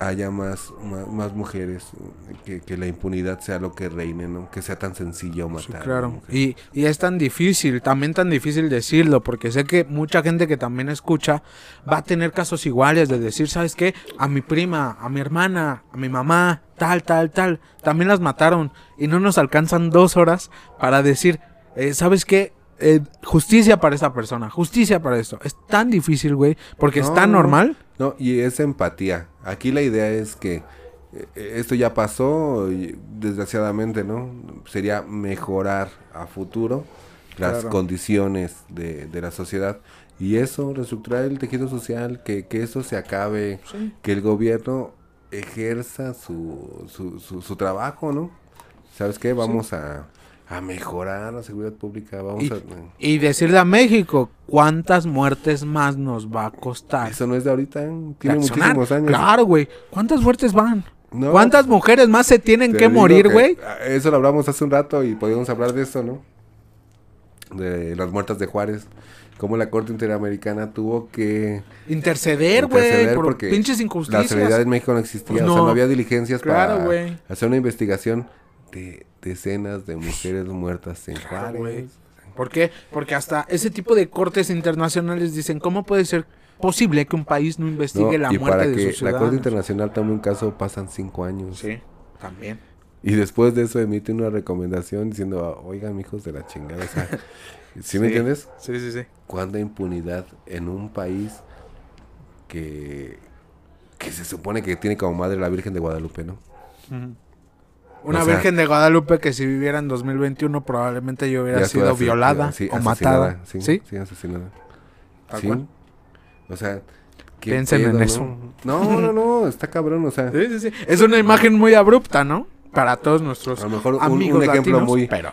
haya más, más, más mujeres. Que, que la impunidad sea lo que reine, ¿no? Que sea tan sencillo matar. Sí, claro. Y, y es tan difícil, también tan difícil decirlo, porque sé que mucha gente que también escucha va a tener casos iguales de decir, ¿sabes qué? A mi prima, a mi hermana, a mi mamá, tal, tal, tal, también las mataron y no nos alcanzan dos horas para decir, eh, ¿sabes qué? Eh, justicia para esa persona, justicia para esto. Es tan difícil, güey, porque es tan no. normal. No, y es empatía. Aquí la idea es que eh, esto ya pasó, desgraciadamente, ¿no? Sería mejorar a futuro las Claro. condiciones de, de la sociedad. Y eso, reestructurar el tejido social, que, que eso se acabe, Sí. que el gobierno ejerza su, su, su, su trabajo, ¿no? ¿Sabes qué? Vamos a, a mejorar la seguridad pública, vamos Y, a... y decirle a México cuántas muertes más nos va a costar. Eso no es de ahorita, ¿eh? tiene reaccionar. muchísimos años. Claro, güey. ¿Cuántas muertes van? No, ¿Cuántas mujeres más se tienen que morir, güey? Eso lo hablamos hace un rato y podíamos hablar de esto, ¿no? De las muertas de Juárez. Cómo la Corte Interamericana tuvo que Interceder, güey, por porque pinches la injusticias. seguridad en México no existía. Pues O sea, no. había diligencias Claro, para hacer una investigación de decenas de mujeres muertas en Claro, Juárez. ¿Por qué? Porque hasta ese tipo de cortes internacionales dicen, ¿cómo puede ser posible que un país no No, investigue la y muerte para de que sus la Corte ciudadanos? Internacional tome un caso pasan cinco años. Sí, también. Y después de eso emite una recomendación diciendo, oigan, hijos de la chingada. O sea, ¿sí, me entiendes? Sí, sí, sí. cuánta impunidad en un país que, que se supone que tiene como madre la Virgen de Guadalupe, ¿no? Una O sea- Virgen de Guadalupe que si viviera en 2021 probablemente yo hubiera sido violada sí, o matada. Sí, ¿Sí? sí, asesinada. Tal Sí. cual. O sea, ¿qué Piensen en eso. No? no, no, está cabrón, o sea, Sí, sí, sí. Es una imagen muy abrupta, ¿no? Para todos nuestros a lo mejor un, amigos un ejemplo latinos, muy, pero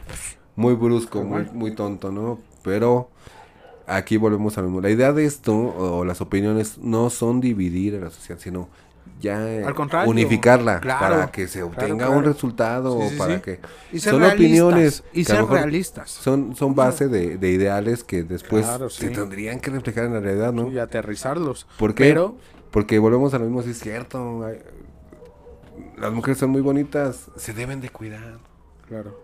muy brusco, muy, muy tonto, ¿no? Pero aquí volvemos a lo mismo. La idea de esto, o las opiniones, no son dividir a la sociedad, sino ya eh, Al contrario. unificarla Claro, para que se obtenga claro. un resultado, Sí, sí, para sí. que y ser son opiniones y ser realistas son, son base de, de ideales que después se tendrían que reflejar en la realidad, ¿no? y aterrizarlos. ¿Por qué? Pero Porque volvemos a lo mismo, sí es cierto. hay- las mujeres son muy bonitas, se deben de cuidar. claro,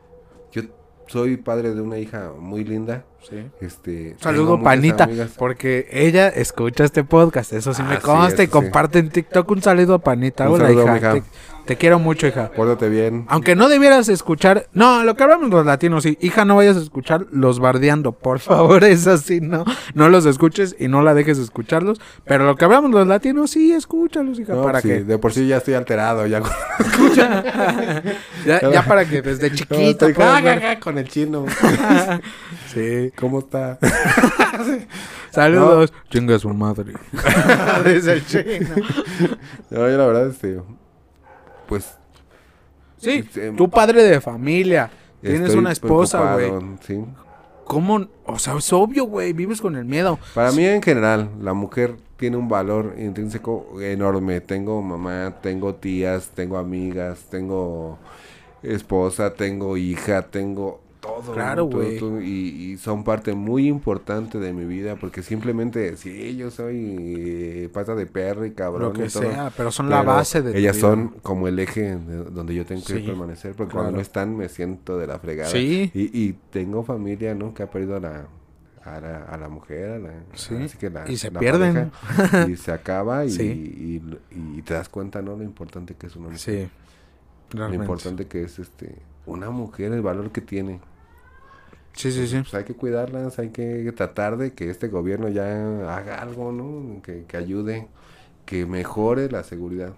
Yo soy padre de una hija muy linda. sí. Este, Saludo Panita, amigas- porque ella escucha este podcast, eso sí Ah, me sí, consta y sí. comparte en TikTok un saludo a Panita. Un Hola, saludo, hija. mija. Te, Te quiero mucho, hija. Pórtate bien. Aunque no debieras escuchar. No, lo que hablamos los latinos, sí. Hija, no vayas a escuchar los bardeando. Por favor, es así, no. No los escuches y no la dejes escucharlos. Pero lo que hablamos los latinos, sí, escúchalos, hija. No, para sí, que. de por sí ya estoy alterado. Ya, ya, ya para que desde No, chiquito. puedas ja, con el chino. Sí. ¿Cómo está? Saludos. Chinga su madre. Desde el chino. No, yo la verdad, este, pues Sí, tú padre de familia. Tienes una esposa, güey. Sí. ¿Cómo? O sea, es obvio, güey. Vives con el miedo. Para mí en general, la mujer tiene un valor intrínseco enorme. Tengo mamá, tengo tías, tengo amigas, tengo esposa, tengo hija, tengo todo. Claro, güey. y, y son parte muy importante de mi vida porque simplemente, sí, yo soy eh, pata de perro y cabrón. Lo que y todo, sea, pero son la base de tu Ellas vida. son como el eje de donde yo tengo que Sí, permanecer porque claro. cuando no están me siento de la fregada. Sí. Y, y tengo familia, ¿no? Que ha perdido a la, a la, a la mujer, a la, Sí, así que la- y se la pierden. pareja, y se acaba y, Sí. y, y te das cuenta, ¿no? Lo importante que es una mujer. Sí. Lo Realmente. importante que es este una mujer, el valor que tiene. Sí, sí, sí. Pues hay que cuidarlas, hay que tratar de que este gobierno ya haga algo, ¿no? Que, que ayude, que mejore la seguridad.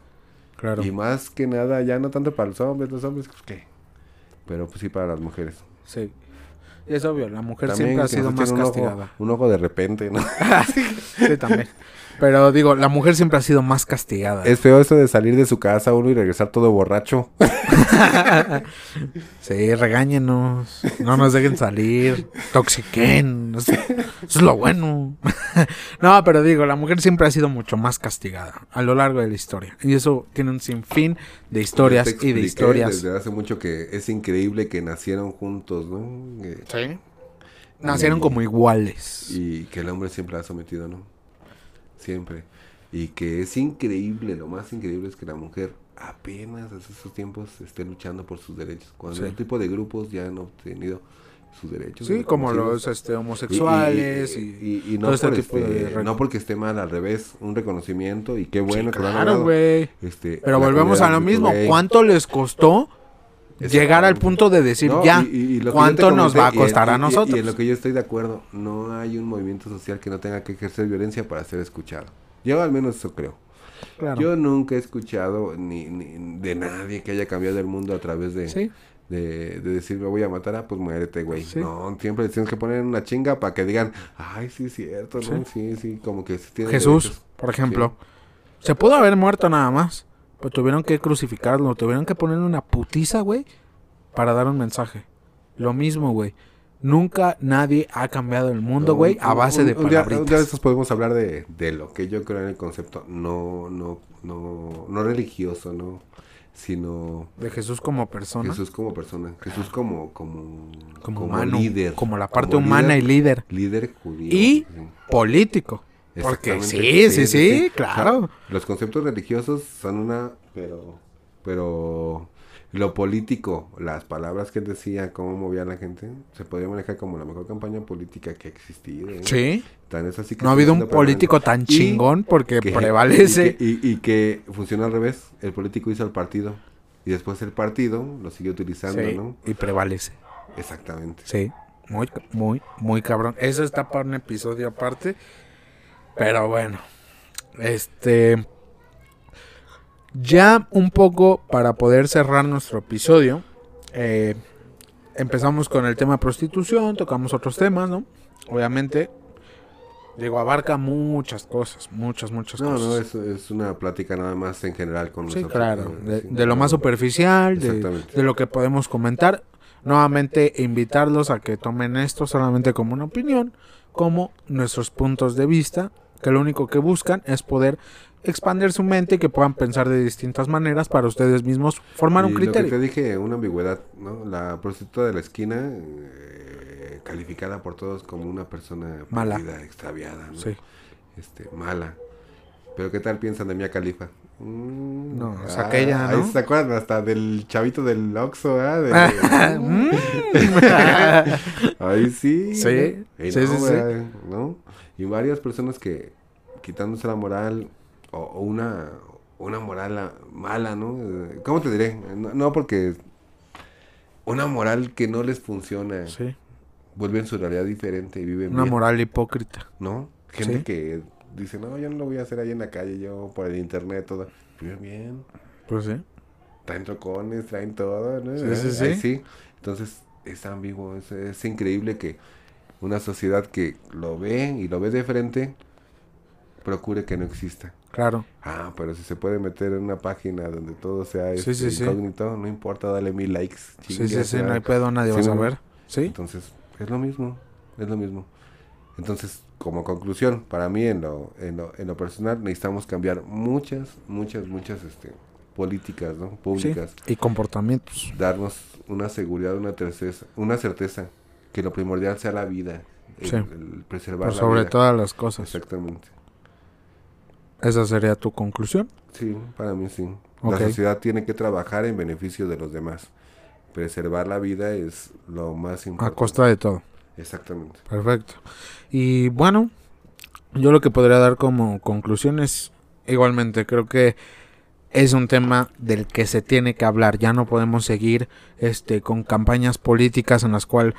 Claro. Y más que nada, ya no tanto para los hombres, los hombres, pues qué. Pero pues sí para las mujeres. Sí. Es obvio, la mujer También siempre ha sido más un castigada. Ojo, un ojo de repente, ¿no? Sí, también. Pero digo, la mujer siempre ha sido más castigada. es feo eso de salir de su casa uno y regresar todo borracho. Sí, regáñenos. No nos dejen salir. Toxiquen. Eso es lo bueno. no, pero digo, la mujer siempre ha sido mucho más castigada a lo largo de la historia. Y eso tiene un sinfín de historias te y de historias. Desde hace mucho que es increíble que nacieron juntos, ¿no? Que- Sí. Nacieron como iguales. Y que el hombre siempre ha sometido, ¿no? Siempre. Y que es increíble, lo más increíble es que la mujer apenas hace esos tiempos esté luchando por sus derechos. Cuando Sí. ese tipo de grupos ya han obtenido sus derechos. Sí, como los este, y- homosexuales y, y- y no, este por tipo este- no porque esté mal, al revés, un reconocimiento y qué bueno que lo han Claro, logrado. güey. Este, Pero volvemos a lo mismo. ¿Cuánto les costó llegar al punto de decir No, ya? y- y- ¿Cuánto nos va a costar a nosotros? Y en lo que yo estoy de acuerdo, no hay un movimiento social que no tenga que ejercer violencia para ser escuchado. Yo al menos eso creo. Claro. Yo nunca he escuchado ni, ni de nadie que haya cambiado el mundo a través de, Sí. de, de decir me voy a matar, ah, pues muérete, güey. Sí. No, siempre tienes que poner una chinga para que digan, ay, sí, es cierto, ¿no? Sí, sí, como que sí tiene Jesús, derechos. por ejemplo, se pudo haber muerto nada más, pero tuvieron que crucificarlo, tuvieron que ponerle una putiza, güey, para dar un mensaje. Lo mismo, güey. Nunca nadie ha cambiado el mundo, güey, a base de día, un día de palabritas. estos podemos hablar de, de lo que yo creo en el concepto no, no, no, no religioso, no, sino De Jesús como persona, Jesús como persona, Jesús como, como, como, humano, líder, como la parte como humana líder, y líder. líder judío. Y sí. político. Porque sí, sí, sí, claro. Los conceptos religiosos son una, pero, pero lo político, las palabras que decía, cómo movía a la gente, se podría manejar como la mejor campaña política que ha existido. ¿eh? Sí. Tan es así que No ha sigue habido un político tan Y chingón porque que- prevalece. Y que, y- y que funciona al revés. El político hizo al partido. Y después el partido lo siguió utilizando, Sí, ¿no? y prevalece. Exactamente. Sí, muy, muy, muy cabrón. Eso está para un episodio aparte. Pero bueno, este. Ya un poco para poder cerrar nuestro episodio. eh, empezamos con el tema prostitución, tocamos otros temas, ¿no? Obviamente, digo, abarca muchas cosas, muchas, muchas No, cosas. no, es, es una plática nada más en general con Sí, claro. ¿no? De, Sí, de lo no, más superficial, de lo que podemos comentar. Nuevamente, invitarlos a que tomen esto solamente como una opinión, como nuestros puntos de vista, que lo único que buscan es poder expandir su mente y que puedan pensar de distintas maneras para ustedes mismos formar un Y Lo que criterio. te dije, una ambigüedad, ¿no? La prostituta de la esquina, eh, calificada por todos como una persona Mala. perdida, extraviada, ¿no? Sí. Este, mala. Pero ¿qué tal piensan de Mia Califa? Mm, No, es aquella, ahí ¿no? se acuerdan hasta del chavito del Oxxo, ¿ah? De-. Ahí sí. Sí, sí, no, sí, sí. ¿no? Y varias personas que quitándose la moral o, o una una moral ah, mala, ¿no? ¿Cómo te diré? No, no, porque una moral que no les funciona. Sí. Vuelven su realidad diferente y viven Una bien, moral hipócrita. ¿no? Gente Sí. que dice, no, yo no lo voy a hacer ahí en la calle, yo por el internet, todo. Viven bien. Pues sí. traen trocones, traen todo, ¿no? Sí, sí, Ahí sí. Entonces, es ambiguo, es, es increíble que una sociedad que lo ve y lo ve de frente, procure que no exista. Claro. Ah, pero si se puede meter en una página donde todo sea Sí, este, sí, sí. incógnito, no importa, dale mil likes. Sí, chingue sí, sí, su no hay pedo, nadie va a Sí, saber. Sí. Entonces, es lo mismo, es lo mismo. Entonces, como conclusión, para mí en lo, en lo, en lo personal, necesitamos cambiar muchas, muchas, muchas este, políticas ¿no? Sí. públicas. Y comportamientos. darnos una seguridad, una certeza, una certeza que lo primordial sea la vida, el, Sí. el preservar Por la sobre vida. todas las cosas. Exactamente. Esa sería tu conclusión. Sí, para mí sí. La sociedad tiene que trabajar en beneficio de los demás. Preservar la vida es lo más A importante. costa de todo. Exactamente. Perfecto. Y bueno, yo lo que podría dar como conclusión es, igualmente, creo que es un tema del que se tiene que hablar. Ya no podemos seguir este, con campañas políticas en las cuales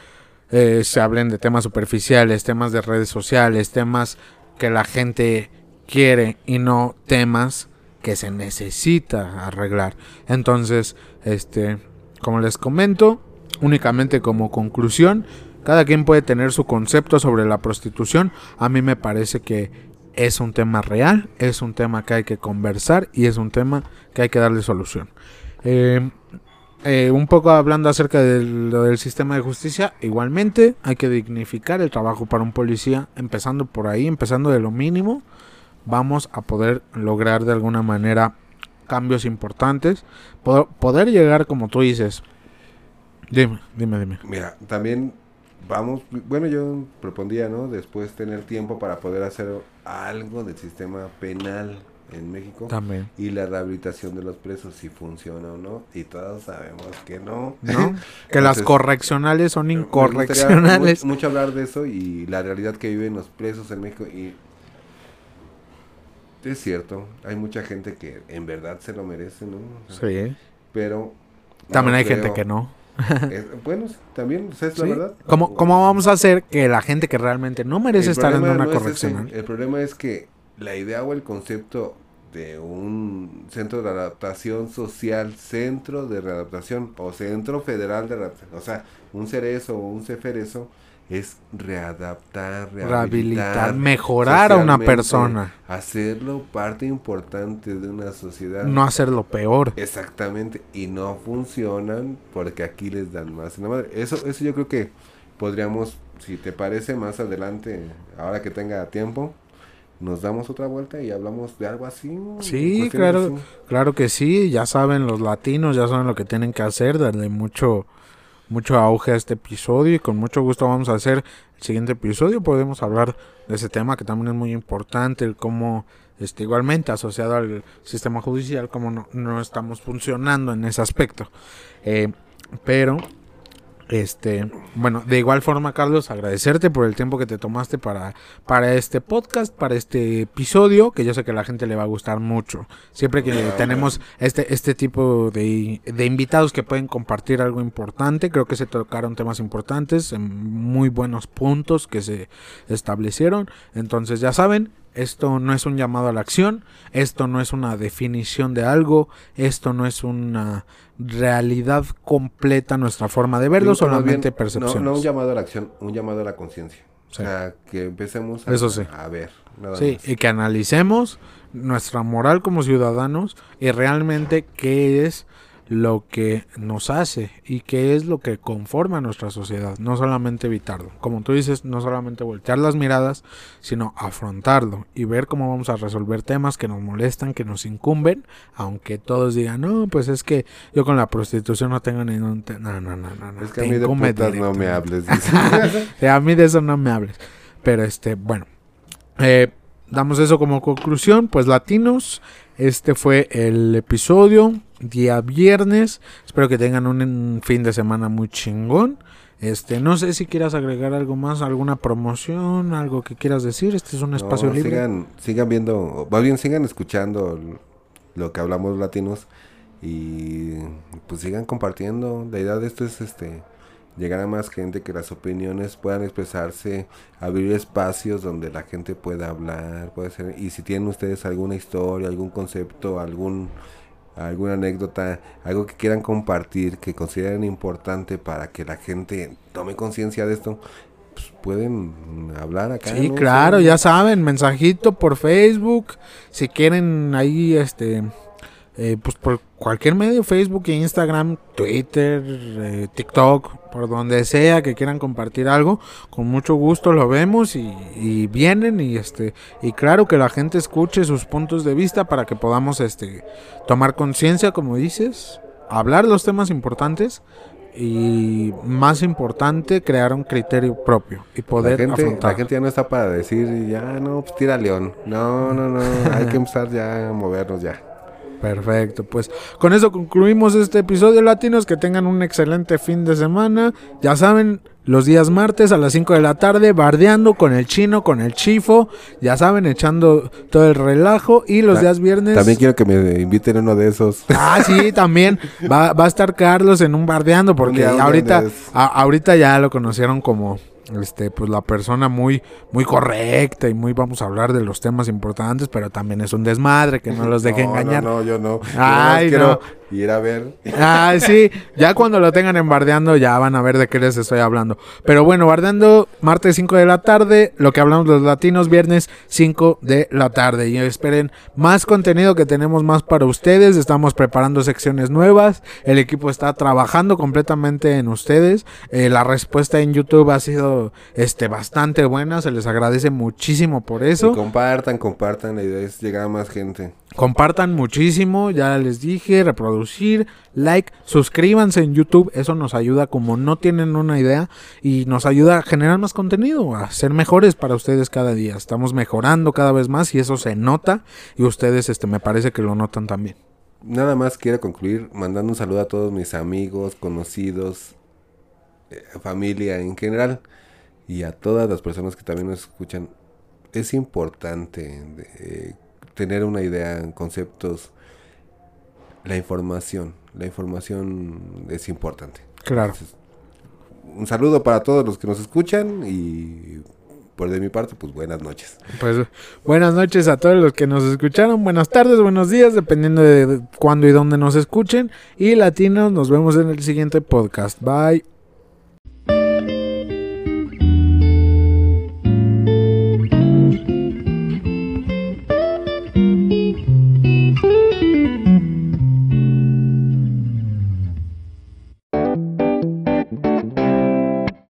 eh, se hablen de temas superficiales, temas de redes sociales, temas que la gente quiere y no temas que se necesita arreglar. Entonces, este, como les comento, únicamente como conclusión, cada quien puede tener su concepto sobre la prostitución. A mí me parece que es un tema real, es un tema que hay que conversar y es un tema que hay que darle solución. Eh, eh, un poco hablando acerca del, sistema de justicia, igualmente hay que dignificar el trabajo para un policía, empezando por ahí, empezando de lo mínimo, vamos a poder lograr de alguna manera cambios importantes, poder, poder llegar como tú dices. Dime, dime, dime. Mira, también vamos, bueno, yo propondría, ¿no? Después tener tiempo para poder hacer algo del sistema penal en México. También. y la rehabilitación de los presos, si funciona o no. Y todos sabemos que no. ¿No? Que las correccionales son incorreccionales. mu- mucho hablar de eso y la realidad que viven los presos en México. Y es cierto, hay mucha gente que en verdad se lo merece, ¿no? O sea, Sí. Pero. También no hay gente que no. Es- bueno, sí, también, esa es la Sí. verdad. ¿Cómo, ¿Cómo vamos a hacer que la gente que realmente no merece El estar en una no es ese, correccional? el problema es que la idea o el concepto de un centro de adaptación social, centro de readaptación o centro federal de readaptación, o sea, un cerezo o un ceferezo es readaptar, Rehabilitar, rehabilitar, mejorar a una persona, hacerlo parte importante de una sociedad. no hacerlo peor. Exactamente, y no funcionan porque aquí les dan más en la madre. Eso, eso yo creo que podríamos, si te parece, más adelante, ahora que tenga tiempo, nos damos otra vuelta y hablamos de algo así. Sí, claro. así. Claro que sí, ya saben los latinos, ya saben lo que tienen que hacer, darle mucho mucho auge a este episodio y con mucho gusto vamos a hacer el siguiente episodio, podemos hablar de ese tema que también es muy importante, el cómo este, igualmente asociado al sistema judicial, cómo no, no estamos funcionando en ese aspecto. Eh, pero, este, bueno, de igual forma, Carlos, agradecerte por el tiempo que te tomaste para, para este podcast, para este episodio, que yo sé que a la gente le va a gustar mucho. Siempre que tenemos este, este tipo de, de invitados que pueden compartir algo importante, creo que se tocaron temas importantes, muy buenos puntos que se establecieron. Entonces, ya saben, esto no es un llamado a la acción, esto no es una definición de algo, esto no es una realidad completa nuestra forma de verlo, solamente bien, percepciones. No, no un llamado a la acción, un llamado a la conciencia. Sí. O sea, que empecemos a, Eso sí. a ver. Nada Sí, más. y que analicemos nuestra moral como ciudadanos y realmente qué es lo que nos hace y qué es lo que conforma nuestra sociedad, no solamente evitarlo. Como tú dices, no solamente voltear las miradas, sino afrontarlo y ver cómo vamos a resolver temas que nos molestan, que nos incumben, aunque todos digan, no, pues es que yo con la prostitución no tengo ningún... te-". No, no, no, no, no. Es que a mí de putas no me hables. a mí de eso no me hables. Pero este, bueno. eh, damos eso como conclusión. Pues latinos. Este fue el episodio. Día viernes. Espero que tengan un, fin de semana muy chingón. Este, no sé si quieras agregar algo más, alguna promoción, algo que quieras decir. Este es un espacio No, libre. Sigan, sigan viendo, más bien sigan escuchando lo que hablamos latinos y pues sigan compartiendo. La idea de esto es este llegar a más gente, que las opiniones puedan expresarse, abrir espacios donde la gente pueda hablar, puede ser, y si tienen ustedes alguna historia, algún concepto, algún alguna anécdota, algo que quieran compartir, que consideren importante para que la gente tome conciencia de esto, pues pueden hablar acá. Sí, claro, ya saben, mensajito por Facebook, si quieren ahí este eh, pues por cualquier medio, Facebook, Instagram, Twitter, eh, TikTok, por donde sea que quieran compartir algo, con mucho gusto lo vemos y, vienen y este y claro que la gente escuche sus puntos de vista para que podamos este tomar conciencia, como dices, hablar los temas importantes y más importante crear un criterio propio y poder la gente, afrontar. La gente ya no está para decir ya no pues tira león, no no no hay que empezar ya a movernos ya. Perfecto, pues con eso concluimos este episodio latinos, que tengan un excelente fin de semana, ya saben, los días martes a las 5 de la tarde, bardeando con el chino, con el chifo, ya saben, echando todo el relajo. Y los días viernes... También quiero que me inviten uno de esos. Ah, sí, también. Va, va a estar Carlos en un bardeando, porque ahorita, ahorita ya lo conocieron como este pues la persona muy muy correcta y muy vamos a hablar de los temas importantes pero también es un desmadre que no los deje engañar. no, no. Yo no Ay, quiero ir a ver ah sí ya cuando lo tengan en bardeando ya van a ver de qué les estoy hablando pero bueno bardeando martes 5 de la tarde lo que hablamos los latinos viernes 5 de la tarde y esperen más contenido que tenemos más para ustedes estamos preparando secciones nuevas el equipo está trabajando completamente en ustedes eh, la respuesta en YouTube ha sido este, bastante buena. Se les agradece muchísimo por eso. compartan, compartan. La idea es llegar a más gente. Compartan muchísimo, ya les dije, reproducir, like, suscríbanse en YouTube, eso nos ayuda como no tienen una idea y nos ayuda a generar más contenido, a ser mejores para ustedes cada día. Estamos mejorando cada vez más y eso se nota y ustedes este me parece que lo notan también. Nada más quiero concluir mandando un saludo a todos mis amigos, conocidos, eh, familia en general y a todas las personas que también nos escuchan, es importante eh, tener una idea, conceptos, la información. La información es importante. Claro. un saludo para todos los que nos escuchan y por de mi parte, pues buenas noches. Pues buenas noches a todos los que nos escucharon, buenas tardes, buenos días, dependiendo de cuándo y dónde nos escuchen. Y latinos, nos vemos en el siguiente podcast. Bye.